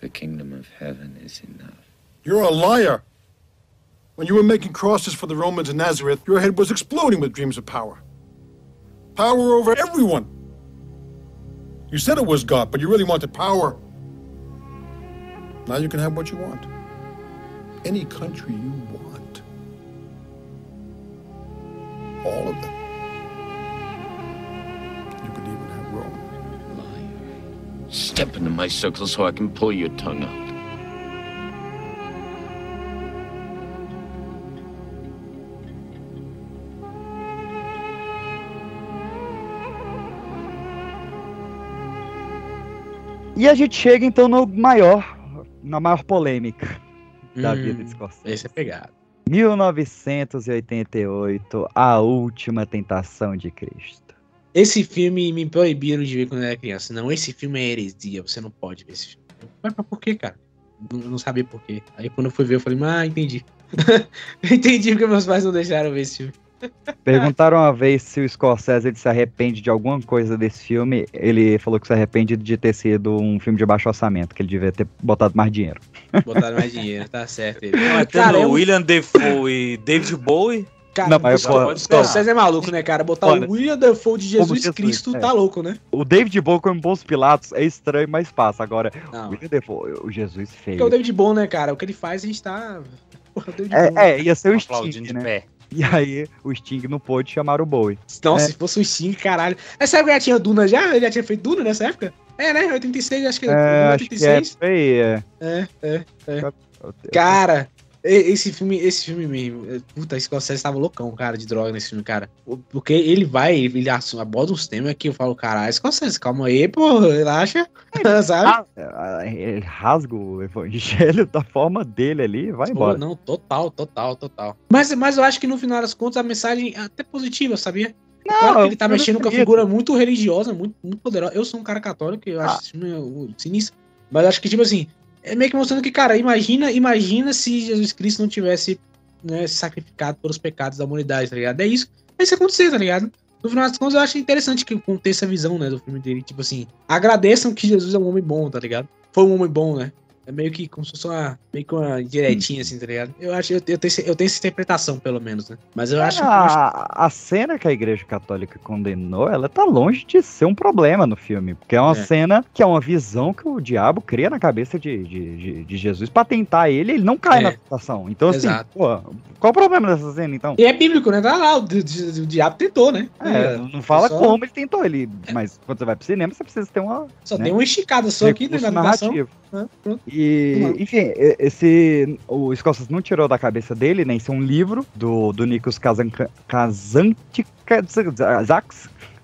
Speaker 18: The kingdom of heaven is enough.
Speaker 15: You're a liar. When you were making crosses for the Romans in Nazareth, your head was exploding with dreams of power. Power over everyone. You said it was God, but you really wanted power. Now you can have what you want. Any country you want. All of them. You could even have Rome.
Speaker 18: Step into my circle so I can pull your tongue out.
Speaker 2: E a gente chega então no maior, na maior polêmica da
Speaker 3: Hum,
Speaker 2: vida de Scorsese.
Speaker 3: Esse é pegado.
Speaker 2: 1988, A Última Tentação de Cristo.
Speaker 3: Esse filme me proibiram de ver quando eu era criança. Não, esse filme é heresia, você não pode ver esse filme. Mas mas por quê, cara? Não, não sabia por quê. Aí quando eu fui ver, eu falei, ah, entendi. entendi porque meus pais não deixaram ver esse filme.
Speaker 2: Perguntaram uma vez se o Scorsese ele se arrepende de alguma coisa desse filme. Ele falou que se arrepende de ter sido um filme de baixo orçamento, que ele devia ter botado mais dinheiro.
Speaker 3: Botaram mais dinheiro, tá certo. Ele.
Speaker 1: Mas
Speaker 3: Cara,
Speaker 1: tendo
Speaker 3: é um-
Speaker 1: William Defoe e David Bowie.
Speaker 3: Cara,
Speaker 2: Não, mas
Speaker 3: o
Speaker 2: eu
Speaker 3: Scorsese é maluco, né, cara? Botar
Speaker 2: Olha,
Speaker 3: o William Dafoe de Jesus
Speaker 2: Jesus,
Speaker 3: Cristo
Speaker 2: é.
Speaker 3: tá louco, né?
Speaker 2: O David Bowie como Bons Pilatos é estranho, mas passa. Agora,
Speaker 3: Não.
Speaker 2: o William Defoe, o Jesus
Speaker 3: Porque
Speaker 2: feio.
Speaker 3: o David Bom, né, cara? O que ele faz, a gente tá. Porra.
Speaker 2: É, é, ia ser o Sting,
Speaker 1: de
Speaker 2: né?
Speaker 1: pé.
Speaker 2: E aí, o Sting não pôde chamar o Bowie.
Speaker 3: Nossa,
Speaker 2: É.
Speaker 3: se fosse o Sting, caralho. Nessa época já tinha Duna já? Ele já tinha feito Duna nessa época? É, né? 86, acho que
Speaker 2: É, acho que é,
Speaker 3: 86.
Speaker 2: foi, é.
Speaker 3: É, é, é. Cara, esse filme, esse filme mesmo, é, puta, Scorsese tava loucão, cara, de droga nesse filme, cara. Porque ele vai, ele aborda uns temas que eu falo, caralho, Scorsese, calma aí, pô, relaxa, sabe?
Speaker 2: Ah, Ele rasga o evangelho da forma dele ali e vai
Speaker 3: Pô,
Speaker 2: embora.
Speaker 3: não, total, total, total. Mas, mas eu acho que no final das contas a mensagem é até positiva, sabia?
Speaker 2: Não,
Speaker 3: claro que ele tá mexendo com a figura muito religiosa, muito, muito poderosa. Eu sou um cara católico, eu
Speaker 2: Ah.
Speaker 3: acho esse filme sinistro. Mas acho que, tipo assim, é meio que mostrando que, cara, imagina, imagina se Jesus Cristo não tivesse né, sacrificado pelos pecados da humanidade, tá ligado? É isso. É isso acontecer, tá ligado? No final das contas, eu acho interessante que ter essa visão, né, do filme dele. Tipo assim, agradeçam que Jesus é um homem bom, tá ligado? Foi um homem bom, né? É meio que como se fosse uma, meio que uma diretinha, assim, tá ligado? Eu acho, eu, eu, tenho, eu tenho essa interpretação, pelo menos, né? Mas eu acho, eu acho
Speaker 2: a, a cena que a igreja católica condenou, ela tá longe de ser um problema no filme. Porque é uma
Speaker 3: É.
Speaker 2: cena que é uma visão que o diabo cria na cabeça de, de, de, de Jesus pra tentar ele, ele não cai
Speaker 3: É.
Speaker 2: na tentação. Então, assim, pô, qual o problema dessa cena, então?
Speaker 3: E é bíblico, né? Tá lá, o, di- o diabo tentou, né?
Speaker 2: É, não fala
Speaker 3: Só-
Speaker 2: como ele tentou, ele, mas quando você vai pro cinema, você precisa ter uma.
Speaker 3: Só
Speaker 2: né,
Speaker 3: tem uma esticada só aqui né, na animação. Ah, pronto.
Speaker 2: E, enfim, esse. O Scorsese não tirou da cabeça dele, nem ser um livro do, do Nikos Kazantzakis.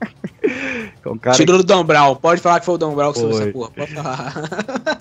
Speaker 2: é um cara
Speaker 3: Tirou do Dom Brown. Pode falar que foi o Dom Brown que falou
Speaker 2: Foi.
Speaker 3: essa porra. Pode falar.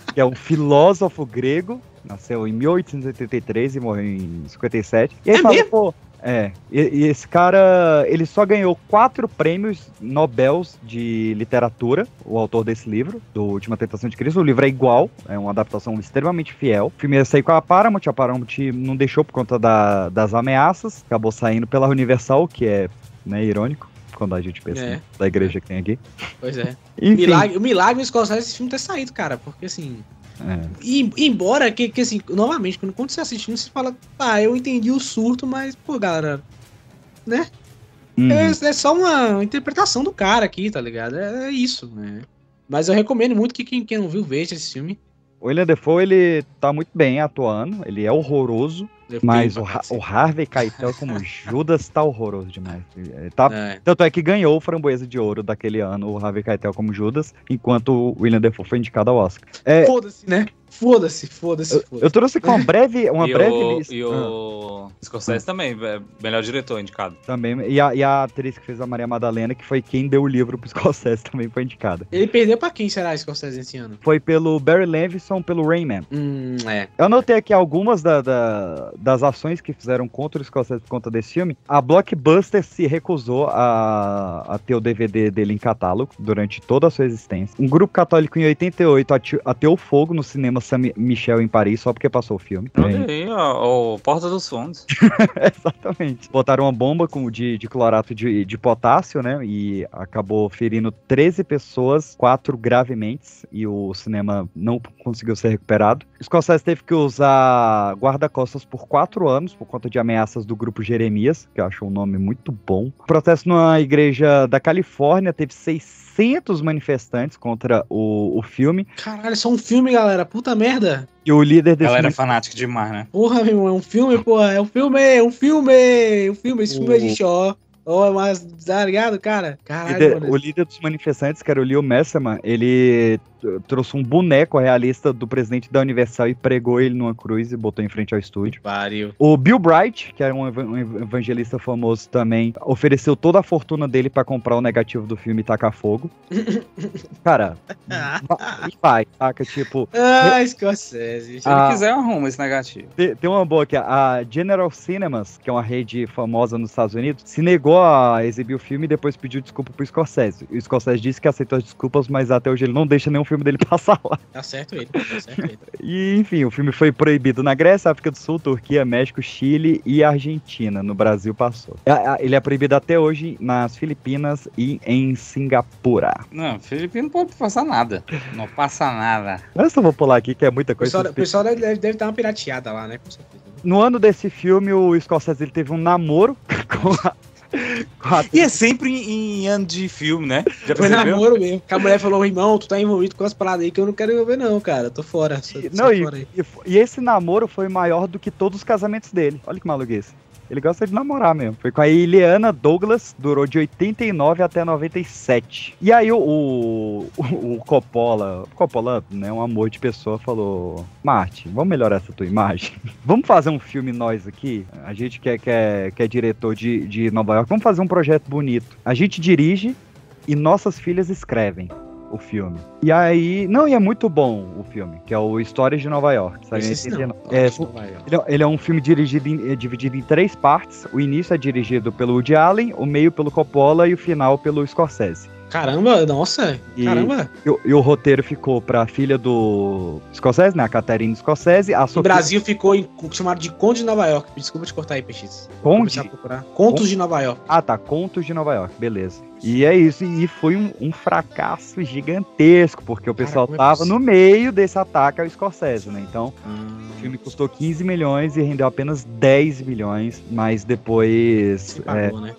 Speaker 2: é um filósofo grego, nasceu em 1883 e morreu em 57. E aí
Speaker 3: É
Speaker 2: fala,
Speaker 3: mesmo?
Speaker 2: pô, É, e, e esse cara, ele só ganhou quatro prêmios Nobels de literatura, o autor desse livro, do Última Tentação de Cristo. O livro é igual, é uma adaptação extremamente fiel. O filme ia sair com a Paramount, a Paramount não deixou por conta da- das ameaças, acabou saindo pela Universal, que é né, irônico, quando a gente pensa
Speaker 3: É.
Speaker 2: né, da igreja que tem aqui.
Speaker 3: Pois é.
Speaker 2: Enfim.
Speaker 3: Milagre, o milagre Scorsese esse filme ter saído, cara. Porque assim.
Speaker 2: É.
Speaker 3: E, embora que, que, assim, novamente, quando, quando você assiste filme, você fala, tá, eu entendi o surto, mas, pô, galera, né?
Speaker 2: Uhum.
Speaker 3: É, é só uma interpretação do cara aqui, tá ligado? É, é isso, né? Mas eu recomendo muito que quem, quem não viu, veja esse filme.
Speaker 2: O William Defoe, ele tá muito bem atuando, ele é horroroso, mas o, Ha-
Speaker 3: cacete.
Speaker 2: o Harvey Keitel como Judas tá horroroso demais. Tá,
Speaker 3: É.
Speaker 2: Tanto é que ganhou o Framboesa de Ouro daquele ano, o Harvey Keitel como Judas, enquanto o William Defoe foi indicado ao Oscar. É,
Speaker 3: Foda-se, né? Foda-se, foda-se, foda-se.
Speaker 2: eu trouxe com uma breve, uma
Speaker 1: e
Speaker 2: breve
Speaker 1: o,
Speaker 2: lista.
Speaker 1: E o Scorsese também, é melhor diretor indicado.
Speaker 2: Também, e a, e a atriz que fez a Maria Madalena, que foi quem deu o livro pro Scorsese, também foi indicada.
Speaker 3: Ele perdeu pra quem será Scorsese esse ano?
Speaker 2: Foi pelo Barry Levinson, pelo Rayman.
Speaker 3: Hum, é.
Speaker 2: Eu anotei aqui algumas da- da- das ações que fizeram contra o Scorsese por conta desse filme. A Blockbuster se recusou a, a ter o DVD dele em catálogo durante toda a sua existência. Um grupo católico em 88 ati- ateou fogo no cinema Saint Michel em Paris só porque passou o filme.
Speaker 1: Olha aí, ó, o Porta dos Fundos.
Speaker 2: Exatamente. Botaram uma bomba com, de, de clorato de, de potássio, né? E acabou ferindo 13 pessoas, quatro gravemente, e o cinema não conseguiu ser recuperado. O Scorsese teve que usar guarda-costas por quatro anos, por conta de ameaças do grupo Jeremias, que eu acho um nome muito bom. O protesto numa igreja da Califórnia teve 600 manifestantes contra o, o filme.
Speaker 3: Caralho, é só um filme, galera. Puta merda.
Speaker 2: E o líder desse
Speaker 1: Galera
Speaker 2: mani-
Speaker 1: fanática demais, né?
Speaker 3: Porra, meu irmão, é um filme, porra. É um filme, é um filme, é um filme. Esse filme
Speaker 2: O-
Speaker 3: existe, ó. Ó, mas, tá ligado, cara? Caralho,
Speaker 2: líder- o líder dos manifestantes, que era o Leo Messerman, ele t- trouxe um boneco realista do presidente da Universal e pregou ele numa cruz e botou em frente ao estúdio.
Speaker 3: Pariu.
Speaker 2: O Bill Bright, que era um eva- um evangelista famoso também, ofereceu toda a fortuna dele pra comprar o negativo do filme e tacar fogo. Cara, va- e vai, saca? Tipo,
Speaker 3: Ah, Scorsese.
Speaker 1: Se ele
Speaker 2: Ah.
Speaker 1: quiser, eu arrumo esse negativo.
Speaker 2: tem, tem uma boa aqui, a General Cinemas, que é uma rede famosa nos Estados Unidos, se negou a exibir o filme e depois pediu desculpa pro Scorsese. O Scorsese disse que aceitou as desculpas, mas até hoje ele não deixa nenhum filme dele passar lá.
Speaker 3: Tá certo ele, tá certo ele.
Speaker 2: E, enfim, o filme foi proibido na Grécia, África do Sul, Turquia, México, Chile e Argentina. No Brasil passou. É, é, Ele é proibido até hoje nas Filipinas e em Singapura.
Speaker 1: Não, Felipe não pode passar nada. Não passa nada.
Speaker 2: Mas eu só vou pular aqui, que é muita
Speaker 3: O
Speaker 2: coisa.
Speaker 3: pessoal, o pessoal deve, deve, deve dar uma pirateada lá, né? Com certeza.
Speaker 2: No ano desse filme, o Scorsese ele teve um namoro com a...
Speaker 1: E é sempre em, em ano de filme, né? Já
Speaker 3: Foi
Speaker 1: percebeu?
Speaker 3: namoro mesmo. Que a mulher falou, irmão, tu tá envolvido com as paradas aí que eu não quero envolver, não, cara. Eu tô fora. Só,
Speaker 2: Não,
Speaker 3: só
Speaker 2: e,
Speaker 3: fora aí.
Speaker 2: e, e esse namoro foi maior do que todos os casamentos dele. Olha que maluquice. Ele gosta de namorar mesmo. Foi com a Ileana Douglas, durou de 89 até 97. E aí o, o, o Coppola, Coppola, né, um amor de pessoa, falou: Marte, vamos melhorar essa tua imagem. vamos fazer um filme nós aqui? A gente que é, que é, que é diretor de, de Nova York, vamos fazer um projeto bonito. A gente dirige e nossas filhas escrevem o filme. E aí, não, e é muito bom o filme, que é o Histórias de Nova York. Sabe?
Speaker 3: Não.
Speaker 2: É,
Speaker 3: York.
Speaker 2: ele é- ele é um filme dirigido em- é dividido em três partes. O início é dirigido pelo Woody Allen, o meio pelo Coppola e o final pelo Scorsese.
Speaker 3: Caramba, nossa.
Speaker 2: E,
Speaker 3: Caramba.
Speaker 2: E, o- e o roteiro ficou pra filha do Scorsese, né? A Catherine Scorsese. A
Speaker 3: O
Speaker 2: Sofia
Speaker 3: Brasil ficou em- chamado de Conde de Nova York. Desculpa te cortar aí, PX.
Speaker 2: Conde?
Speaker 3: Contos de Nova York.
Speaker 2: Ah, tá. Contos de Nova York, beleza. E é isso. E foi um, um fracasso gigantesco, porque o pessoal
Speaker 3: como é
Speaker 2: tava
Speaker 3: possível?
Speaker 2: no meio desse ataque ao Scorsese, né? Então,
Speaker 3: Hum.
Speaker 2: o filme custou 15 milhões e rendeu apenas 10 milhões, mas depois. é,
Speaker 3: Pagou, né?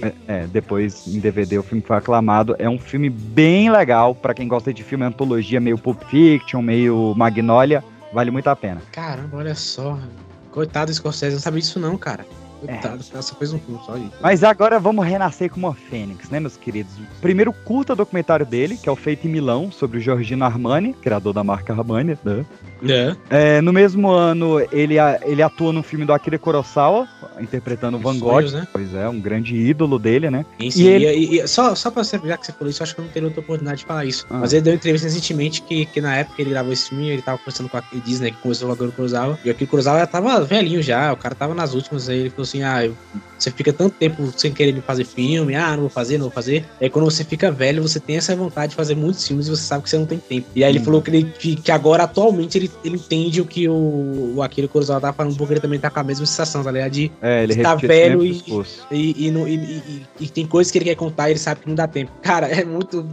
Speaker 2: É, é, depois em DVD o filme foi aclamado. É um filme bem legal pra quem gosta de filme antologia, meio Pulp Fiction, meio Magnolia. Vale muito a pena.
Speaker 3: Caramba, olha só. Coitado do Scorsese, não sabia disso não, cara. Coitado, o cara só fez um filme só aí.
Speaker 2: Mas agora vamos renascer como uma fênix, né, meus queridos? Primeiro curta documentário dele, que é o Feito em Milão, sobre o Giorgino Armani, criador da marca Armani, né? É, no mesmo ano, ele, ele atua no filme do Akira Kurosawa, interpretando Van Gogh.
Speaker 3: Sonhos, né?
Speaker 2: Pois é, um grande ídolo dele, né?
Speaker 3: Sim, sim.
Speaker 2: E ele,
Speaker 3: E, e- só, só pra você, já que você falou isso, eu acho que eu não teria outra oportunidade de falar isso.
Speaker 2: Ah.
Speaker 3: Mas ele deu uma entrevista recentemente que, que na época ele gravou esse filme, ele tava conversando com a né, que começou com o Akira Kurosawa. E o Akira Kurosawa já tava velhinho já, o cara tava nas últimas. Aí ele falou assim: ah, você fica tanto tempo sem querer me fazer filme, ah, não vou fazer, não vou fazer. Aí quando você fica velho, você tem essa vontade de fazer muitos filmes e você sabe que você não tem tempo. E aí ele
Speaker 2: Hum.
Speaker 3: falou que, ele, que, que agora, atualmente, ele, ele entende o que o, o Akira Kurosawa tava falando, porque ele também tá com a mesma sensação, tá ligado? De
Speaker 2: é, ele
Speaker 3: estar
Speaker 2: repetia
Speaker 3: velho e, e, e, e- e- e- e tem coisas que ele quer contar e ele sabe que não dá tempo. Cara, é muito.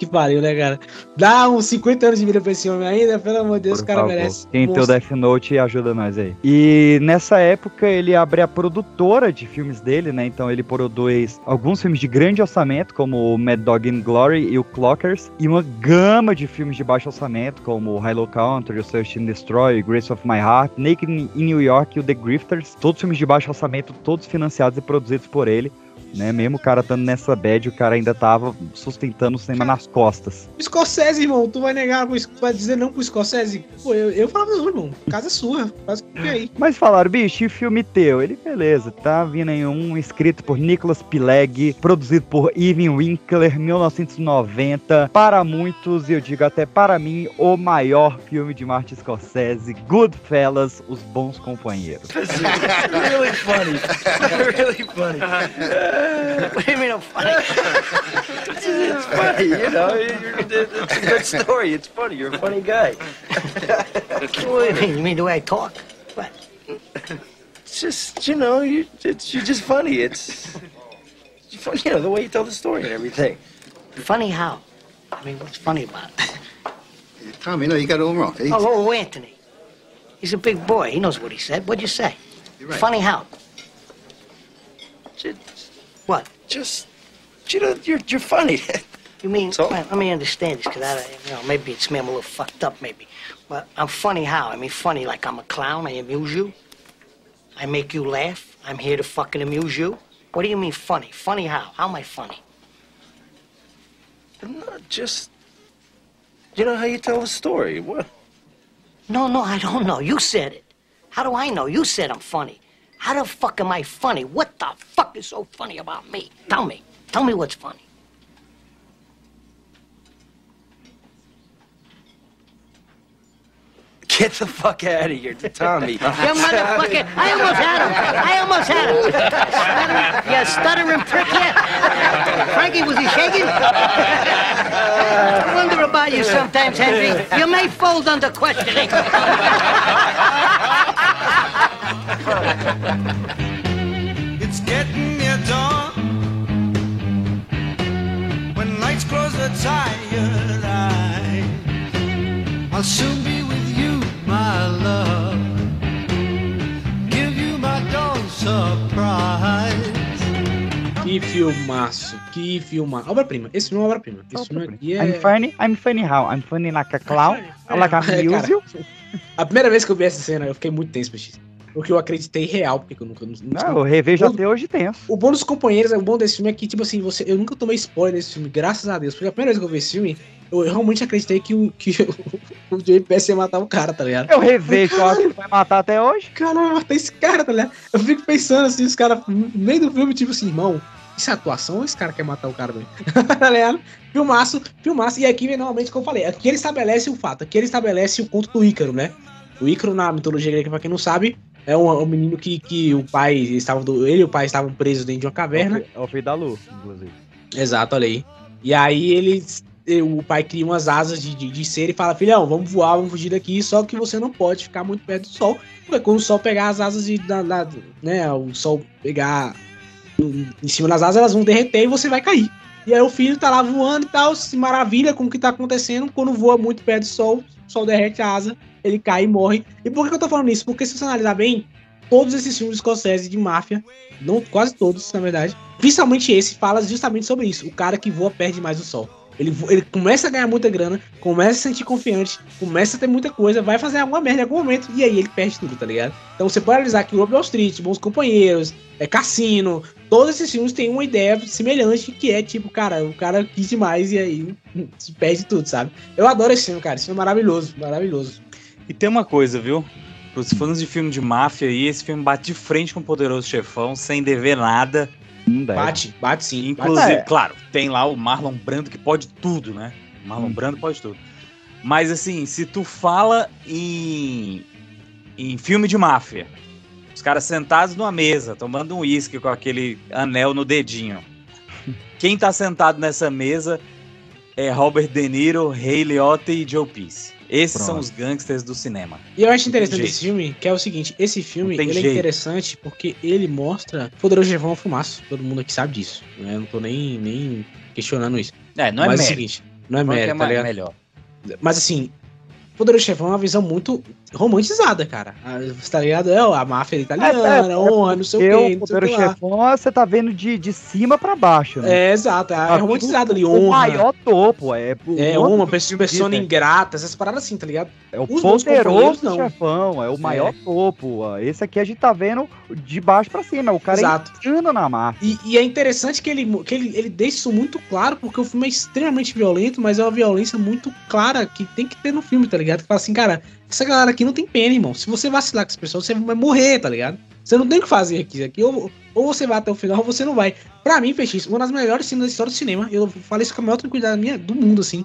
Speaker 3: Que pariu, né, cara? Dá uns 50 anos de vida pra esse homem ainda, pelo amor de Deus,
Speaker 2: Por
Speaker 3: o cara
Speaker 2: favor.
Speaker 3: merece.
Speaker 2: Quem tem o. Death Note ajuda nós aí. E nessa época ele abre a produtora de filmes dele, né? Então ele produz alguns filmes de grande orçamento, como o Mad Dog in Glory e o Clockers, e uma gama de filmes de baixo orçamento, como o Hilo Country, o Search and Destroy, Grace of My Heart, Naked in New York e o The Grifters. Todos filmes de baixo orçamento, todos financiados e produzidos por ele. Né, mesmo o cara estando nessa bad, o cara ainda tava sustentando o cinema nas costas.
Speaker 3: Scorsese, irmão, tu vai negar, tu vai dizer não pro Scorsese? Pô, eu, eu falava não, irmão. Casa é sua. Faz o que aí.
Speaker 2: Mas falaram, bicho, e filme teu? Ele, beleza, tá vindo aí um escrito por Nicholas Pileggi, produzido por Ivan Winkler, 1990. Para muitos, e eu digo até para mim, o maior filme de Martin Scorsese, Goodfellas, Os Bons Companheiros.
Speaker 19: really funny. really funny. what do you mean I'm funny? it's funny, you know. It's a good story. It's funny. You're a funny guy. what do you mean? You mean the way I talk? What? It's just, you know, you, it's, you're just funny. It's, it's funny, you know, the way you tell the story and everything.
Speaker 20: Funny how? I mean, what's funny about it?
Speaker 21: Tommy, no, you got it all wrong. He-
Speaker 20: Oh, oh, Anthony. He's a big boy. He knows what he said. What'd you say?
Speaker 21: right.
Speaker 20: Funny how? What?
Speaker 19: Just, you know, you're, you're funny.
Speaker 20: You mean, well, let me understand this, because I, you know, maybe it's me, I'm a little fucked up, maybe. But I'm funny how? I mean, funny like I'm a clown, I amuse you. I make you laugh. I'm here to fucking amuse you. What do you mean funny? Funny how? How am I funny?
Speaker 19: No, just, you know how you tell the story. What?
Speaker 20: No, no, I don't know. You said it. How do I know? You said I'm funny. How the fuck am I funny? What the fuck is so funny about me? Tell me. Tell me what's funny.
Speaker 19: Get the fuck out of here, Tommy.
Speaker 20: You motherfucker! I almost had him! I almost had him! Stuttering, you stuttering prick, yeah! Frankie, was he shaking? I wonder about you sometimes, Henry. You may fold under questioning.
Speaker 22: It's getting near dawn. When nights close the tired eyes, I'll soon be with you, my love. Give you my dawn surprise.
Speaker 3: Que filmaço, que filmaço. Obra-prima. Esse filme é obra-prima. Esse filme aqui é.
Speaker 2: I'm funny, I'm funny how? I'm funny like a clown, like a
Speaker 3: É,
Speaker 2: music.
Speaker 3: A primeira vez que eu vi essa cena, eu fiquei muito tenso, PX. Porque eu acreditei real, porque eu nunca. Não,
Speaker 2: Não, eu revejo até hoje tenso.
Speaker 3: O bom dos companheiros, o bom desse filme é que, tipo assim, você, eu nunca tomei spoiler desse filme, graças a Deus. Porque a primeira vez que eu vi esse filme, eu realmente acreditei que o, que o, o Pesci ia matar o cara, tá ligado?
Speaker 2: Eu revejo, eu acho que vai matar até hoje.
Speaker 3: Cara, vai matar esse cara, tá ligado? Eu fico pensando assim, os caras, no meio do filme, tipo assim, irmão, isso é atuação ou esse cara quer matar o cara, velho? tá ligado? Filmaço, filmaço. E aqui, normalmente, como eu falei, aqui ele estabelece o fato, aqui ele estabelece o conto do Ícaro, né? O Ícaro, na mitologia grega, pra quem não sabe, é um, um menino que, que o pai estava. do- Ele e o pai estavam presos dentro de uma caverna.
Speaker 2: É o filho da Lu, inclusive.
Speaker 3: Exato, olha aí. E aí eles. O pai cria umas asas de, de, de cera e fala: Filhão, vamos voar, vamos fugir daqui. Só que você não pode ficar muito perto do sol. Porque quando o sol pegar as asas de. Da, da- né, o sol pegar em em cima das asas, elas vão derreter e você vai cair. E aí o filho tá lá voando e tal, se maravilha com o que tá acontecendo. Quando voa muito perto do sol, o sol derrete a asa, ele cai e morre. E por que eu tô falando isso? Porque se você analisar bem, todos esses filmes escoceses de máfia, não quase todos, na verdade, principalmente esse, fala justamente sobre isso. O cara que voa perde mais o sol. Ele, ele começa a ganhar muita grana, começa a se sentir confiante, começa a ter muita coisa, vai fazer alguma merda em algum momento e aí ele perde tudo, tá ligado? Então você pode analisar que o Lobo Wall Street, Bons Companheiros, é Cassino, todos esses filmes têm uma ideia semelhante que é tipo, cara, o cara quis demais e aí se perde tudo, sabe? Eu adoro esse filme, cara. Esse filme é maravilhoso, maravilhoso.
Speaker 1: E tem uma coisa, viu? Pros fãs de filme de máfia aí, esse filme bate de frente com o Poderoso Chefão, sem dever nada.
Speaker 2: Não deve.
Speaker 3: Bate, bate sim.
Speaker 1: Inclusive,
Speaker 3: bate.
Speaker 2: É.
Speaker 1: claro, tem lá o Marlon Brando que pode tudo, né? O Marlon Brando pode tudo. Mas assim, se tu fala em, em filme de máfia, os caras sentados numa mesa, tomando um uísque com aquele anel no dedinho. Quem tá sentado nessa mesa é Robert De Niro, Ray Liotta e Joe Pesci. Esses
Speaker 2: Pronto.
Speaker 1: são os gangsters do cinema.
Speaker 3: E eu acho interessante esse filme, que é o seguinte, esse filme, ele é interessante porque ele mostra Poderoso Chefão é um fumaço. Todo mundo aqui sabe disso. Né? Eu não tô nem, nem questionando isso.
Speaker 1: É, não é
Speaker 3: Mas é o
Speaker 1: mérito.
Speaker 3: seguinte, não é mérito,
Speaker 1: é
Speaker 3: tá
Speaker 1: melhor.
Speaker 3: Mas assim, Poderoso Chefão é uma visão muito romantizada, cara. Ah, Você tá ligado? É a máfia italiana, honra, não sei o
Speaker 2: Eu,
Speaker 3: quê, não sei o que lá.
Speaker 2: Chefão, você tá vendo de, de cima pra baixo, né?
Speaker 3: É, exato, é,
Speaker 2: Tá
Speaker 3: romantizado ali,
Speaker 2: o
Speaker 3: honra.
Speaker 2: maior topo, é.
Speaker 3: É,
Speaker 2: o
Speaker 3: uma pessoa, pessoa ingrata, essas paradas assim, tá ligado?
Speaker 2: É o
Speaker 3: Os
Speaker 2: poderoso
Speaker 3: não.
Speaker 2: chefão, é o maior topo. Esse aqui a gente tá vendo de baixo pra cima. O cara
Speaker 3: Exato.
Speaker 2: é insano na máfia.
Speaker 3: E, e é interessante que, ele, que ele, ele deixa isso muito claro, porque o filme é extremamente violento, mas é uma violência muito clara que tem que ter no filme, tá ligado? Que fala assim, cara, essa galera aqui não tem pena, irmão. Se você vacilar com essa pessoa, você vai morrer, tá ligado? Você não tem o que fazer aqui. aqui ou, ou você vai até o final ou você não vai. Pra mim, Peixe, uma das melhores cenas da história do cinema, eu falei isso com a maior tranquilidade minha, do mundo, assim,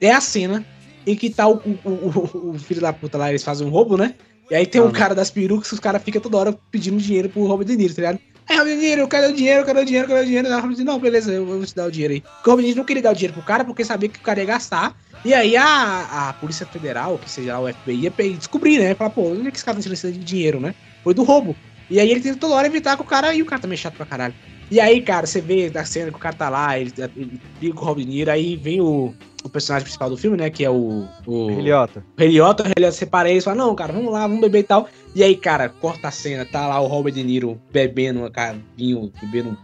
Speaker 3: é a cena em que tá o, o, o- o filho da puta lá, eles fazem um roubo, né? E aí tem um
Speaker 2: Ah.
Speaker 3: cara das perucas, os caras ficam toda hora pedindo dinheiro pro Robert De Niro, tá ligado? Aí, Robert De Niro, cadê o dinheiro? Cadê o dinheiro? Cadê o dinheiro? Aí o Niro, não, beleza, eu vou te dar o dinheiro aí. Porque o Niro não queria dar o dinheiro pro cara porque sabia que o cara ia gastar. E aí a, a Polícia Federal, que seja lá o FBI, ia descobrir, né? Falar, pô, onde é que esse cara tá tirando dinheiro, né? Foi do roubo. E aí ele tenta toda hora evitar com o cara e o cara também é chato pra caralho. E aí, cara, você vê da cena que o cara tá lá, ele, ele liga com o De Niro, aí vem o, o personagem principal do filme, né? Que é o. o
Speaker 2: Eliota.
Speaker 3: o Heliota, o Heliota separa eles, fala, não, cara, vamos lá, vamos beber e tal. E aí, cara, corta a cena, tá lá o Robert De Niro bebendo cara, vinho, bebendo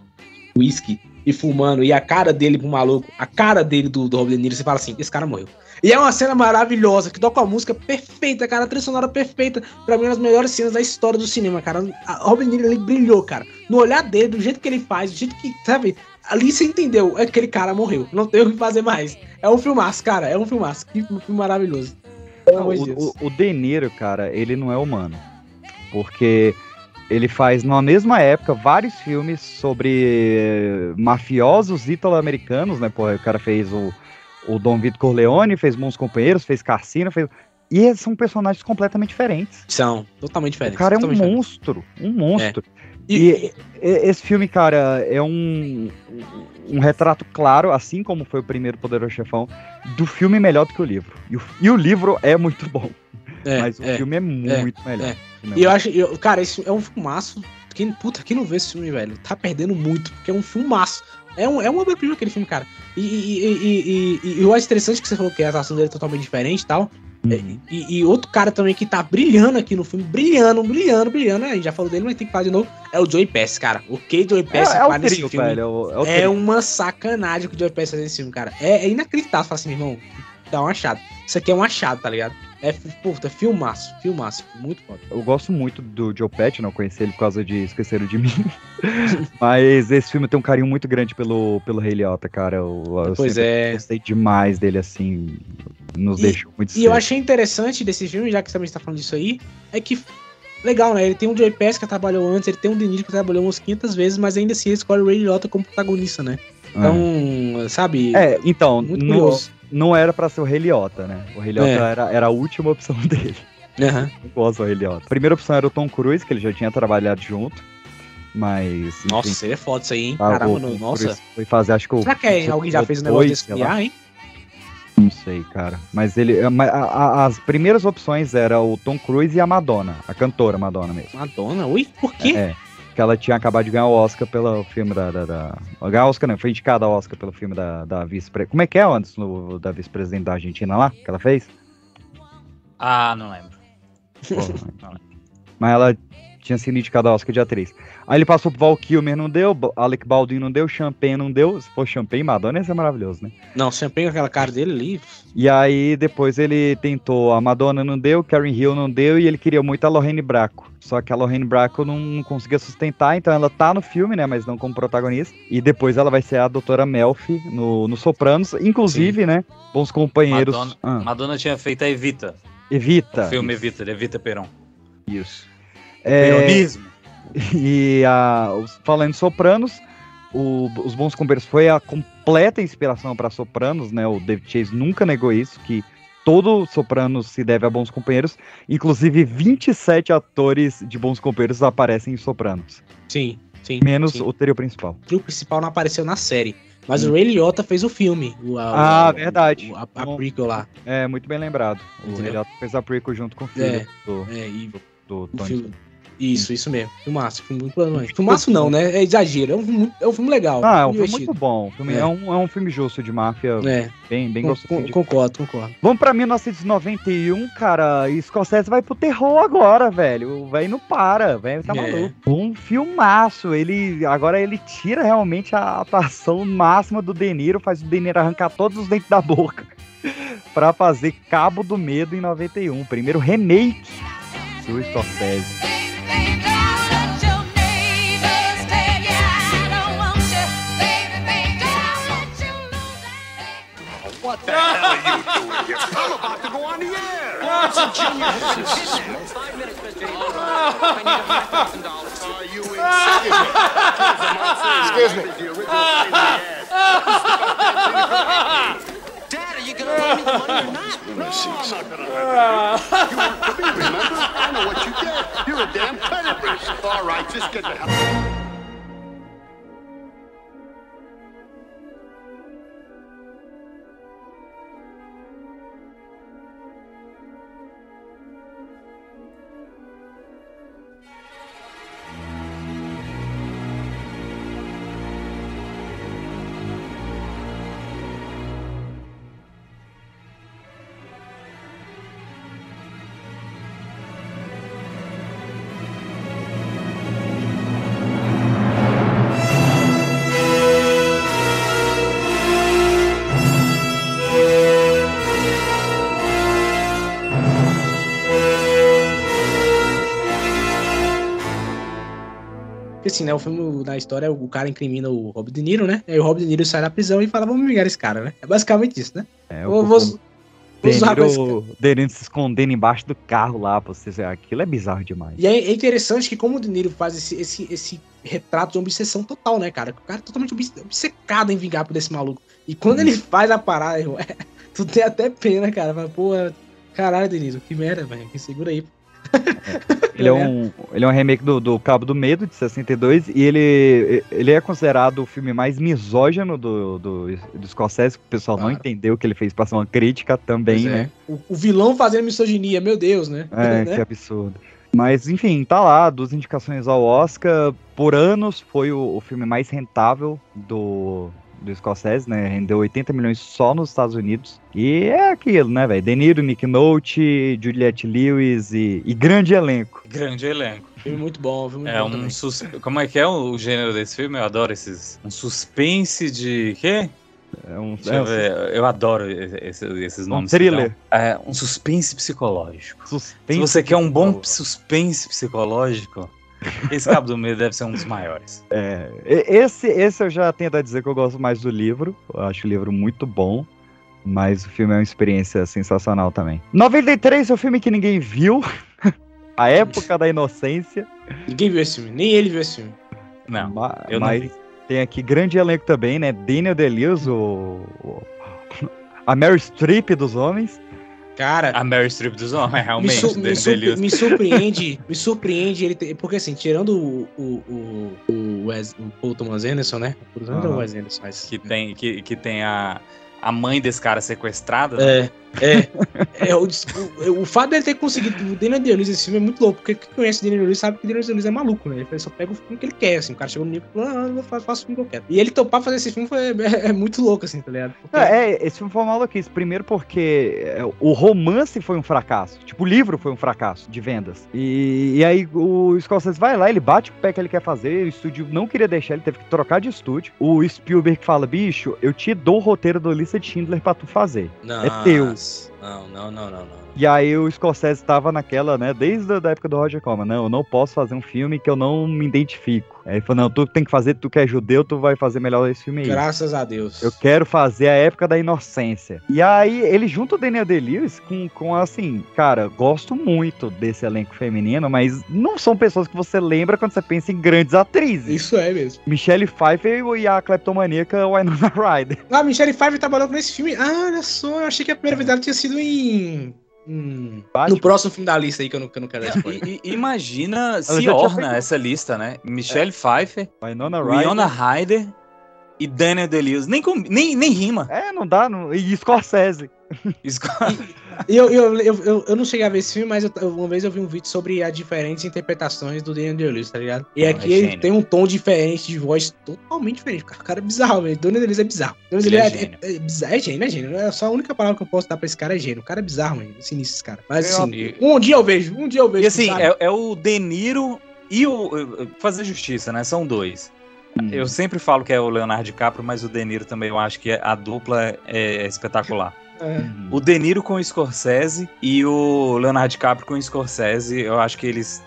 Speaker 3: whisky e fumando, e a cara dele pro maluco, a cara dele do, do Robert De Niro, você fala assim, esse cara morreu. E é uma cena maravilhosa, que toca a música perfeita, cara, a trilha sonora perfeita, pra mim, é uma das melhores cenas da história do cinema, cara. A Robert De Niro, ele brilhou, cara, no olhar dele, do jeito que ele faz, do jeito que, sabe, ali você entendeu, é que aquele cara morreu, não tem o que fazer mais. É um filmaço, cara, é um filmaço, que filme maravilhoso. De Deus.
Speaker 2: O, o, o De Niro, cara, ele não é humano. Porque ele faz, na mesma época, vários filmes sobre mafiosos italo-americanos, né? Pô, o cara fez o, o Dom Vito Corleone, fez Bons Companheiros, fez Cassino, fez... E são personagens completamente diferentes.
Speaker 3: São, totalmente
Speaker 2: O
Speaker 3: diferentes.
Speaker 2: cara é um monstro, um monstro.
Speaker 3: E-
Speaker 2: E, e- esse filme, cara, é um, um retrato claro, assim como foi o primeiro Poderoso Chefão, do filme melhor do que o livro. E o, e o livro é muito bom.
Speaker 3: É,
Speaker 2: mas o
Speaker 3: é,
Speaker 2: filme é muito melhor.
Speaker 3: é.
Speaker 2: O filme é
Speaker 3: E eu
Speaker 2: muito-
Speaker 3: acho, eu, cara, esse é um filmaço. Quem, puta, quem não vê esse filme, velho, tá perdendo muito, porque é um filmaço. É, um, é uma obra-prima aquele filme, cara. E, e, e, e, e- e eu acho interessante que você falou que a atuação dele é totalmente diferente e tal. É,
Speaker 2: Uhum.
Speaker 3: E, outro cara também que tá brilhando aqui no filme, brilhando, brilhando, brilhando, né? A gente já falou dele, mas tem que falar de novo. É o Joey Pass, cara. O que Joey Pass
Speaker 2: É, é o
Speaker 3: faz nesse
Speaker 2: trio,
Speaker 3: filme
Speaker 2: velho, é o- é o
Speaker 3: é uma sacanagem que o Joey Pass faz nesse filme, cara. É, é inacreditável. Fala assim, meu irmão, dá um achado. Isso aqui é um achado, tá ligado? É, puta, filmaço, filmaço. Muito foda.
Speaker 2: Eu gosto muito do Joe Pesci, não conheci ele por causa de Esqueceram de Mim. Mas esse filme tem um carinho muito grande pelo, pelo Rei Liotta, cara. Eu, eu
Speaker 3: Pois é.
Speaker 2: Gostei demais dele, assim. Nos
Speaker 3: E-
Speaker 2: deixou muito
Speaker 3: E eu achei interessante desse filme, já que você também está falando disso aí, é que legal, né? Ele tem um Joey Pass que trabalhou antes, ele tem um Denise que trabalhou umas 500 vezes, mas ainda assim ele escolhe o Ray Liotta como protagonista, né? Então, sabe?
Speaker 2: É, então,
Speaker 3: Muito
Speaker 2: não, era pra ser o Rei Liotta, né? O Rei Liotta
Speaker 3: É.
Speaker 2: era, era a última opção dele.
Speaker 3: Aham.
Speaker 2: Eu gosto do Rei Liotta. A primeira opção era o Tom Cruise, que ele já tinha trabalhado junto. Mas.
Speaker 3: Nossa,
Speaker 2: enfim,
Speaker 3: seria foda isso aí, hein?
Speaker 2: tá,
Speaker 3: Caramba,
Speaker 2: o
Speaker 3: nossa.
Speaker 2: Foi fazer, acho que o.
Speaker 3: Será que é- alguém já fez um negócio desse. IA, hein?
Speaker 2: Não sei, cara. Mas ele. a- a- a- As primeiras opções eram o Tom Cruise e a Madonna, a cantora Madonna mesmo.
Speaker 3: Madonna? Ui, por quê?
Speaker 2: É. Que ela tinha acabado de ganhar o Oscar pelo filme da. da, da... Ganhar Oscar não, foi indicada ao Oscar pelo filme da, da vice-presidente. Como é que é antes no, da vice-presidente da Argentina lá? Que ela fez?
Speaker 1: Ah, não lembro.
Speaker 2: Porra, Mas ela tinha sido indicada ao Oscar de atriz. Aí ele passou pro Val Kilmer, não deu. Alec Baldwin não deu. Champagne não deu. Se for Champagne, Madonna ia ser maravilhoso, né?
Speaker 3: Não, você pega aquela cara dele ali.
Speaker 2: E aí depois ele tentou, a Madonna não deu, Karen Hill não deu e ele queria muito a Lorraine Bracco. Só que a Lorraine Bracco não, não conseguia sustentar, então ela tá no filme, né, mas não como protagonista. E depois ela vai ser a doutora Melfi no, no Sopranos, inclusive, né, bons companheiros.
Speaker 1: Madonna,
Speaker 2: Ah,
Speaker 1: Madonna tinha feito a Evita.
Speaker 2: Evita.
Speaker 13: O filme evita, evita Perón.
Speaker 2: Isso. É,
Speaker 13: Peronismo.
Speaker 2: E a, falando em Sopranos, o- os Bons Companheiros foi a completa inspiração para Sopranos, né? O David Chase nunca negou isso, que todo Sopranos se deve a Bons Companheiros. Inclusive, 27 atores de Bons Companheiros aparecem em Sopranos.
Speaker 3: Sim, sim.
Speaker 2: Menos
Speaker 3: sim.
Speaker 2: o trio principal.
Speaker 3: O trio principal não apareceu na série. Mas o Ray Liotta fez o filme. O, a-
Speaker 2: Ah,
Speaker 3: o-
Speaker 2: verdade.
Speaker 3: o- a, a prequel lá.
Speaker 2: É, muito bem lembrado. O
Speaker 3: Entendeu?
Speaker 2: Ray Liotta fez a prequel junto com o filho
Speaker 3: É,
Speaker 2: do,
Speaker 3: é, e
Speaker 2: do
Speaker 3: o
Speaker 2: Tony.
Speaker 3: filme. Isso, isso mesmo. Filmaço, filme muito bom. Filmaço não, né? É exagero. É um filme, é um filme legal.
Speaker 2: Ah, é um filme muito bom. Filme
Speaker 3: É.
Speaker 2: é. um, é um filme justo de máfia.
Speaker 3: É.
Speaker 2: Bem, bem gostosinho
Speaker 3: con-
Speaker 2: de
Speaker 3: Concordo, concordo.
Speaker 2: Vamos pra 1991, cara. E Scorsese vai pro terror agora, velho. O velho não para, o velho tá
Speaker 3: É.
Speaker 2: maluco. Um filmaço. Ele, agora ele tira realmente a atuação máxima do De Niro, faz o De Niro arrancar todos os dentes da boca pra fazer Cabo do Medo em 91. Primeiro remake do Scorsese.
Speaker 22: What the hell are you doing here? I'm about to go on the air. It's a genius. Five minutes, Mr. I need a hundred thousand dollars. Are you insane?
Speaker 21: Excuse me.
Speaker 22: Dad, are you gonna lend me the money or not? No, I'm not gonna ah. lend it. You work for me, remember? I know what you did. You're a damn credit risk. All right, just get the hell.
Speaker 3: Assim, né? O filme, na história, o cara incrimina o Rob De Niro, né? Aí o Rob De Niro sai da prisão e fala, vamos vingar esse cara, né? É basicamente isso, né?
Speaker 2: É, o
Speaker 3: vou-
Speaker 2: De
Speaker 3: vou usar pra esse
Speaker 2: Niro, De Niro se escondendo embaixo do carro lá, pra você ver. Aquilo é bizarro demais.
Speaker 3: E é é interessante que como o De Niro faz esse, esse, esse retrato de obsessão total, né, cara? O cara é totalmente obce- obcecado em vingar por esse maluco. E quando ele faz a parada, irmão, tu tem até pena, cara. Fala, Pô, caralho, De Niro, que merda, velho. Que segura aí.
Speaker 2: Ele é um, ele é um remake do, do Cabo do Medo, de 62, e ele, ele é considerado o filme mais misógino do, do, do Scorsese, que o pessoal não entendeu que ele fez pra ser uma crítica também,
Speaker 3: Pois é.
Speaker 2: né?
Speaker 3: O, o vilão fazendo misoginia, meu Deus, né?
Speaker 2: É,
Speaker 3: Né?
Speaker 2: que absurdo. Mas, enfim, tá lá, duas indicações ao Oscar. Por anos foi o, o filme mais rentável do, do Scorsese, né? Rendeu 80 milhões só nos Estados Unidos. E é aquilo, né, velho? De Niro, Nick Nolte, Juliette Lewis e, e grande elenco.
Speaker 13: Grande elenco.
Speaker 3: Filme muito bom, filme muito
Speaker 13: É
Speaker 3: bom
Speaker 13: um sus... Como é que é o gênero desse filme? Eu adoro esses. Um suspense de. quê?
Speaker 2: É um,
Speaker 13: Deixa
Speaker 2: é
Speaker 13: eu
Speaker 2: um
Speaker 13: ver. Eu adoro esse- esses
Speaker 2: Um
Speaker 13: nomes. que
Speaker 2: thriller.
Speaker 13: É um suspense psicológico.
Speaker 2: Suspense
Speaker 13: Se você quer um bom suspense psicológico, esse Cabo do Medo deve ser um dos maiores.
Speaker 2: É, esse, esse eu já tento a dizer que eu gosto mais do livro. Eu acho o livro muito bom. Mas o filme é uma experiência sensacional também. 93 é o filme que ninguém viu. A época da inocência.
Speaker 3: Ninguém viu esse filme, nem ele viu esse filme.
Speaker 13: Não,
Speaker 2: Ma-
Speaker 13: eu não
Speaker 2: mas
Speaker 13: vi.
Speaker 2: tem aqui grande elenco também, né? Daniel o, o- a Mary Streep dos homens.
Speaker 3: Cara,
Speaker 13: A Mary Streep dos homens,
Speaker 3: me,
Speaker 13: realmente.
Speaker 3: su- me surpre-
Speaker 13: Day-Lewis.
Speaker 3: me surpreende, me surpreende ele ter, porque assim, tirando o, o, o, o, Wes, o Paul Thomas Anderson, né? O Paul Thomas é Anderson, mas...
Speaker 13: Que tem, que, que tem a, a mãe desse cara sequestrada. né?
Speaker 3: É, é. é o, o, o fato dele ter conseguido. O Daniel Day-Lewis esse filme é muito louco, porque quem conhece o Daniel Day-Lewis sabe que o Daniel Day-Lewis é maluco, né? Ele só pega o filme que ele quer, assim. O cara chegou no nível e falou, ah, eu faço o filme que eu quero. E ele topar fazer esse filme foi, é, é muito louco, assim, tá ligado? Porque-
Speaker 2: É, é, esse filme foi uma maluquice. Primeiro porque é, o romance foi um fracasso. Tipo, o livro foi um fracasso de vendas. E, e aí o Scorsese vai lá, ele bate o pé que ele quer fazer. O estúdio não queria deixar, ele teve que trocar de estúdio. O Spielberg fala, bicho, eu te dou o roteiro do Lista de Schindler pra tu fazer. É teu.
Speaker 1: Não, não, não, não, não.
Speaker 2: E aí o Scorsese estava naquela, né, desde a da época do Roger Corman, né, eu não posso fazer um filme que eu não me identifico. Aí ele falou, não, tu tem que fazer, tu que é judeu, tu vai fazer melhor esse filme aí.
Speaker 3: Graças a Deus.
Speaker 2: Eu quero fazer a época da inocência. E aí, ele junta o Daniel Day-Lewis com, com, assim, cara, gosto muito desse elenco feminino, mas não são pessoas que você lembra quando você pensa em grandes atrizes.
Speaker 3: Isso é mesmo.
Speaker 2: Michelle Pfeiffer e a cleptomaníaca Winona Ryder.
Speaker 3: Ah, Michelle Pfeiffer trabalhou nesse filme. Ah, olha só, eu achei que a primeira vez dela tinha sido em... Hum, no próximo filme da lista aí que eu não, que eu não quero dar spoiler.
Speaker 1: Imagina se orna
Speaker 2: feito-
Speaker 1: essa lista, né? Michelle Pfeiffer,
Speaker 2: Winona Ryder.
Speaker 1: Winona Ryder e Daniel Day-Lewis. Nem, com- nem, nem rima.
Speaker 2: É, não dá, não... e Scorsese.
Speaker 3: E eu, eu, eu, eu, eu não cheguei a ver esse filme, mas eu- uma vez eu vi um vídeo sobre as diferentes interpretações do Daniel Day-Lewis, tá ligado? E aqui
Speaker 1: é
Speaker 3: ele tem um tom diferente de voz totalmente diferente. O cara é bizarro, velho. Daniel Day-Lewis é bizarro. Daniel
Speaker 1: é
Speaker 3: Day-Lewis é, é, é, bizarro, é gênio, é gênio. É só a única palavra que eu posso dar pra esse cara é gênio. O cara é bizarro, mano. Sinistro esse cara. Mas assim, um dia eu vejo, um dia eu vejo.
Speaker 1: E assim, é, é o De Niro e o. Fazer justiça, né? São dois.
Speaker 2: Hum.
Speaker 1: Eu sempre falo que é o Leonardo DiCaprio, mas o De Niro também eu acho que a dupla é espetacular.
Speaker 3: É.
Speaker 1: O De Niro com o Scorsese e o Leonardo DiCaprio com o Scorsese, eu acho que eles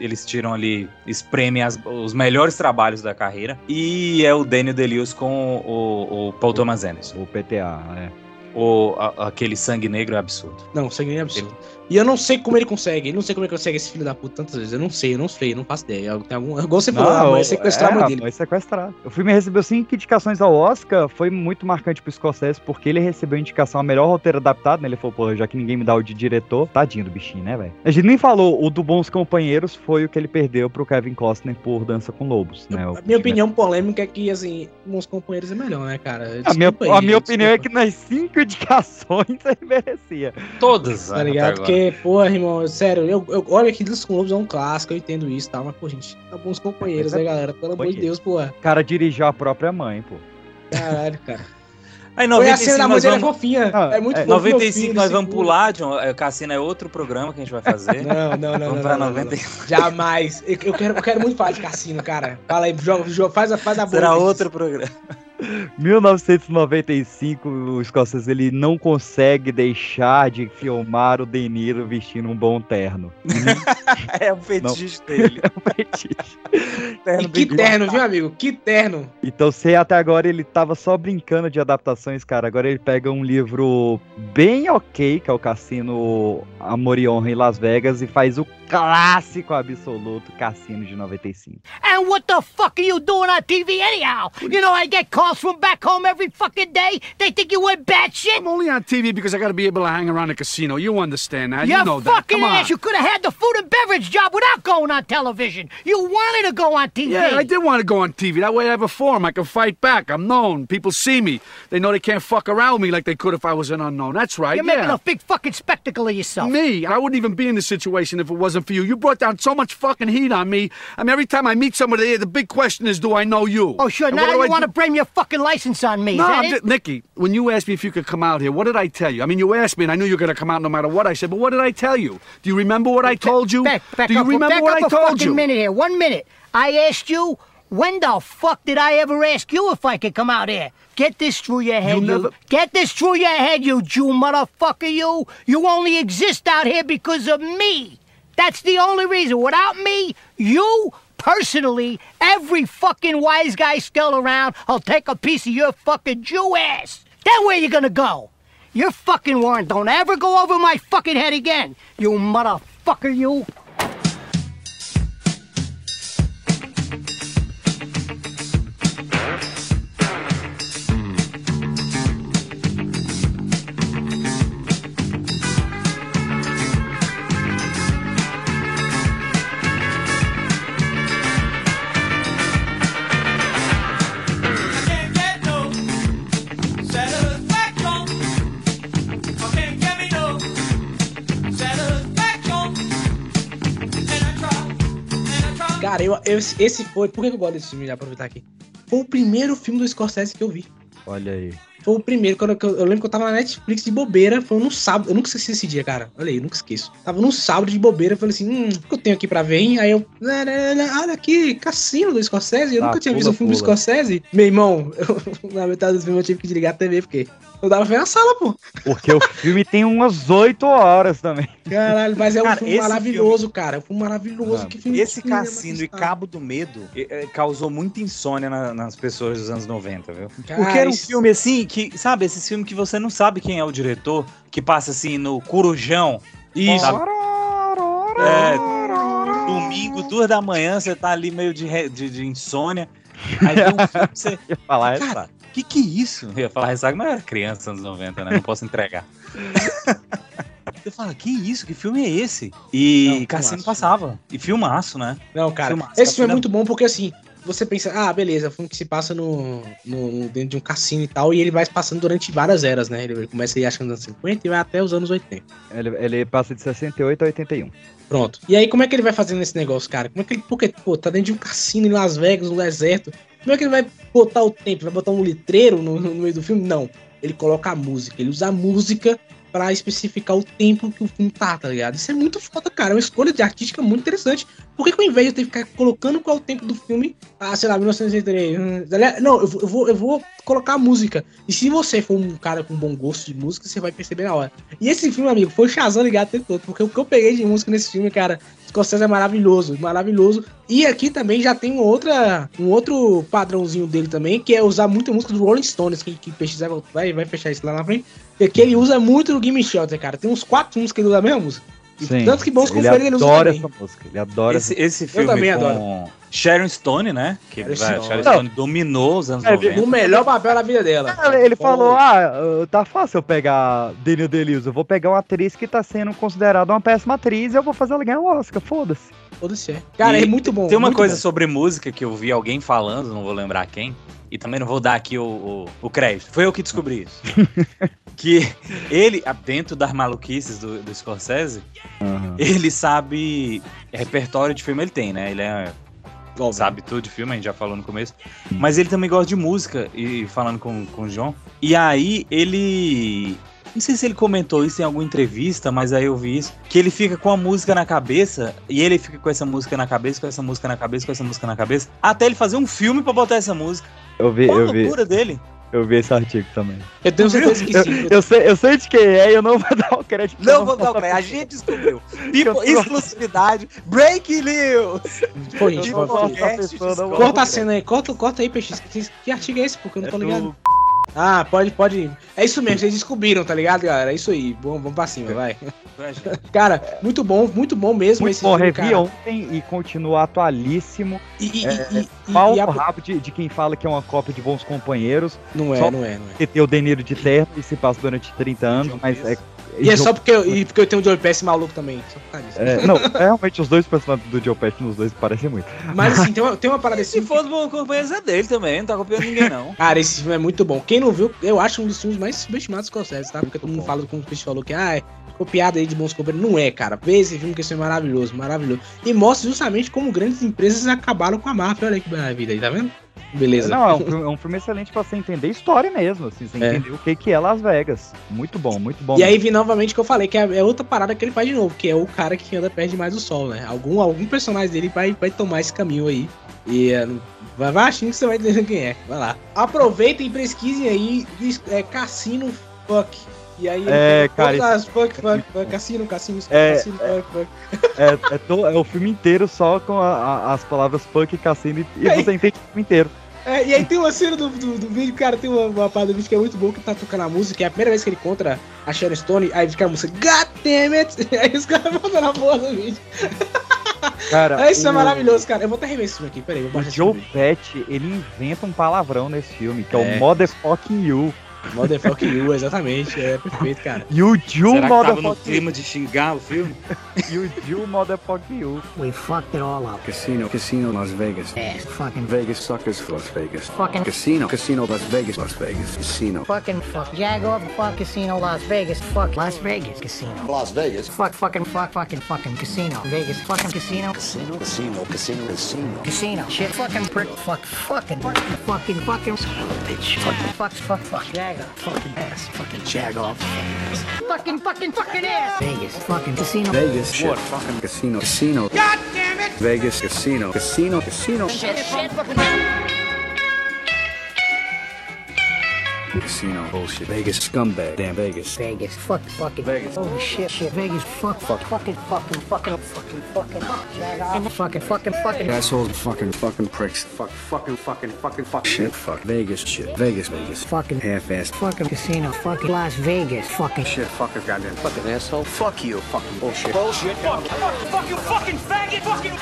Speaker 1: eles tiram ali, espremem as- os melhores trabalhos da carreira. E é o Daniel Day-Lewis com o, o Paul Thomas Anderson.
Speaker 2: O PTA, é.
Speaker 1: O, a- aquele sangue negro é absurdo.
Speaker 3: Não, sangue nem é absurdo. E eu não sei como ele consegue. Eu não sei como ele consegue esse filho da puta tantas vezes. Eu não sei, eu não sei, eu não faço ideia. Eu- Tem algum. Igual você falou, ah, mas sequestrar a mãe
Speaker 2: é,
Speaker 3: dele.
Speaker 2: rapaz, sequestrar. O filme recebeu cinco indicações ao Oscar, foi muito marcante pro Scorsese, porque ele recebeu indicação a melhor roteiro adaptado, né? Ele falou, pô, já que ninguém me dá o de diretor, tadinho do bichinho, né, velho? A gente nem falou, o do Bons Companheiros foi o que ele perdeu pro Kevin Costner por Dança com Lobos, né? O
Speaker 3: A minha opinião polêmica é que, assim, meus companheiros é melhor, né, cara?
Speaker 2: A minha,
Speaker 3: Desculpa
Speaker 2: a
Speaker 3: aí,
Speaker 2: minha
Speaker 3: desculpa.
Speaker 2: opinião é que nas cinco indicações ele merecia.
Speaker 1: Todas,
Speaker 3: Tá ligado? Porque, porra, irmão, sério, eu, eu olho aqui com Lobos é um clássico, eu entendo isso e tal, mas, pô, gente, tá bons companheiros, né, galera? Pelo amor de. Deus, porra.
Speaker 2: O cara dirigiu a própria mãe, pô.
Speaker 3: Caralho, cara.
Speaker 1: Aí,
Speaker 3: Foi a cena
Speaker 1: 95
Speaker 3: da mãe
Speaker 1: nós
Speaker 3: dele é
Speaker 1: vamos...
Speaker 3: fofinha.
Speaker 2: Ah,
Speaker 3: é muito
Speaker 2: é,
Speaker 3: fofinho.
Speaker 1: 95 nós vamos pular, John. É, Cassino é outro programa que a gente vai fazer.
Speaker 3: Não, não, não.
Speaker 1: Vamos
Speaker 3: não,
Speaker 1: pra
Speaker 3: não, não,
Speaker 1: 90.
Speaker 3: não. Jamais. Eu, eu quero, eu quero muito falar de cassino, cara. Fala aí, joga, joga, faz, a, faz a boa.
Speaker 1: Será outro programa.
Speaker 2: 1995, o Scorsese ele não consegue deixar de filmar o De Niro vestindo um bom terno.
Speaker 1: é o fetiche dele.
Speaker 2: É um fetiche. Terno
Speaker 3: E que terno, viu, amigo? Que terno.
Speaker 2: Então, se até agora ele tava só brincando de adaptações, cara, agora ele pega um livro bem ok, que é o Cassino Amor e Honra em Las Vegas, e faz o clássico absoluto Cassino de 95.
Speaker 20: And what the fuck are you doing on TV anyhow? You know I get calls from back home every fucking day. They think you went batshit.
Speaker 11: I'm only on TV because I gotta be able to hang around a casino. You understand that?
Speaker 20: you
Speaker 11: you know that. Come on.
Speaker 20: ass. You could have had the food and beverage job without going on television. You wanted to go on TV.
Speaker 11: Yeah, I did want to go on TV. That way I have a forum. I can fight back. I'm known. People see me. They know they can't fuck around with me like they could if I was an unknown. That's right.
Speaker 20: You're
Speaker 11: yeah.
Speaker 20: making a big fucking spectacle of yourself.
Speaker 11: Me? I wouldn't even be in this situation if it wasn't for you. You brought down so much fucking heat on me. I mean, every time I meet somebody, here, the big question is, do I know you?
Speaker 20: Oh, sure.
Speaker 11: And
Speaker 20: Now you
Speaker 11: I
Speaker 20: want to blame your fucking license on me.
Speaker 11: No, I'm just, Nikki, when you asked me if you could come out here, what did I tell you? I mean, you asked me, and I knew you were going to come out no matter what I said, but what did I tell you? Do you remember what I told you?
Speaker 20: Back, back
Speaker 11: do you
Speaker 20: up,
Speaker 11: remember
Speaker 20: back
Speaker 11: what
Speaker 20: up
Speaker 11: I
Speaker 20: a
Speaker 11: told
Speaker 20: fucking
Speaker 11: you?
Speaker 20: minute here. One minute. I asked you, when the fuck did I ever ask you if I could come out here? Get this through your head, you.
Speaker 11: never-
Speaker 20: Get this through your head, you Jew motherfucker, you. You only exist out here because of me. That's the only reason. Without me, you personally, every fucking wise guy still around, I'll take a piece of your fucking Jew ass. Then where you gonna go? Your fucking warrant don't ever go over my fucking head again. You motherfucker, you.
Speaker 3: Eu, eu- esse foi. Por que eu gosto desse filme? Aproveitar aqui. Foi o primeiro filme do Scorsese que eu vi.
Speaker 2: Olha aí.
Speaker 3: Foi o primeiro, quando eu, eu lembro que eu tava na Netflix de bobeira, foi num sábado, eu nunca esqueci esse dia, cara. Olha aí, eu nunca esqueço. Tava num sábado de bobeira, falei assim, hum, o que eu tenho aqui pra ver, hein? Aí eu, "Né, né, né, olha aqui, Cassino do Scorsese, eu
Speaker 2: Ah,
Speaker 3: nunca tinha
Speaker 2: pula,
Speaker 3: visto o filme do
Speaker 2: pula.
Speaker 3: Scorsese. Meu irmão, eu, na metade do filme eu tive que desligar a TV, porque eu dava fé na sala, pô.
Speaker 2: Porque o filme tem umas 8 horas também.
Speaker 3: Caralho, mas é um
Speaker 1: Cara,
Speaker 3: filme maravilhoso, cara. É um filme maravilhoso. Que filme
Speaker 1: esse
Speaker 3: filme
Speaker 1: Cassino e Cabo do Medo eh, eh, causou muita insônia na- nas pessoas dos anos 90, viu?
Speaker 3: Cara,
Speaker 1: Porque era um
Speaker 3: isso-
Speaker 1: filme assim, que, sabe, esse filme que você não sabe quem é o diretor, que passa assim no Corujão.
Speaker 3: Isso.
Speaker 1: sabe? É, domingo, duas da manhã, você tá ali meio de, de, de insônia. Aí vem um filme que você.
Speaker 2: Ia falar
Speaker 1: Cara, que que é isso? Eu ia falar ressaca, mas era criança anos 90, né? Não posso entregar. Você fala, que isso? Que filme é esse? E
Speaker 3: Não,
Speaker 1: Cassino
Speaker 3: filmaço.
Speaker 1: passava. E filmaço, né?
Speaker 3: Não, cara,
Speaker 1: Filmaço.
Speaker 3: esse filme é muito bom porque assim, você pensa, ah, beleza, filme que se passa no, no- dentro de um cassino e tal, e ele vai passando durante várias eras, né? Ele começa aí acho que nos anos 50 e vai até os anos 80.
Speaker 2: Ele, ele passa de 68 a 81.
Speaker 3: Pronto. E aí, como é que ele vai fazendo esse negócio, cara? Como é que ele. Porque, pô, tá dentro de um cassino em Las Vegas, no deserto. Como é que ele vai botar o tempo? Vai botar um letreiro no, no meio do filme? Não. Ele coloca a música. Ele usa a música pra especificar o tempo que o filme tá, tá ligado? Isso é muito foda, cara. É uma escolha de artística muito interessante. Por que, que ao invés de eu ter que ficar colocando qual é o tempo do filme, ah, sei lá, 1963, hum, não, eu vou, eu, vou, eu vou colocar a música. E se você for um cara com bom gosto de música, você vai perceber na hora. E esse filme, amigo, foi Shazam ligado o tempo todo, porque o que eu peguei de música nesse filme, cara, Scorsese é maravilhoso, maravilhoso. E aqui também já tem outra, um outro padrãozinho dele também, que é usar muita música do Rolling Stones, que, que vai, vai fechar isso lá na frente, que que ele usa muito no Gimme Shelter, cara. Tem uns quatro filmes que ele usa a mesma música.
Speaker 2: Sim.
Speaker 3: tanto que bons
Speaker 2: ele
Speaker 3: confere ele usa
Speaker 2: adora
Speaker 3: também.
Speaker 2: essa música. Ele adora
Speaker 1: Esse,
Speaker 2: essa
Speaker 1: esse
Speaker 3: Eu
Speaker 1: filme
Speaker 3: também
Speaker 1: com
Speaker 3: adoro.
Speaker 1: Sharon Stone, né? Que
Speaker 3: Sharon
Speaker 1: vai,
Speaker 3: Stone.
Speaker 1: Sharon Stone dominou os anos
Speaker 2: É,
Speaker 1: 90.
Speaker 3: O melhor papel da vida dela.
Speaker 2: Ele, ele falou, ah, tá fácil eu pegar Daniel Day-Lewis, eu vou pegar uma atriz que tá sendo considerada uma péssima atriz e eu vou fazer ela ganhar o Oscar, foda-se.
Speaker 3: Foda-se, é. Cara,
Speaker 1: E
Speaker 3: é muito bom.
Speaker 1: Tem uma coisa
Speaker 3: bom.
Speaker 1: sobre música que eu vi alguém falando, não vou lembrar quem, e também não vou dar aqui o, o, o crédito. Foi eu que descobri isso. que ele, dentro das maluquices do, do Scorsese, ele sabe. Repertório de filme ele tem, né? Ele é. Sabe tudo de filme, a gente já falou no começo. Mas ele também gosta de música, e falando com, com o João. E aí ele. Não sei se ele comentou isso em alguma entrevista, mas aí eu vi isso. Que ele fica com a música na cabeça, e ele fica com essa música na cabeça, com essa música na cabeça, com essa música na cabeça, até ele fazer um filme pra botar essa música.
Speaker 2: Eu vi,
Speaker 1: Qual a
Speaker 2: eu vi.
Speaker 1: loucura dele?
Speaker 2: Eu vi esse artigo também.
Speaker 3: Eu tenho certeza que
Speaker 2: Eu,
Speaker 3: sim.
Speaker 2: eu sei, eu sei de quem é e eu não vou dar o crédito.
Speaker 1: Não vou dar o crédito, a gente descobriu. People, exclusividade, break news.
Speaker 3: Gente,
Speaker 1: Tipo, de
Speaker 3: Corta a cena aí, corta, corta aí, Peixe. Que, que artigo é esse? Porque eu não tô ligado. Ah, pode, pode. É isso mesmo, vocês descobriram, tá ligado, galera? É isso aí. Vamos, vamos pra cima, vai. Cara, muito bom, muito bom mesmo
Speaker 2: Muito
Speaker 3: esse
Speaker 2: bom,
Speaker 3: filme,
Speaker 2: revi
Speaker 3: cara.
Speaker 2: ontem e continua atualíssimo.
Speaker 3: E, e,
Speaker 2: é,
Speaker 3: e- e-
Speaker 2: pau
Speaker 3: e a-
Speaker 2: rabo de, de quem fala que é uma cópia de bons companheiros.
Speaker 3: Não é,
Speaker 2: Só
Speaker 3: não é, não é.
Speaker 2: porque tem o Deniro de terno e se passa durante 30 anos, mas é.
Speaker 3: E é só porque eu, e porque eu tenho o Joe Pesci maluco também. Só por causa disso.
Speaker 2: É, não, é, realmente os dois personagens do Joe Pesci nos dois parecem muito.
Speaker 3: Mas assim, tem uma, tem uma parada
Speaker 1: Se for do bom companheiro, é dele também, não tá copiando ninguém, não.
Speaker 3: Cara, esse filme é muito bom. Quem não viu, eu acho um dos filmes mais subestimados do Scorsese, tá? Porque todo mundo fala, como o Chris falou, que ah, é copiado aí de bons companheiros. Não é, cara. Vê esse filme que esse filme é maravilhoso, maravilhoso. E mostra justamente como grandes empresas acabaram com a máfia. Olha aí que maravilha aí, tá vendo? Beleza.
Speaker 2: Não, é um, filme- é um filme excelente pra você entender história mesmo, assim, você
Speaker 3: É.
Speaker 2: entender o que, que é Las Vegas. Muito bom, muito bom.
Speaker 3: E aí
Speaker 2: mesmo.
Speaker 3: vi novamente o que eu falei, que é, é outra parada que ele faz de novo, que é o cara que anda perto demais do sol, né? Algum, algum personagem dele vai, vai tomar esse caminho aí. E é, vai, vai achando que você vai entender quem é. Vai lá. Aproveitem e pesquisem aí é, Cassino Fuck. E aí
Speaker 2: É, cara,
Speaker 3: as fuck, fuck, fuck, cassino, cassino,
Speaker 2: É,
Speaker 3: cassino, fuck, fuck.
Speaker 2: É, é, to- é o filme inteiro só com a- a- as palavras punk e cassino e,
Speaker 3: Aí-
Speaker 2: você entende o filme inteiro.
Speaker 3: É, e aí tem uma cena do, do, do vídeo, cara, tem uma, uma parte do vídeo que é muito boa, que tá tocando a música, que é a primeira vez que ele encontra a Sharon Stone, aí fica a música God damn it! Aí os caras botam na porra do vídeo.
Speaker 2: Cara,
Speaker 3: Isso é
Speaker 2: o-
Speaker 3: maravilhoso, cara. Eu vou até rever esse filme aqui, peraí,
Speaker 2: O Joe. Pesci, ele inventa um palavrão nesse filme, que é,
Speaker 3: É.
Speaker 2: o Motherfucking You.
Speaker 3: Motherfucking You, exatamente. É perfeito, cara.
Speaker 2: You Jew
Speaker 1: Será que tava no
Speaker 2: Motherfucking
Speaker 1: clima de xingar o filme?
Speaker 2: You Jew Motherfucking You.
Speaker 20: We fucked it all up.
Speaker 23: Casino, Casino, Las Vegas.
Speaker 20: Yeah, fucking
Speaker 23: Vegas suckers, Las Vegas.
Speaker 20: Fucking-
Speaker 23: Casino, Casino, Las Vegas, Las Vegas. Casino.
Speaker 20: Fucking fuck Jaguar, fuck Casino, Las Vegas, fuck Las Vegas Casino.
Speaker 21: Las Vegas.
Speaker 20: Fuck fucking fuck fucking fucking Casino. Vegas fucking Casino.
Speaker 21: Casino, casino, casino, casino.
Speaker 20: Casino. Shit fucking prick fuck fucking fucking fucking fucking son of a bitch. Fuck fuck fuck fuck Jaguar. Fucking ass. Fucking jag off.
Speaker 24: Fucking, fucking, fucking ass.
Speaker 20: Vegas. Fucking casino.
Speaker 23: Vegas. Shit. Fucking casino. Casino.
Speaker 24: God damn it!
Speaker 23: Vegas. Casino. Casino. Casino.
Speaker 24: Shit, shit.
Speaker 23: Casino. Bullshit. Vegas. Scumbag. Damn Vegas.
Speaker 20: Vegas. Fuck. Fucking.
Speaker 23: Vegas.
Speaker 20: Holy shit. Shit. Vegas. Fuck. Fuck. Fucking. Fucking. Fucking. Fucking. Fucking. Jag off. And fucking. Fucking. Fucking.
Speaker 23: Assholes. Fucking. Fucking pricks. Fuck. Fucking. Fucking. Fucking. Fuck. Shit. Fuck. Vegas. Shit. Vegas. Vegas.
Speaker 20: Fucking.
Speaker 23: Half-assed.
Speaker 20: Fucking casino. Fucking Las Vegas. Fucking
Speaker 23: Shit. Fucking goddamn. Fucking asshole. Fuck you. Fucking bullshit.
Speaker 24: Bullshit. Fuck, fuck you, fucking faggot. Fucking.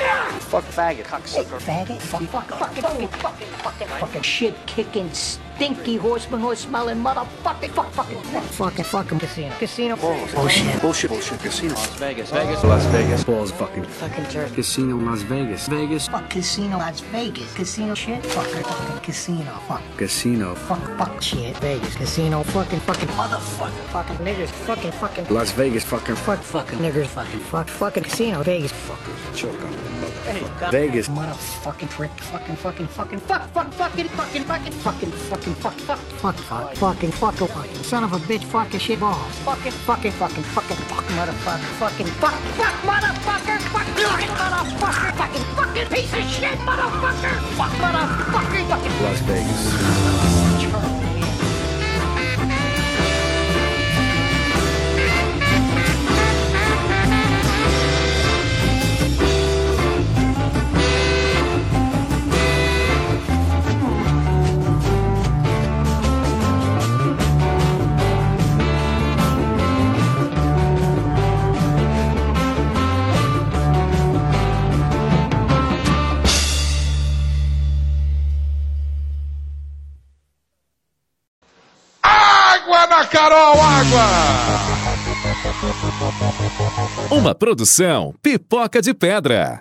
Speaker 23: Fuck faggot. Cocksucker.
Speaker 20: faggot. Fuck. Fuck. Fucking. Fucking. Fucking. Fucking. Fucking shit kicking. Stinky horseman horse smelling motherfucking fuck fucking fucking fucking casino casino bullshit
Speaker 23: Bullshit. Bullshit. Casino. Las Vegas. Vegas. Las Vegas. Balls. Fucking.
Speaker 20: fucking jerk
Speaker 23: Casino. Las Vegas. Vegas.
Speaker 20: fuck casino Las Vegas casino shit fucking fucking casino fuck
Speaker 23: Casino.
Speaker 20: fuck fuck shit Vegas casino fucking fucking motherfucker fucking niggers fucking fucking
Speaker 23: Las Vegas. Fucking.
Speaker 20: fuck fucking niggers fucking fuck fucking casino Vegas
Speaker 23: Choke on motherfucker. Vegas.
Speaker 20: motherfucking prick fucking fucking fucking fuck fuck fucking fucking fucking fucking fucking fuck fuck fuck fuck fucking fuck fucking son of a bitch fucking shit balls fucking fucking fucking fucking fuck motherfucker. Fucking fuck fuck motherfucker. Fuck fucking motherfucker. Fucking fucking piece of shit motherfucker. Fuck motherfucker fucking
Speaker 23: Las Vegas.
Speaker 25: Carol, água!
Speaker 26: Uma produção Pipoca de Pedra.